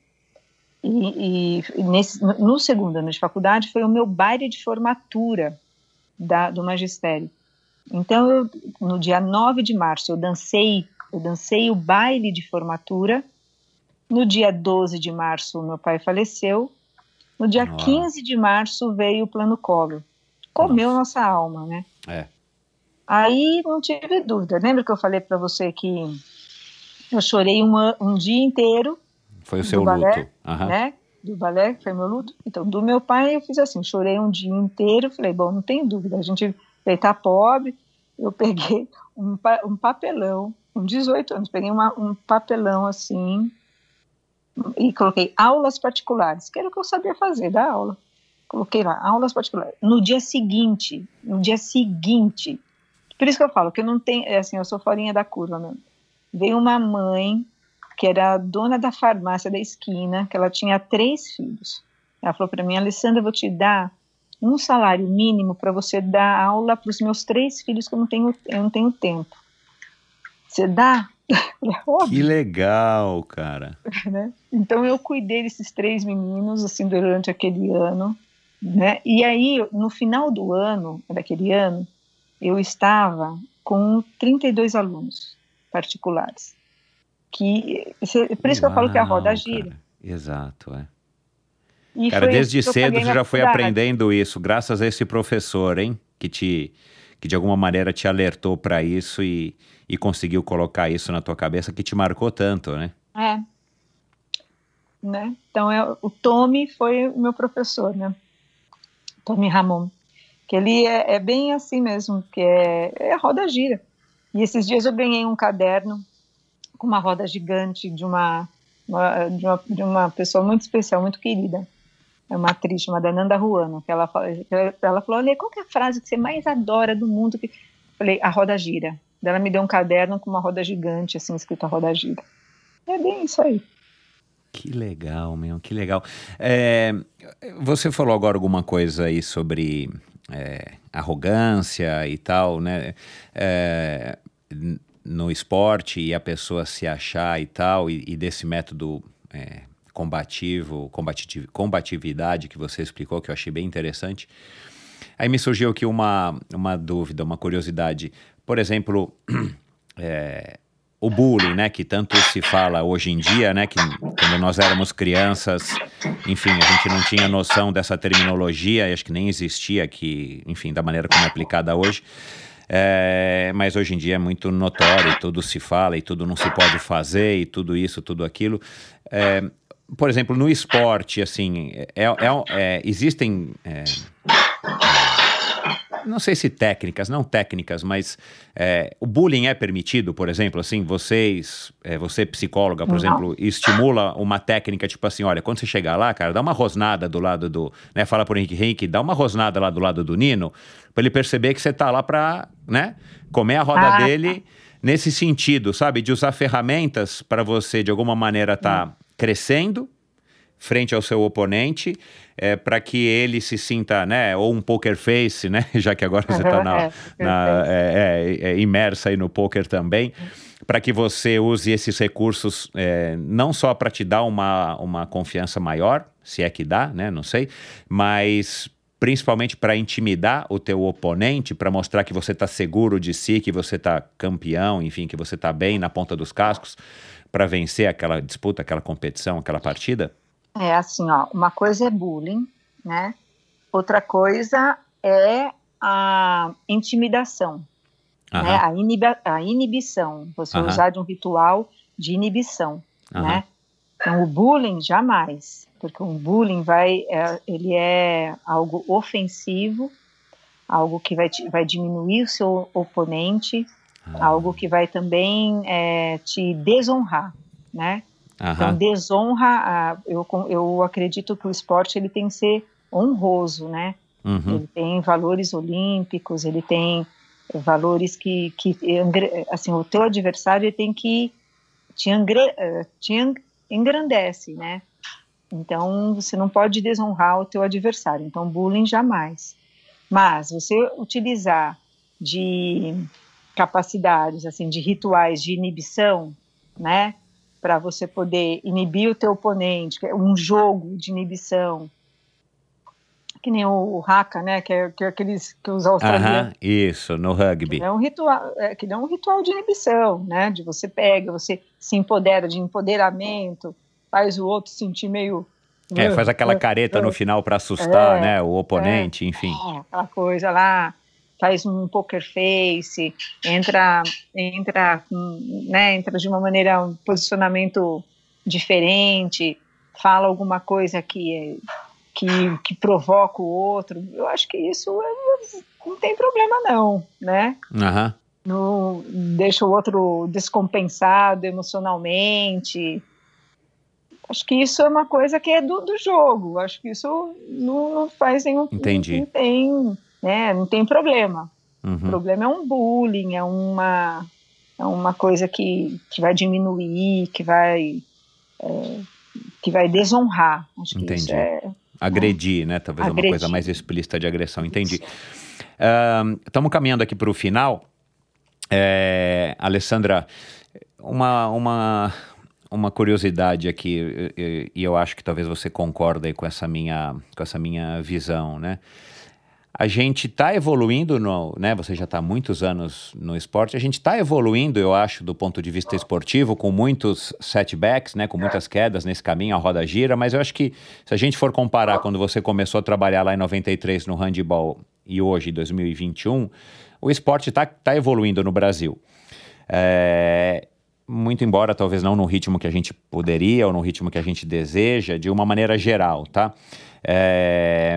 e, e nesse, no segundo ano de faculdade foi o meu baile de formatura da, do magistério. Então, eu, no dia 9 de março, eu dancei, eu dancei o baile de formatura. No dia 12 de março, meu pai faleceu. No dia Nossa. 15 de março veio o plano Collor. Comeu nossa, nossa alma, né? É. Aí não tive dúvida. Lembra que eu falei para você que eu chorei uma, um dia inteiro? Foi o seu balé, luto. Uhum. Né? Do balé, que foi meu luto. Então, do meu pai, eu fiz assim: chorei um dia inteiro. Falei, bom, não tem dúvida, a gente está pobre. Eu peguei um, um papelão, com 18 anos, peguei uma, um papelão assim, e coloquei aulas particulares, que era o que eu sabia fazer, da aula. Coloquei lá, aulas particulares. No dia seguinte, no dia seguinte, por isso que eu falo que eu não tenho, é assim, eu sou farinha da curva mesmo. Veio uma mãe que era dona da farmácia da esquina, que ela tinha três filhos. Ela falou para mim, Alessandra, eu vou te dar um salário mínimo para você dar aula para os meus três filhos que eu não tenho, eu não tenho tempo. Você dá? Que legal, cara. Né? Então eu cuidei desses três meninos assim durante aquele ano, né? E aí no final do ano, daquele ano, eu estava com 32 alunos particulares. Que por isso que eu falo que a roda gira. Cara. Exato, é. E cara, desde cedo você já foi aprendendo isso, graças a esse professor, hein? Que te que de alguma maneira te alertou para isso e, e conseguiu colocar isso na tua cabeça que te marcou tanto, né? É. Né? Então, eu, o Tommy foi o meu professor, né? Tommy Ramon. Que ele é, é bem assim mesmo, que é, é roda gira. E esses dias eu ganhei um caderno com uma roda gigante de uma, uma, de uma, de uma pessoa muito especial, muito querida. É uma atriz chamada Nanda Ruano, que ela, ela falou, olha, qual é a frase que você mais adora do mundo? Eu falei, a roda gira. Ela me deu um caderno com uma roda gigante, assim, escrito a roda gira. É bem isso aí. Que legal, meu, que legal. É, você falou agora alguma coisa aí sobre é, arrogância e tal, né? É, no esporte e a pessoa se achar e tal, e, e desse método é, combativo, combativ combatividade que você explicou, que eu achei bem interessante. Aí me surgiu aqui uma, uma dúvida, uma curiosidade. Por exemplo, é, o bullying, né, que tanto se fala hoje em dia, né, que quando nós éramos crianças, enfim, a gente não tinha noção dessa terminologia, acho que nem existia aqui, enfim, da maneira como é aplicada hoje. É, mas hoje em dia é muito notório, tudo se fala e tudo não se pode fazer e tudo isso, tudo aquilo. É, por exemplo, no esporte, assim, é, é, é existem. Não sei se técnicas, não técnicas, mas é, o bullying é permitido, por exemplo, assim, vocês, é, você psicóloga, por não. exemplo, estimula uma técnica tipo assim, olha, quando você chegar lá, cara, dá uma rosnada do lado do, né, fala por Henrique Henrique, dá uma rosnada lá do lado do Nino, para ele perceber que você tá lá para, né, comer a roda ah, dele tá. nesse sentido, sabe, de usar ferramentas para você de alguma maneira tá hum crescendo frente ao seu oponente, é, para que ele se sinta, né, ou um poker face, né, já que agora você está na, é, na é, é, é, imersa aí no poker também, para que você use esses recursos é, não só para te dar uma, uma confiança maior, se é que dá, né, não sei, mas principalmente para intimidar o teu oponente, para mostrar que você está seguro de si, que você está campeão, enfim, que você está bem na ponta dos cascos para vencer aquela disputa, aquela competição, aquela partida? É assim, ó, uma coisa é bullying, né? Outra coisa é a intimidação, né? a, a inibição, você usar de um ritual de inibição, né? Então, o bullying jamais, porque um bullying vai, é, ele é algo ofensivo, algo que vai, vai diminuir o seu oponente, ah. algo que vai também é, te desonrar, né? Aham. Então, desonra, eu, eu acredito que o esporte ele tem que ser honroso, né? Uhum. Ele tem valores olímpicos, ele tem valores que, que assim, o teu adversário tem que te, eh, te engrandece, né? Então, você não pode desonrar o teu adversário. Então, bullying jamais. Mas você utilizar de capacidades, assim, de rituais de inibição, né? Para você poder inibir o teu oponente, é um jogo de inibição, que nem o haka, né? Que é, que é aqueles que os australianos. isso, no rugby. Que é um ritual, é, que é um ritual de inibição, né? De você pega, você se empodera, de empoderamento, faz o outro sentir meio é, faz aquela careta no final para assustar, é, né, o oponente, é, enfim. É, aquela coisa lá, faz um poker face, entra, entra, né, entra de uma maneira, um posicionamento diferente, fala alguma coisa que, que, que provoca o outro. Eu acho que isso é, não tem problema não, né? Uhum. Não deixa o outro descompensado emocionalmente. Acho que isso é uma coisa que é do, do jogo. Acho que isso não, não faz nenhum. Entendi. Não tem né? Não tem problema. Uhum. O problema é um bullying, é uma, é uma coisa que, que vai diminuir, que vai, é, que vai desonrar. Acho que Entendi. é. Agredir, né? Talvez Agredir. uma coisa mais explícita de agressão. Entendi. Estamos uh, caminhando aqui para o final. É, Alessandra, uma, uma, uma curiosidade aqui, e, e eu acho que talvez você concorde com essa minha, com essa minha visão, né? A gente está evoluindo, no, né? Você já está há muitos anos no esporte. A gente está evoluindo, eu acho, do ponto de vista esportivo, com muitos setbacks, né? Com muitas quedas nesse caminho, a roda gira. Mas eu acho que se a gente for comparar quando você começou a trabalhar lá em 93 no handball e hoje, 2021, o esporte está tá evoluindo no Brasil. É, muito embora talvez não no ritmo que a gente poderia ou no ritmo que a gente deseja, de uma maneira geral, tá? É,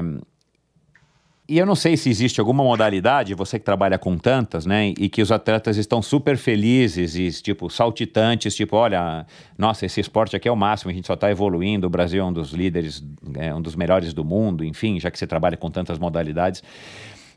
e eu não sei se existe alguma modalidade, você que trabalha com tantas, né, e que os atletas estão super felizes e, tipo, saltitantes, tipo, olha, nossa, esse esporte aqui é o máximo, a gente só está evoluindo, o Brasil é um dos líderes, é um dos melhores do mundo, enfim, já que você trabalha com tantas modalidades.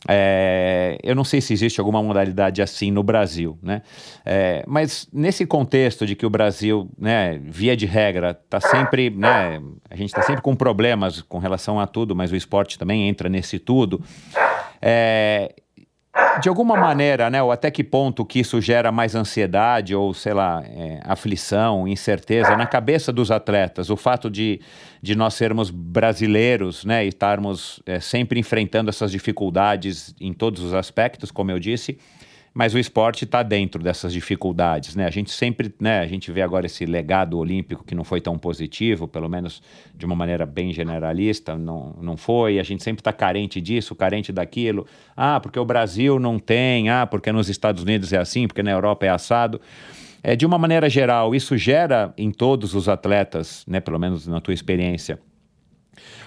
É, eu não sei se existe alguma modalidade assim no Brasil, né? É, mas nesse contexto de que o Brasil, né, via de regra, está sempre, né, a gente está sempre com problemas com relação a tudo, mas o esporte também entra nesse tudo. É, de alguma maneira, né, ou até que ponto que isso gera mais ansiedade ou, sei lá, é, aflição, incerteza na cabeça dos atletas, o fato de, de nós sermos brasileiros, né, e estarmos é, sempre enfrentando essas dificuldades em todos os aspectos, como eu disse, mas o esporte está dentro dessas dificuldades, né? A gente sempre, né? A gente vê agora esse legado olímpico que não foi tão positivo, pelo menos de uma maneira bem generalista, não, não foi. A gente sempre está carente disso, carente daquilo. Ah, porque o Brasil não tem. Ah, porque nos Estados Unidos é assim, porque na Europa é assado. É, de uma maneira geral, isso gera em todos os atletas, né? Pelo menos na tua experiência,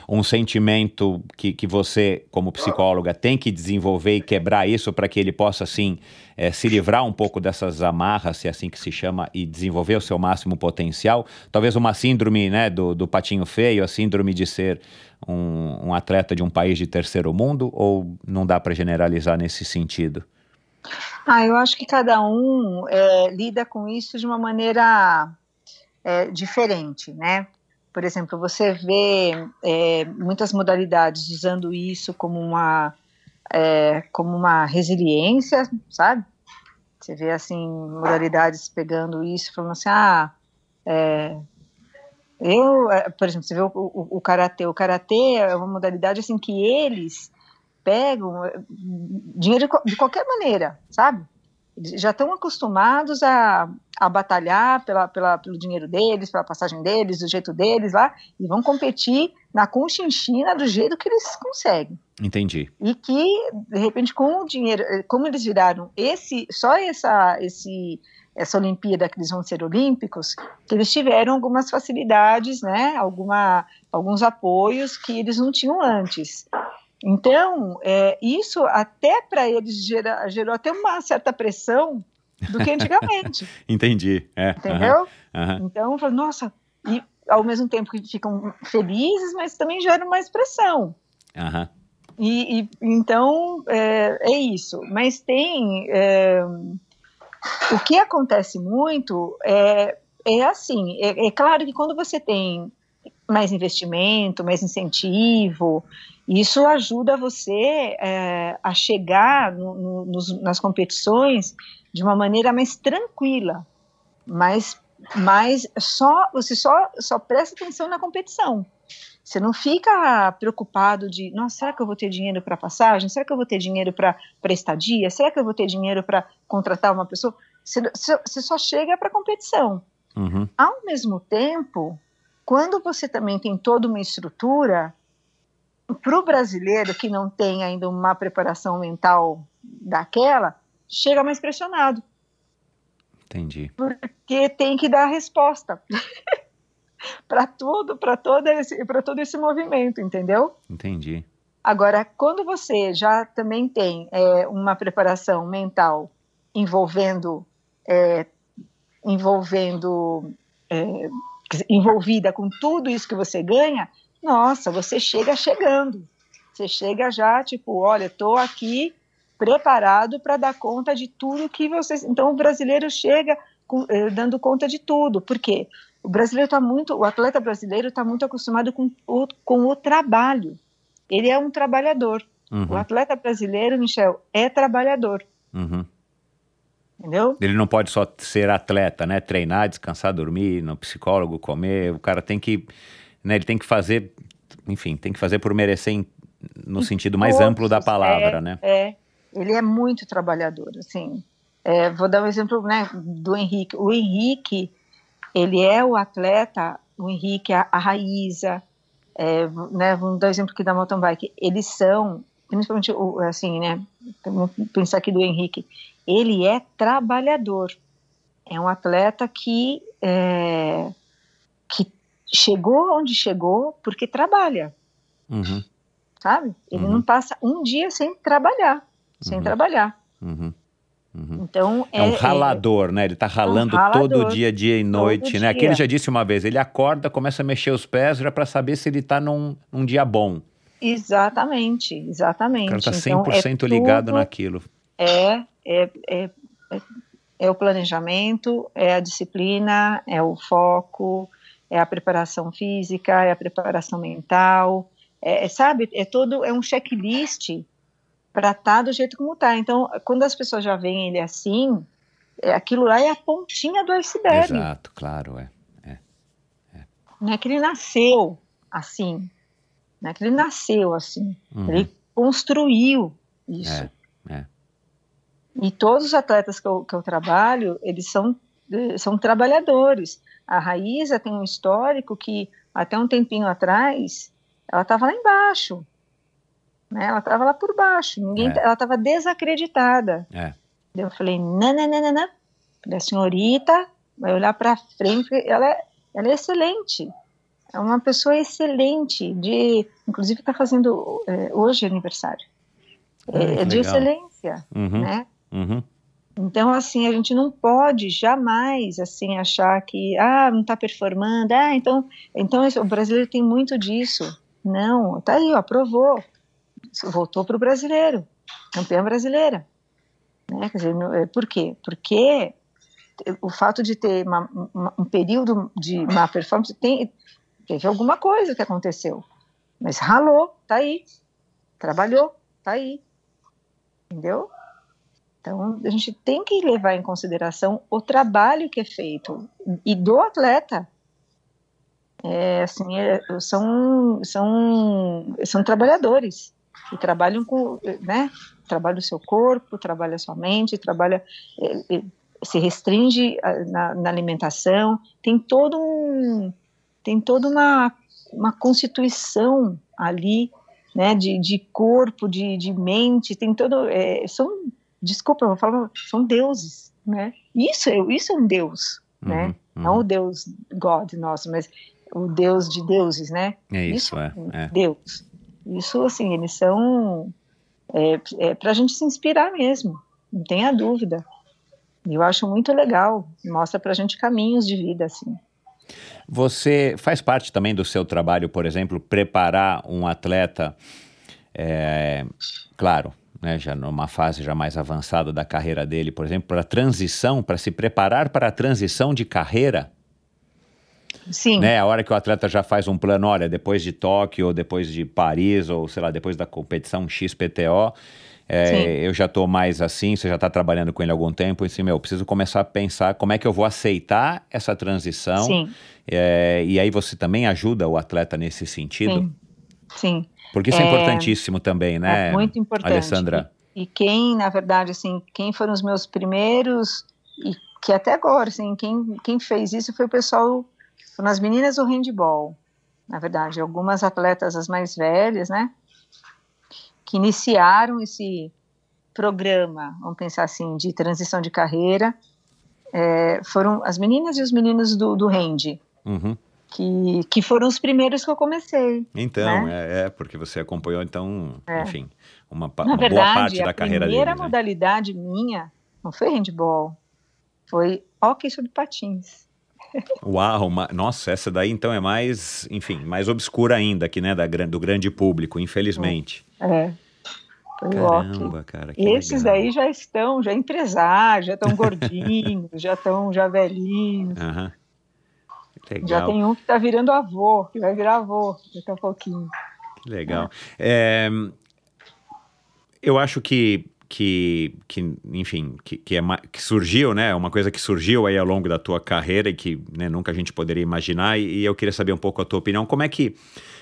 um sentimento que, que você, como psicóloga, tem que desenvolver e quebrar isso para que ele possa, assim, é, se livrar um pouco dessas amarras, se é assim que se chama, e desenvolver o seu máximo potencial? Talvez uma síndrome né, do, do patinho feio, a síndrome de ser um, um atleta de um país de terceiro mundo, ou não dá para generalizar nesse sentido? Ah, eu acho que cada um é, lida com isso de uma maneira é, diferente, né? Por exemplo, você vê é, muitas modalidades usando isso como uma, é, como uma resiliência, sabe? Você vê assim modalidades pegando isso, falando assim, ah, é, eu, é, por exemplo, você vê o, o, o karatê. O karatê é uma modalidade assim que eles pegam é, dinheiro de, de qualquer maneira, sabe? já estão acostumados a, a batalhar pela, pela, pelo dinheiro deles, pela passagem deles, do jeito deles lá, e vão competir na conchinchina do jeito que eles conseguem. Entendi. E que, de repente, com o dinheiro, como eles viraram esse, só essa, esse, essa Olimpíada que eles vão ser olímpicos, que eles tiveram algumas facilidades, né, alguma, alguns apoios que eles não tinham antes. Então, é, isso até para eles gera, gerou até uma certa pressão do que antigamente. Entendi. É, Entendeu? Então, falei, nossa, e ao mesmo tempo que ficam felizes, mas também geram mais pressão. Uh -huh. e, e, então, é, é, isso. Mas tem. É, o que acontece muito é, é assim: é, é claro que quando você tem mais investimento, mais incentivo, isso ajuda você é, a chegar no, no, nos, nas competições de uma maneira mais tranquila, mas, mas só você só, só presta atenção na competição. Você não fica preocupado de, nossa, será que eu vou ter dinheiro para passagem? Será que eu vou ter dinheiro para estadia? Será que eu vou ter dinheiro para contratar uma pessoa? Você, você só chega para a competição. Uhum. Ao mesmo tempo, quando você também tem toda uma estrutura, para o brasileiro que não tem ainda uma preparação mental daquela, chega mais pressionado. Entendi. Porque tem que dar a resposta para tudo, para todo esse, para todo esse movimento, entendeu? Entendi. Agora, quando você já também tem é, uma preparação mental envolvendo é, envolvendo é, envolvida com tudo isso que você ganha, nossa, você chega chegando. Você chega já, tipo, olha, estou aqui preparado para dar conta de tudo que vocês. Então, o brasileiro chega com, eh, dando conta de tudo. Por quê? O brasileiro está muito, o atleta brasileiro está muito acostumado com o, com o trabalho. Ele é um trabalhador. Uhum. O atleta brasileiro, Michel, é trabalhador. Uhum. Entendeu? Ele não pode só ser atleta, né? Treinar, descansar, dormir, no psicólogo, comer. O cara tem que, né? Ele tem que fazer, enfim, tem que fazer por merecer em, no sentido mais amplo da palavra, é, né? É, ele é muito trabalhador, assim. É, vou dar um exemplo, né, do Henrique. O Henrique, ele é o atleta, o Henrique, a, a Raíza, é, né, vamos dar um exemplo aqui da mountain bike. Eles são, principalmente, assim, né, vamos pensar aqui do Henrique, ele é trabalhador. É um atleta que, é, que chegou onde chegou porque trabalha, Uhum, sabe? Ele Uhum. não passa um dia sem trabalhar, sem Uhum. trabalhar. uhum, uhum. Então, É um ralador, né? Ele tá ralando todo ralador, dia, dia e noite, né? dia. Aqui ele já disse uma vez, ele acorda, começa a mexer os pés já para saber se ele tá num, num dia bom. Exatamente, exatamente. O cara tá Então, 100% é ligado tudo- naquilo. É, é, é, é, é o planejamento, é a disciplina, é o foco, é a preparação física, é a preparação mental, é, é, sabe, é todo, é um checklist para estar do jeito como tá. Então, quando as pessoas já veem ele assim, é, aquilo lá é a pontinha do iceberg. Exato, claro, é. Não é que ele nasceu assim, não é que ele nasceu assim. Uhum. Ele construiu isso. É, é. E todos os atletas que eu, que eu trabalho, eles são, são trabalhadores. A Raíza tem um histórico que, até um tempinho atrás, ela estava lá embaixo. Né? Ela estava lá por baixo. Ninguém, É. Ela estava desacreditada. É. Eu falei, não, não, não, não, não. Falei, a senhorita vai olhar para frente. Ela é, ela é excelente. É uma pessoa excelente. De, inclusive, está fazendo eh, hoje aniversário. É, é de excelência, Uhum, né? uhum. Então, assim, a gente não pode jamais, assim, achar que, ah, não está performando, ah, então, então o brasileiro tem muito disso. Não, tá aí, ó, provou. Voltou para o brasileiro, campeã brasileira. Né? Quer dizer, é, por quê? Porque o fato de ter uma- uma- um período de má performance, tem, teve alguma coisa que aconteceu. Mas ralou, tá aí. Trabalhou, tá aí. Entendeu? Então, a gente tem que levar em consideração o trabalho que é feito e do atleta. É, assim, é, são, são, são trabalhadores e trabalham com, né? Trabalha o seu corpo, trabalha a sua mente, trabalha, é, é, se restringe a- na, na alimentação. Tem todo um, tem toda uma, uma constituição ali, né? De, de corpo, de, de mente, tem todo, é, são desculpa, eu vou falar, são deuses, né? Isso, é- isso é um deus, né? Uhum, Não uhum. o deus God nosso, mas o deus de deuses, né? É isso, é. um é. Deus. Isso, assim, eles são é, é para a gente se inspirar mesmo, não tenha dúvida. Eu acho muito legal, mostra pra gente caminhos de vida, assim. Você faz parte também do seu trabalho, por exemplo, preparar um atleta, é, claro, né, já numa fase já mais avançada da carreira dele, por exemplo, para a transição, para se preparar para a transição de carreira, Sim, né? A hora que o atleta já faz um plano, olha, depois de Tóquio, ou depois de Paris, ou sei lá, depois da competição XPTO, é, eu já estou mais assim, você já está trabalhando com ele há algum tempo, e assim, meu, eu preciso começar a pensar como é que eu vou aceitar essa transição. sim, É, e aí você também ajuda o atleta nesse sentido? sim, sim. Porque isso é, É, importantíssimo também, né? É muito importante. Alessandra? E, e quem, na verdade, assim, quem foram os meus primeiros e que até agora, assim, quem, quem fez isso foi o pessoal, foram as meninas do handball, na verdade, algumas atletas as mais velhas, né, que iniciaram esse programa, vamos pensar assim, de transição de carreira, é, foram as meninas e os meninos do, do hand, Uhum. que, que foram os primeiros que eu comecei. Então, é, é, porque você acompanhou, então, É. enfim, uma, uma verdade, boa parte a da carreira dele. primeira né? modalidade minha não foi handball, foi hóquei sobre patins. Uau, ma- nossa, essa daí então é mais, enfim, mais obscura ainda aqui, né, da, do grande público, infelizmente. É, hóquei. Caramba, cara, que Esses legal. daí já estão, já empresários, já estão gordinhos, já estão já velhinhos. Aham. Que Já Legal, tem um que está virando avô, que vai virar avô daqui a pouquinho. que legal. É, eu acho que que, que enfim, que, que, é, que surgiu, né? Uma coisa que surgiu aí ao longo da tua carreira e que né, nunca a gente poderia imaginar. E, e, eu queria saber um pouco a tua opinião. Como é que,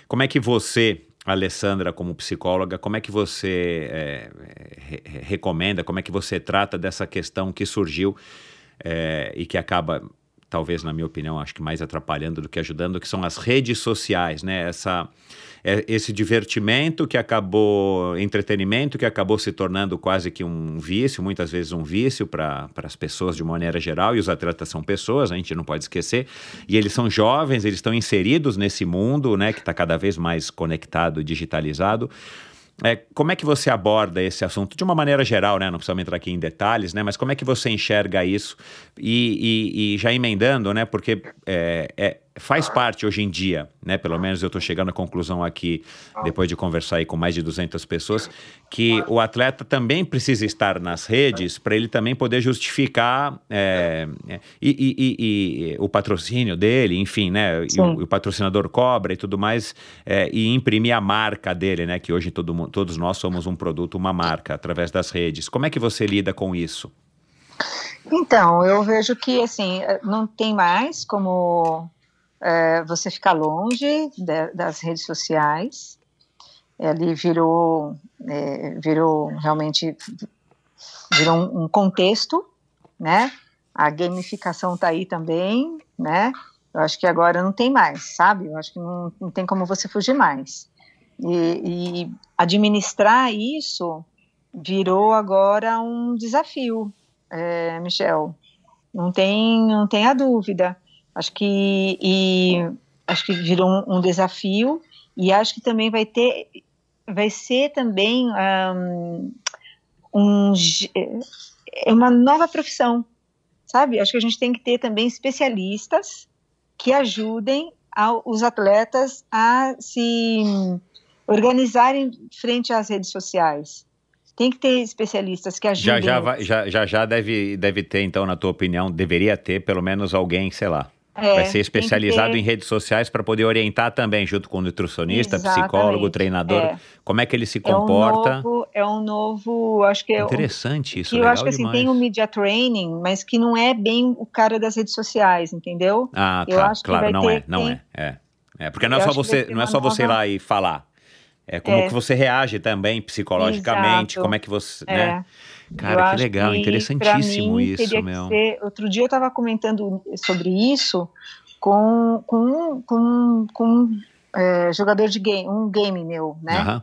como é que você, Alessandra, como psicóloga, como é que você é, re recomenda, como é que você trata dessa questão que surgiu é, e que acaba talvez na minha opinião, acho que mais atrapalhando do que ajudando, que são as redes sociais, né? Essa, esse divertimento que acabou, entretenimento que acabou se tornando quase que um vício, muitas vezes um vício para as pessoas de maneira geral, e os atletas são pessoas, a gente não pode esquecer, e eles são jovens, eles estão inseridos nesse mundo, né, que está cada vez mais conectado, digitalizado. É, como é que você aborda esse assunto de uma maneira geral, né? Não precisamos entrar aqui em detalhes, né? Mas como é que você enxerga isso? E, e, e já emendando, né? Porque é, é, faz parte hoje em dia, né? Pelo menos eu estou chegando à conclusão aqui, depois de conversar aí com mais de 200 pessoas, que o atleta também precisa estar nas redes para ele também poder justificar é, e, e, e, o patrocínio dele, enfim, né? O, o, patrocinador cobra e tudo mais, é, e imprimir a marca dele, né? Que hoje todo, todos nós somos um produto, uma marca, através das redes. Como é que você lida com isso? Então, eu vejo que assim não tem mais como é, você ficar longe de, das redes sociais. Ali virou, é, virou realmente virou um, um, contexto, né? A gamificação está aí também, né? Eu acho que agora não tem mais, sabe? Eu acho que não, não tem como você fugir mais. E, e administrar isso virou agora um desafio, é, Michel. Não tem, não tem a dúvida. Acho que e acho que virou um, um, desafio e acho que também vai ter, vai ser também um, um, é uma nova profissão, sabe? Acho que a gente tem que ter também especialistas que ajudem os atletas a se organizarem frente às redes sociais. Tem que ter especialistas que ajudem. Já já, já, já, já deve, deve ter, então, na tua opinião, deveria ter pelo menos alguém, sei lá, é, vai ser especializado ter... em redes sociais para poder orientar também, junto com o nutricionista, Exatamente. psicólogo, treinador, é. como é que ele se comporta. É um novo, é um novo acho que é interessante isso. Que eu acho que assim tem o um media training, mas que não é bem o cara das redes sociais, entendeu? Ah, eu tá, claro, não é, não é, é, é, porque não é só você, não é só você ir lá e falar. É como é. que você reage também psicologicamente, Exato. como é que você, é. né? Cara, que legal, que, interessantíssimo mim, isso, meu. Ser, outro dia eu estava comentando sobre isso com, com, com, com é, jogador de game, um game meu, né? Uhum.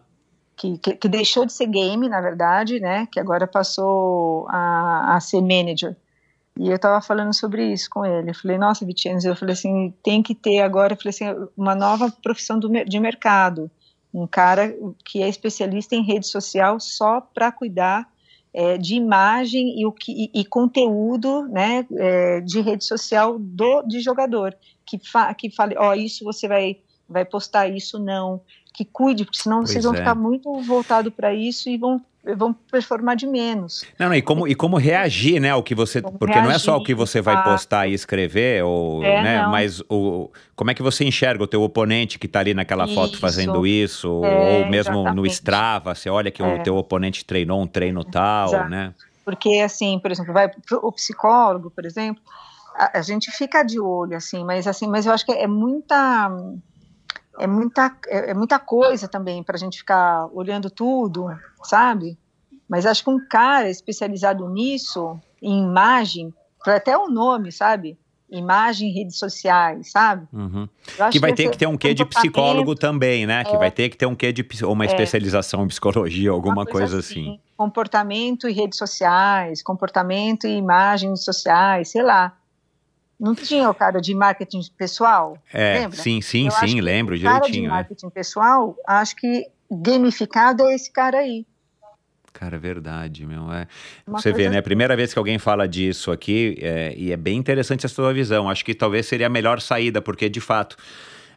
Que, que, que, deixou de ser game, na verdade, né? Que agora passou a, a ser manager. E eu estava falando sobre isso com ele. Eu falei, nossa, Vitinho, eu falei assim, tem que ter agora, eu falei assim, uma nova profissão do, de mercado. Um cara que é especialista em rede social só para cuidar é, de imagem e, o que, e, e conteúdo né, é, de rede social do de jogador, que, fa, que fale, ó, oh, isso você vai, vai postar, isso não, que cuide, porque senão pois vocês vão é. ficar muito voltados para isso e vão vão performar de menos. Não, não, e como, e como reagir, né, ao que você, como porque reagir, não é só o que você vai postar e escrever, ou, é, né, mas o, como é que você enxerga o teu oponente que está ali naquela isso. foto fazendo isso, é, ou mesmo exatamente. no Strava, você olha que é. o teu oponente treinou um treino tal, Exato. né? Porque, assim, por exemplo, vai o psicólogo, por exemplo, a, a gente fica de olho, assim, mas, assim, mas eu acho que é muita é muita, é, é muita coisa também para a gente ficar olhando tudo, sabe? Mas acho que um cara especializado nisso, em imagem, até o nome, sabe? Imagem em redes sociais, sabe? Uhum. Que vai ter que ter um quê de psicólogo também, né? É, que vai ter que ter um quê de uma é, especialização em psicologia, alguma coisa, coisa assim. assim. Comportamento e redes sociais, comportamento e imagens sociais, sei lá. Não tinha o cara de marketing pessoal? É, lembra? sim, sim, Eu sim, lembro direitinho. O cara de é. marketing é. pessoal, acho que gamificado é esse cara aí. Cara, é verdade, meu. É. Você vê, né? A primeira vez que alguém fala disso aqui, é, e é bem interessante a sua visão. Acho que talvez seria a melhor saída, porque de fato.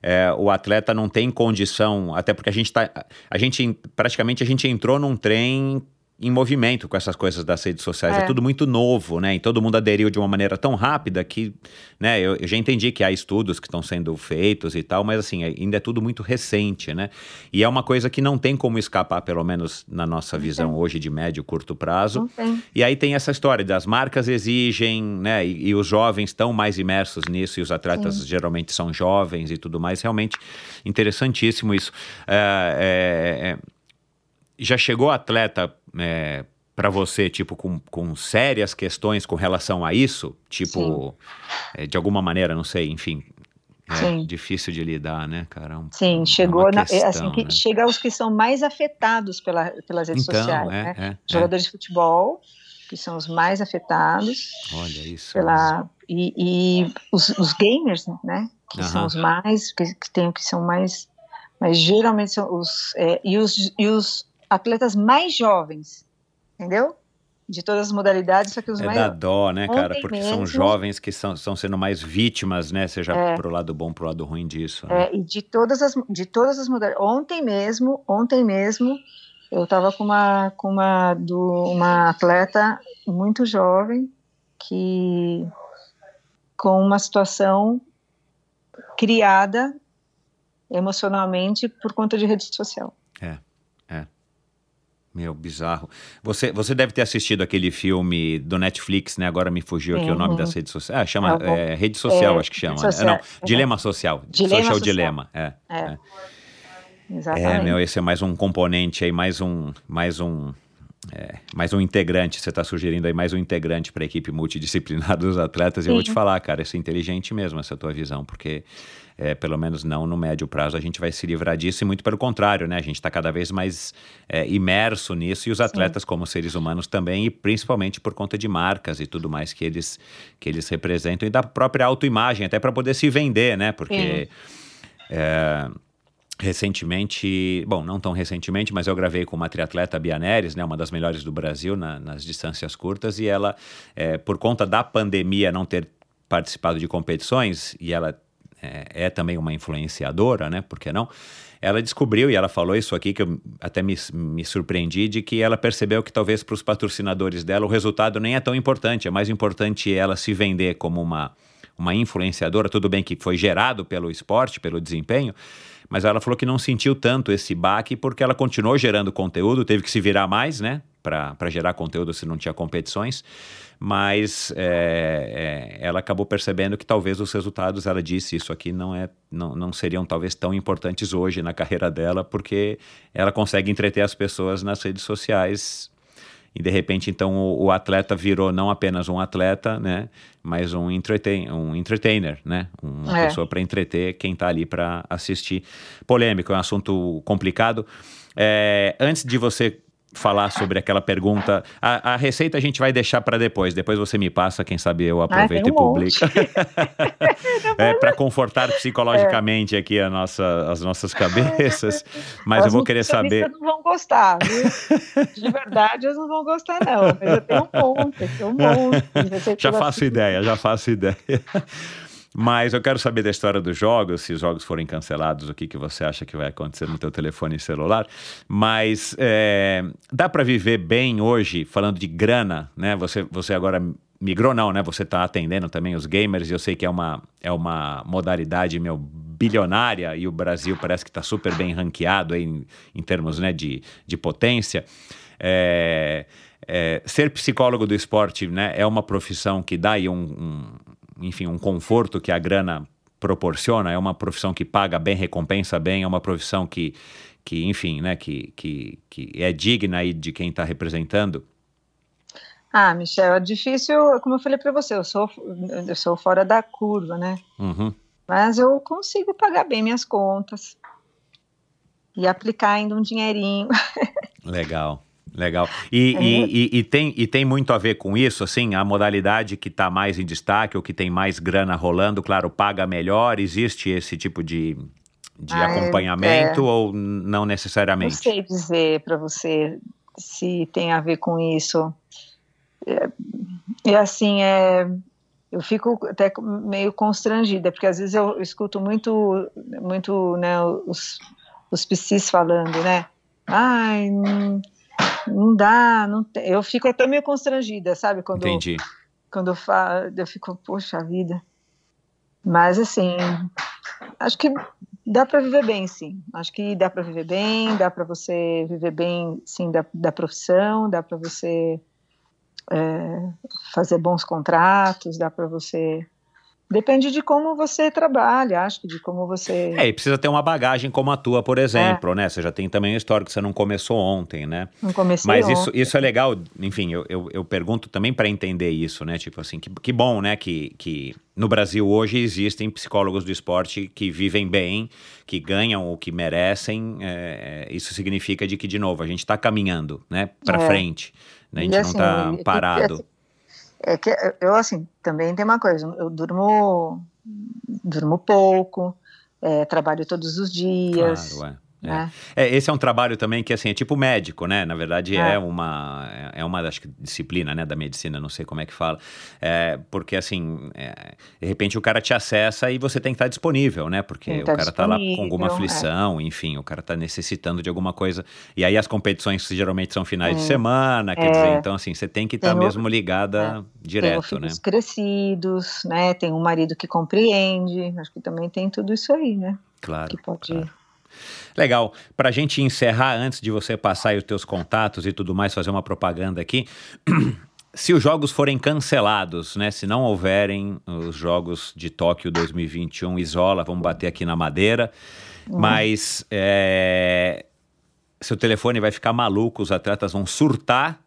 É, o atleta não tem condição, até porque a gente tá. A gente praticamente a gente entrou num trem em movimento com essas coisas das redes sociais. É. É. tudo muito novo, né? E todo mundo aderiu de uma maneira tão rápida que, né? Eu, eu já entendi que há estudos que estão sendo feitos e tal, mas assim, ainda é tudo muito recente, né? E é uma coisa que não tem como escapar, pelo menos na nossa visão hoje de médio e curto prazo. E aí tem essa história das marcas exigem, né? E, e os jovens estão mais imersos nisso, e os atletas geralmente são jovens e tudo mais. Realmente interessantíssimo isso. É, é, é, já chegou atleta é, para você, tipo, com, com sérias questões com relação a isso? Tipo, é, de alguma maneira, não sei, enfim. É Sim. difícil de lidar, né, cara? Um- Sim, uma chegou na, é, questão, assim que né? chega aos que são mais afetados pela, pelas redes Então, sociais, é, né? é, é. Jogadores de futebol, que são os mais afetados Olha isso. pela e, e os, os gamers, né? Que Aham. são os mais que, que tem que são mais, mas geralmente são os é, e os e os atletas mais jovens, entendeu? De todas as modalidades, só que os É mais da dó, né, cara? Ontem Porque são mesmo- jovens que são, estão sendo mais vítimas, né? Seja É. pro lado bom, pro lado ruim disso. né? É, e de todas as de todas as modalidades. Ontem mesmo, ontem mesmo, eu estava com uma com uma do uma atleta muito jovem que com uma situação criada emocionalmente por conta de rede social. Meu, bizarro. Você, você deve ter assistido aquele filme do Netflix, né? Agora me fugiu aqui o nome Uhum. das redes sociais. Ah, chama Tá é, Rede Social, É, acho que chama. né? social. Não, Dilema Social. Dilema social, social. Dilema. É. É, É. exatamente. É, meu, esse é mais um componente aí, mais um, mais um, é, mais um integrante. Você está sugerindo aí mais um integrante para a equipe multidisciplinar dos atletas. E eu vou te falar, cara, isso é inteligente mesmo, essa tua visão, porque é, pelo menos não no médio prazo a gente vai se livrar disso e muito pelo contrário, né? A gente está cada vez mais é, imerso nisso e os atletas como seres humanos também e principalmente por conta de marcas e tudo mais que eles que eles representam e da própria autoimagem até para poder se vender, né? Porque é, recentemente, bom, não tão recentemente, mas eu gravei com uma triatleta, a Bia Neres, né, uma das melhores do Brasil na- nas distâncias curtas, e ela, é, por conta da pandemia, não ter participado de competições, e ela é, é também uma influenciadora, né, por que não? Ela descobriu, e ela falou isso aqui, que eu até me, me surpreendi, de que ela percebeu que talvez para os patrocinadores dela o resultado nem é tão importante, é mais importante ela se vender como uma, uma influenciadora, tudo bem que foi gerado pelo esporte, pelo desempenho, mas ela falou que não sentiu tanto esse baque porque ela continuou gerando conteúdo, teve que se virar mais, né, para gerar conteúdo se não tinha competições, mas é, é, ela acabou percebendo que talvez os resultados, ela disse isso aqui, não, é, não, não seriam talvez tão importantes hoje na carreira dela, porque ela consegue entreter as pessoas nas redes sociais e de repente, então, o, o atleta virou não apenas um atleta, né? Mas um, entreten um entertainer, né? Uma É. pessoa para entreter quem está ali para assistir. Polêmico, é um assunto complicado. É, antes de você falar sobre aquela pergunta, a, a receita a gente vai deixar para depois. Depois você me passa, quem sabe eu aproveito e um monte. publico. é, para confortar psicologicamente aqui a nossa, as nossas cabeças. Mas eu Os vou querer saber. não vão gostar, viu? De verdade, eles não vão gostar, não. Mas eu tenho um monte, eu tenho um monte. Já faço ideia, já faço ideia. Mas eu quero saber da história dos jogos, se os jogos forem cancelados, o que, que você acha que vai acontecer no teu telefone celular. Mas é, dá para viver bem hoje, falando de grana, né? Você, você agora migrou não, né? Você está atendendo também os gamers e eu sei que é uma, é uma modalidade, meu, bilionária e o Brasil parece que está super bem ranqueado em, em termos né, de, de potência. É, é, ser psicólogo do esporte né, é uma profissão que dá aí um, enfim, um conforto que a grana proporciona, é uma profissão que paga bem, recompensa bem, é uma profissão que, que enfim, né, que, que, que é digna aí de quem está representando. Ah, Michel, é difícil, como eu falei para você, eu sou, eu sou fora da curva, né? Uhum. Mas eu consigo pagar bem minhas contas e aplicar ainda um dinheirinho. Legal. Legal. E, e, e, e, tem, e tem muito a ver com isso, assim, a modalidade que está mais em destaque ou que tem mais grana rolando, claro, paga melhor, existe esse tipo de, de Ah, é, acompanhamento é. ou não Não necessariamente? sei dizer para você se tem a ver com isso. É, e assim, é, eu fico até meio constrangida, porque às vezes eu escuto muito, muito né, os, os psis falando, né? Ai, hum, não dá, não tem, eu fico até meio constrangida, sabe? Quando, Entendi. Quando eu falo, eu fico, poxa vida. Mas assim, acho que dá para viver bem, sim. Acho que dá para viver bem, dá para você viver bem, sim, da, da profissão, dá para você é, fazer bons contratos, dá para você Depende de como você trabalha, acho que de como você. É, e precisa ter uma bagagem como a tua, por exemplo, é. né? Você já tem também a história que você não começou ontem, né? Não comecei Mas ontem. isso, isso é legal, enfim, eu, eu, eu pergunto também para entender isso, né? Tipo assim, que, que bom, né? Que, que no Brasil hoje existem psicólogos do esporte que vivem bem, que ganham o que merecem. É, isso significa de que, de novo, a gente está caminhando, né? Para é. frente. Né? A gente assim, não está parado. É que eu, assim, também tem uma coisa, eu durmo, durmo pouco, é, trabalho todos os dias. Claro, é. É. é. esse é um trabalho também que assim é tipo médico, né? Na verdade é, é uma é uma que, disciplina, né, da medicina, não sei como é que fala, é, porque assim é, de repente o cara te acessa e você tem que estar disponível, né? Porque o cara tá lá com alguma aflição, enfim, o cara tá necessitando de alguma coisa e aí as competições geralmente são finais de semana, quer dizer, então assim você tem que estar tá mesmo ligada direto, tem né? crescidos, né? Tem um marido que compreende, acho que também tem tudo isso aí, né? Claro. Que pode claro. Legal. Para a gente encerrar, antes de você passar aí os teus contatos e tudo mais, fazer uma propaganda aqui. se os jogos forem cancelados, né? Se não houverem os jogos de Tóquio 2021, isola, vamos bater aqui na madeira. Uhum. Mas é, seu telefone vai ficar maluco, os atletas vão surtar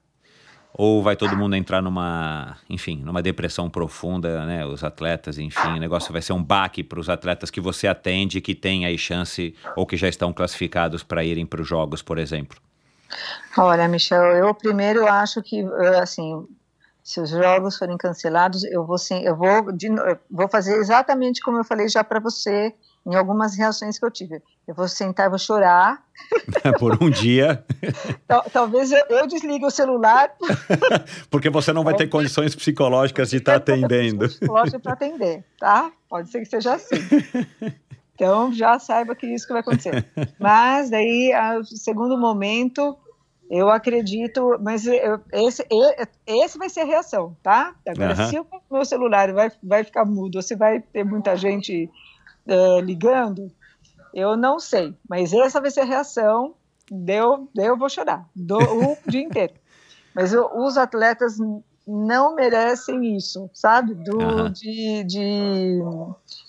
ou vai todo mundo entrar numa, enfim, numa depressão profunda, né? Os atletas, enfim, o negócio vai ser um baque para os atletas que você atende que têm aí chance ou que já estão classificados para irem para os jogos, por exemplo. Olha, Michel, eu primeiro acho que assim, se os jogos forem cancelados, eu vou sim, eu vou, de, eu vou fazer exatamente como eu falei já para você em algumas reações que eu tive. Eu vou sentar, vou chorar. Por um dia. Tal, talvez eu, eu, desligue o celular. Porque você não vai ter condições psicológicas de estar tá atendendo. Psicológicas para atender, tá? Pode ser que seja assim. Então já saiba que isso que vai acontecer. Mas daí, o segundo momento, eu acredito, mas eu, esse, esse vai ser a reação, tá? Agora, uhum. se o meu celular vai, vai ficar mudo, ou se vai ter muita gente uh, ligando, eu não sei, mas essa vai ser a reação. Deu, eu vou chorar do, o dia inteiro. Mas eu, os atletas não merecem isso, sabe? Do, uhum. de, de,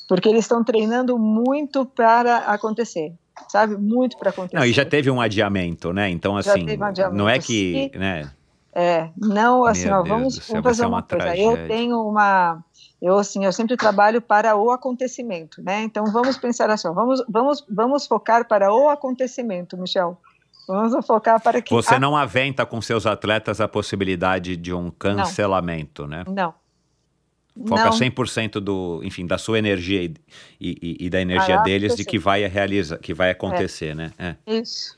porque eles estão treinando muito para acontecer, sabe? Muito para acontecer. Não, e já teve um adiamento, né? Então, assim, um não é que. né? É, não, assim, ó, vamos, vamos fazer uma, uma coisa. Tragédia. Eu tenho uma eu assim, eu sempre trabalho para o acontecimento, né? Então vamos pensar assim, vamos, vamos, vamos focar para o acontecimento, Michel. Vamos focar para que você a... não aventa com seus atletas a possibilidade de um cancelamento, não. né? Não. Foca não. 100% do, enfim, da sua energia e, e, e da energia deles de que vai realizar, que vai acontecer, é. né? É. Isso.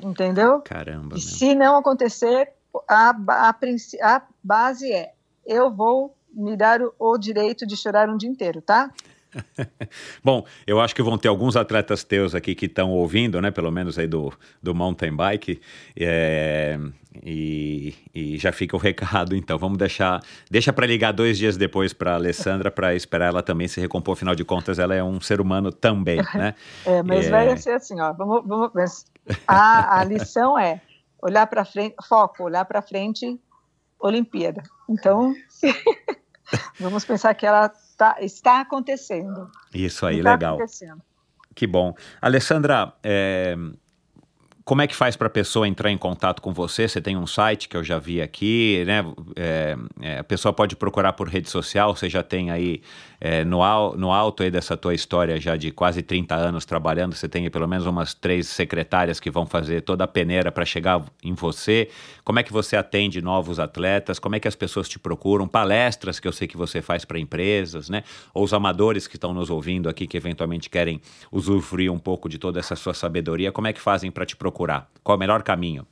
Entendeu? Caramba. E se não acontecer, a, a, a base é eu vou me dar o, direito de chorar um dia inteiro, tá? Bom, eu acho que vão ter alguns atletas teus aqui que estão ouvindo, né? Pelo menos aí do, do mountain bike. É, e, e, já fica o recado, então. Vamos deixar. Deixa para ligar dois dias depois para a Alessandra para esperar ela também se recompor. Afinal de contas, ela é um ser humano também, né? É, mas é... vai ser assim, ó. Vamos, vamos, a, a lição é olhar para frente, foco, olhar para frente, Olimpíada. Então. Vamos pensar que ela tá, está acontecendo. Isso aí, está legal. Que bom. Alessandra, é, como é que faz para a pessoa entrar em contato com você? Você tem um site que eu já vi aqui, né? É, é, a pessoa pode procurar por rede social, você já tem aí é, no, no alto aí dessa tua história já de quase 30 anos trabalhando, você tem pelo menos umas três secretárias que vão fazer toda a peneira para chegar em você. Como é que você atende novos atletas? Como é que as pessoas te procuram? Palestras que eu sei que você faz para empresas, né? Ou os amadores que estão nos ouvindo aqui que eventualmente querem usufruir um pouco de toda essa sua sabedoria, como é que fazem para te procurar? Qual é o melhor caminho?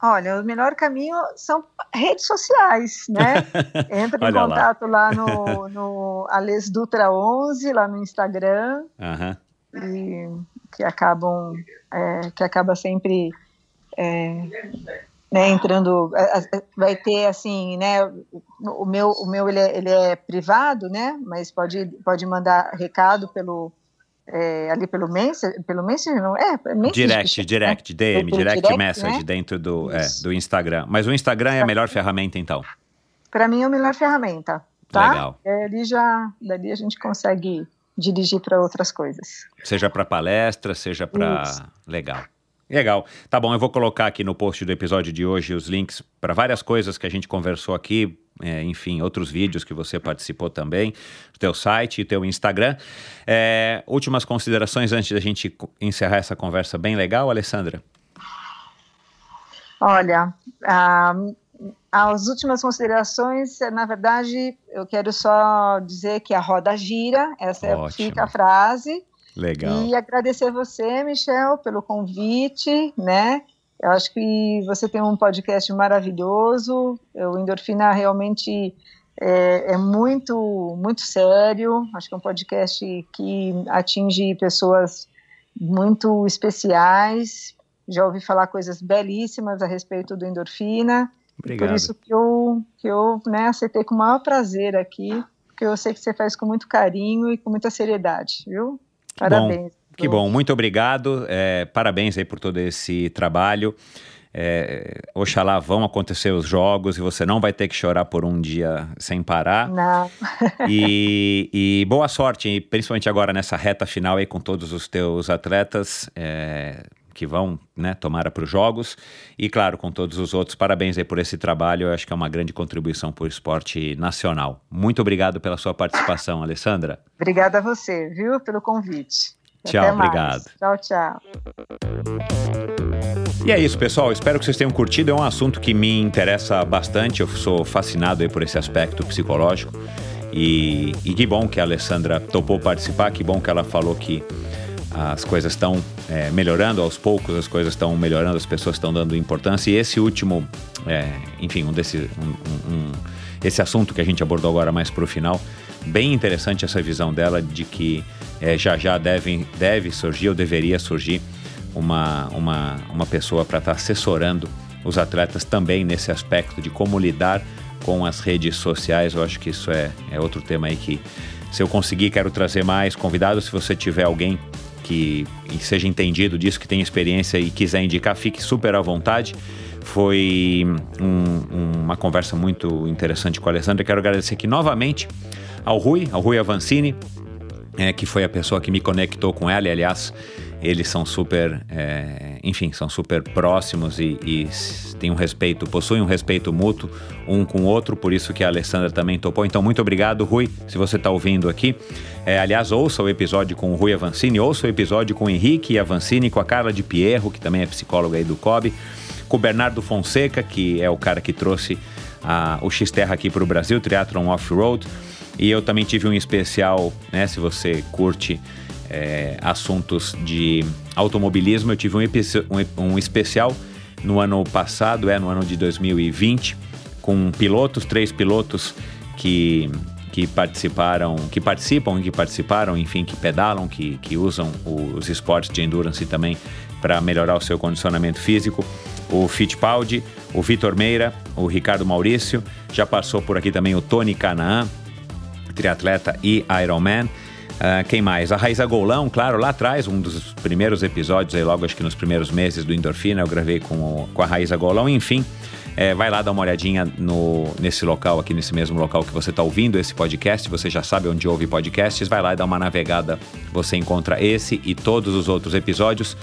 Olha, o melhor caminho são redes sociais, né? Entra em contato lá. lá, no, no Ales Dutra 11, lá no Instagram, uhum. e que acabam, é, que acaba sempre é, né, entrando, vai ter assim, né, o meu, o meu ele é, ele é privado, né, mas pode, pode mandar recado pelo, é, ali pelo Messenger, pelo Messenger, não é? Messenger, direct, direct, DM, direct, direct message né? dentro do, é, do Instagram. Mas o Instagram é a melhor ferramenta, então? Para mim é a melhor ferramenta, tá? Legal. É, ali já, dali a gente consegue dirigir para outras coisas. Seja para palestra, seja para... Legal. Legal. Tá bom, eu vou colocar aqui no post do episódio de hoje os links para várias coisas que a gente conversou aqui, é, enfim, outros vídeos que você participou também, teu site e teu Instagram. É, últimas considerações antes da gente encerrar essa conversa bem legal, Alessandra? Olha, uh, as últimas considerações, na verdade, eu quero só dizer que a roda gira, essa é, fica a frase. Legal. E agradecer você, Michel, pelo convite, né? Eu acho que você tem um podcast maravilhoso. O Endorfina realmente é, é, muito, muito sério. Acho que é um podcast que atinge pessoas muito especiais. Já ouvi falar coisas belíssimas a respeito do Endorfina. Obrigado. Por isso que eu, que eu né, aceitei com o maior prazer aqui, porque eu sei que você faz com muito carinho e com muita seriedade, viu? Parabéns. Bom, que bom, muito obrigado. É, parabéns aí por todo esse trabalho. É, oxalá vão acontecer os jogos e você não vai ter que chorar por um dia sem parar. Não. e, e, boa sorte, principalmente agora nessa reta final aí com todos os teus atletas. É, que vão, né, tomara para os jogos. E claro, com todos os outros, parabéns aí por esse trabalho. Eu acho que é uma grande contribuição para o esporte nacional. Muito obrigado pela sua participação, Alessandra. Obrigada a você, viu, pelo convite. Tchau, Até obrigado. Tchau, tchau. E é isso, pessoal. Espero que vocês tenham curtido. É um assunto que me interessa bastante. Eu sou fascinado aí por esse aspecto psicológico. E, e que bom que a Alessandra topou participar. Que bom que ela falou que as coisas estão é, melhorando aos poucos, as coisas estão melhorando, as pessoas estão dando importância. E esse último, é, enfim, um desse, um, um, esse assunto que a gente abordou agora mais para o final, bem interessante essa visão dela de que é, já já deve, deve surgir ou deveria surgir uma, uma, uma pessoa para estar tá assessorando os atletas também nesse aspecto de como lidar com as redes sociais. Eu acho que isso é, é outro tema aí que, se eu conseguir, quero trazer mais convidados. Se você tiver alguém que seja entendido disso, que tem experiência e quiser indicar, fique super à vontade. Foi um, uma conversa muito interessante com a Alessandra. Quero agradecer aqui novamente ao Rui, ao Rui Avancini, é, que foi a pessoa que me conectou com ela, e aliás, eles são super, é, enfim, são super próximos e, e têm um respeito, possuem um respeito mútuo um com o outro, por isso que a Alessandra também topou. Então, muito obrigado, Rui, se você está ouvindo aqui. É, aliás, ouça o episódio com o Rui Avancini, ouça o episódio com o Henrique Avancini, com a Carla de Pierro, que também é psicóloga aí do COB, com o Bernardo Fonseca, que é o cara que trouxe a, o X-Terra aqui para o Brasil, Triathlon Off-Road. E eu também tive um especial, né, se você curte é, assuntos de automobilismo. Eu tive um, um, um, especial no ano passado, é no ano de 2020, com pilotos, três pilotos que, que participaram, que participam, que participaram, enfim, que pedalam, que, que usam os esportes de endurance também para melhorar o seu condicionamento físico. O Fittipaldi, o Vitor Meira, o Ricardo Maurício, já passou por aqui também o Tony Canaan, triatleta e Ironman. Uh, quem mais? A Raíza Golão, claro, lá atrás, um dos primeiros episódios, aí logo acho que nos primeiros meses do Endorfina, eu gravei com, o, com a Raíza Golão, enfim. É, vai lá dar uma olhadinha no, nesse local, aqui nesse mesmo local que você está ouvindo esse podcast. Você já sabe onde ouve podcasts, vai lá e dá uma navegada. Você encontra esse e todos os outros episódios.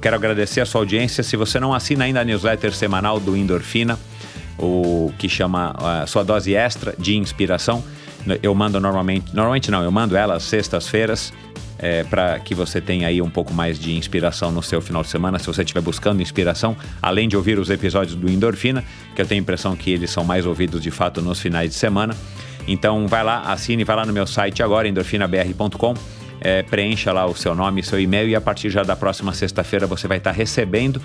Quero agradecer a sua audiência. Se você não assina ainda a newsletter semanal do Endorfina, o que chama a sua dose extra de inspiração, eu mando normalmente, normalmente não, eu mando ela às sextas-feiras é, para que você tenha aí um pouco mais de inspiração no seu final de semana, se você estiver buscando inspiração, além de ouvir os episódios do Endorfina, que eu tenho a impressão que eles são mais ouvidos de fato nos finais de semana. Então vai lá, assine, vai lá no meu site agora, endorfinabr.com, é, preencha lá o seu nome, seu e-mail e a partir já da próxima sexta-feira você vai estar recebendo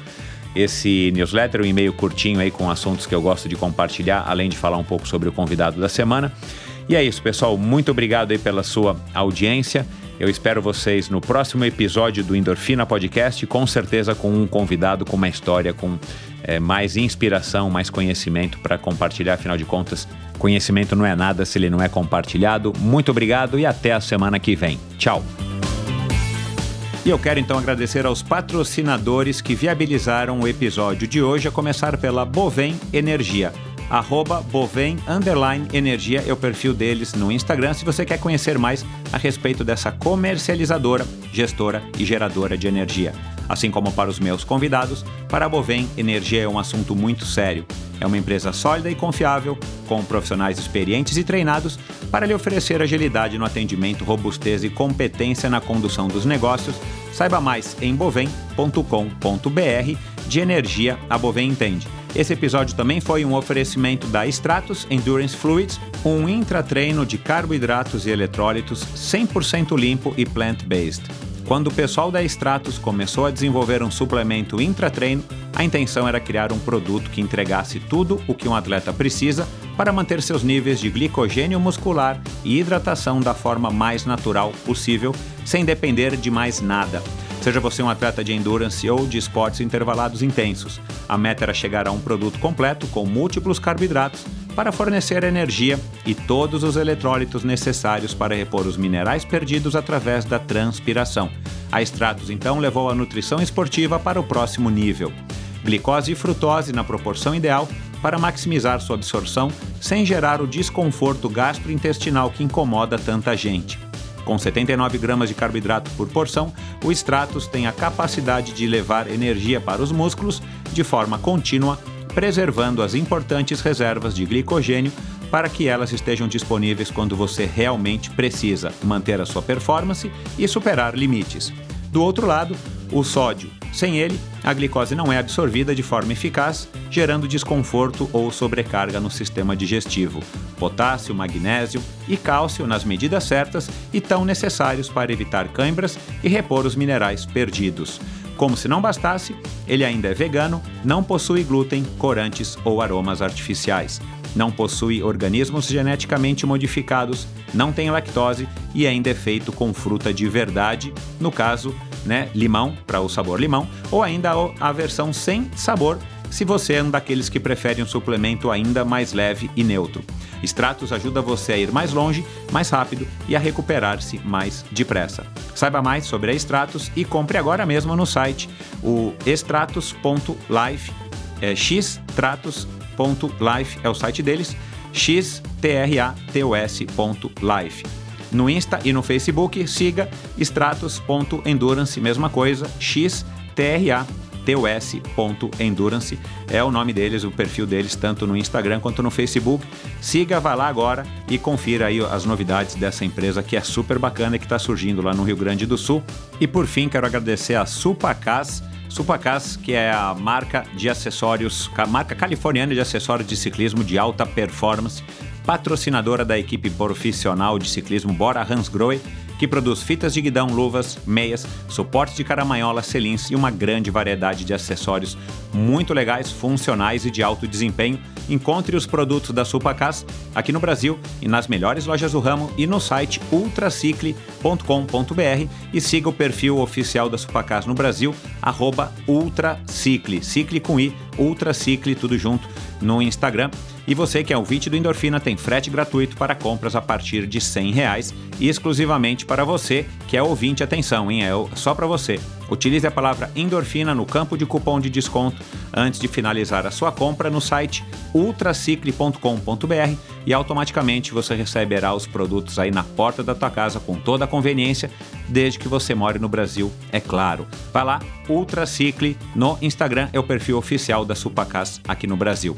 esse newsletter, um e-mail curtinho aí com assuntos que eu gosto de compartilhar, além de falar um pouco sobre o convidado da semana. E é isso, pessoal. Muito obrigado aí pela sua audiência. Eu espero vocês no próximo episódio do Endorfina Podcast, com certeza com um convidado com uma história, com é, mais inspiração, mais conhecimento para compartilhar. Afinal de contas, conhecimento não é nada se ele não é compartilhado. Muito obrigado e até a semana que vem. Tchau! E eu quero então agradecer aos patrocinadores que viabilizaram o episódio de hoje, a começar pela Bovem Energia arroba Bovem Energia é o perfil deles no Instagram se você quer conhecer mais a respeito dessa comercializadora, gestora e geradora de energia. Assim como para os meus convidados, para a Bovem, energia é um assunto muito sério. É uma empresa sólida e confiável, com profissionais experientes e treinados para lhe oferecer agilidade no atendimento, robustez e competência na condução dos negócios. Saiba mais em bovem.com.br. De energia, a Bovem entende. Esse episódio também foi um oferecimento da Stratus Endurance Fluids, um intratreino de carboidratos e eletrólitos 100% limpo e plant-based. Quando o pessoal da Stratus começou a desenvolver um suplemento intratreino, a intenção era criar um produto que entregasse tudo o que um atleta precisa para manter seus níveis de glicogênio muscular e hidratação da forma mais natural possível, sem depender de mais nada. Seja você um atleta de endurance ou de esportes intervalados intensos, a meta era chegar a um produto completo com múltiplos carboidratos para fornecer energia e todos os eletrólitos necessários para repor os minerais perdidos através da transpiração. A Stratos então levou a nutrição esportiva para o próximo nível. Glicose e frutose na proporção ideal para maximizar sua absorção sem gerar o desconforto gastrointestinal que incomoda tanta gente. Com 79 gramas de carboidrato por porção, o Stratos tem a capacidade de levar energia para os músculos de forma contínua, preservando as importantes reservas de glicogênio para que elas estejam disponíveis quando você realmente precisa manter a sua performance e superar limites. Do outro lado, o sódio. Sem ele, a glicose não é absorvida de forma eficaz, gerando desconforto ou sobrecarga no sistema digestivo. Potássio, magnésio e cálcio nas medidas certas e tão necessários para evitar câimbras e repor os minerais perdidos. Como se não bastasse, ele ainda é vegano, não possui glúten, corantes ou aromas artificiais. Não possui organismos geneticamente modificados, não tem lactose e ainda é feito com fruta de verdade, no caso, né, limão, para o sabor limão, ou ainda a versão sem sabor, se você é um daqueles que preferem um suplemento ainda mais leve e neutro. Stratos ajuda você a ir mais longe, mais rápido e a recuperar-se mais depressa. Saiba mais sobre a Stratos e compre agora mesmo no site o extratos.life, é, xtratos.life é o site deles, xtratos.life. No Insta e no Facebook, siga stratos.endurance, mesma coisa, xtratos.endurance é o nome deles, o perfil deles, tanto no Instagram quanto no Facebook. Siga, vá lá agora e confira aí as novidades dessa empresa que é super bacana e que está surgindo lá no Rio Grande do Sul. E por fim, quero agradecer a Supacas, Supacas, que é a marca de acessórios, a marca californiana de acessórios de ciclismo de alta performance patrocinadora da equipe profissional de ciclismo Bora Hansgrohe, que produz fitas de guidão, luvas, meias, suportes de caramanhola, selins e uma grande variedade de acessórios muito legais, funcionais e de alto desempenho. Encontre os produtos da Supacas aqui no Brasil e nas melhores lojas do ramo e no site ultracicle.com.br e siga o perfil oficial da Supacas no Brasil, Ultracicle, cicle com i, Ultracicle, tudo junto no Instagram. E você que é ouvinte do Endorfina tem frete gratuito para compras a partir de 100 reais e exclusivamente para você que é ouvinte. Atenção, hein? É só para você. Utilize a palavra endorfina no campo de cupom de desconto antes de finalizar a sua compra no site ultracicle.com.br e automaticamente você receberá os produtos aí na porta da tua casa com toda a conveniência, desde que você more no Brasil, é claro. Vá lá, Ultracicle no Instagram é o perfil oficial da Supacas aqui no Brasil.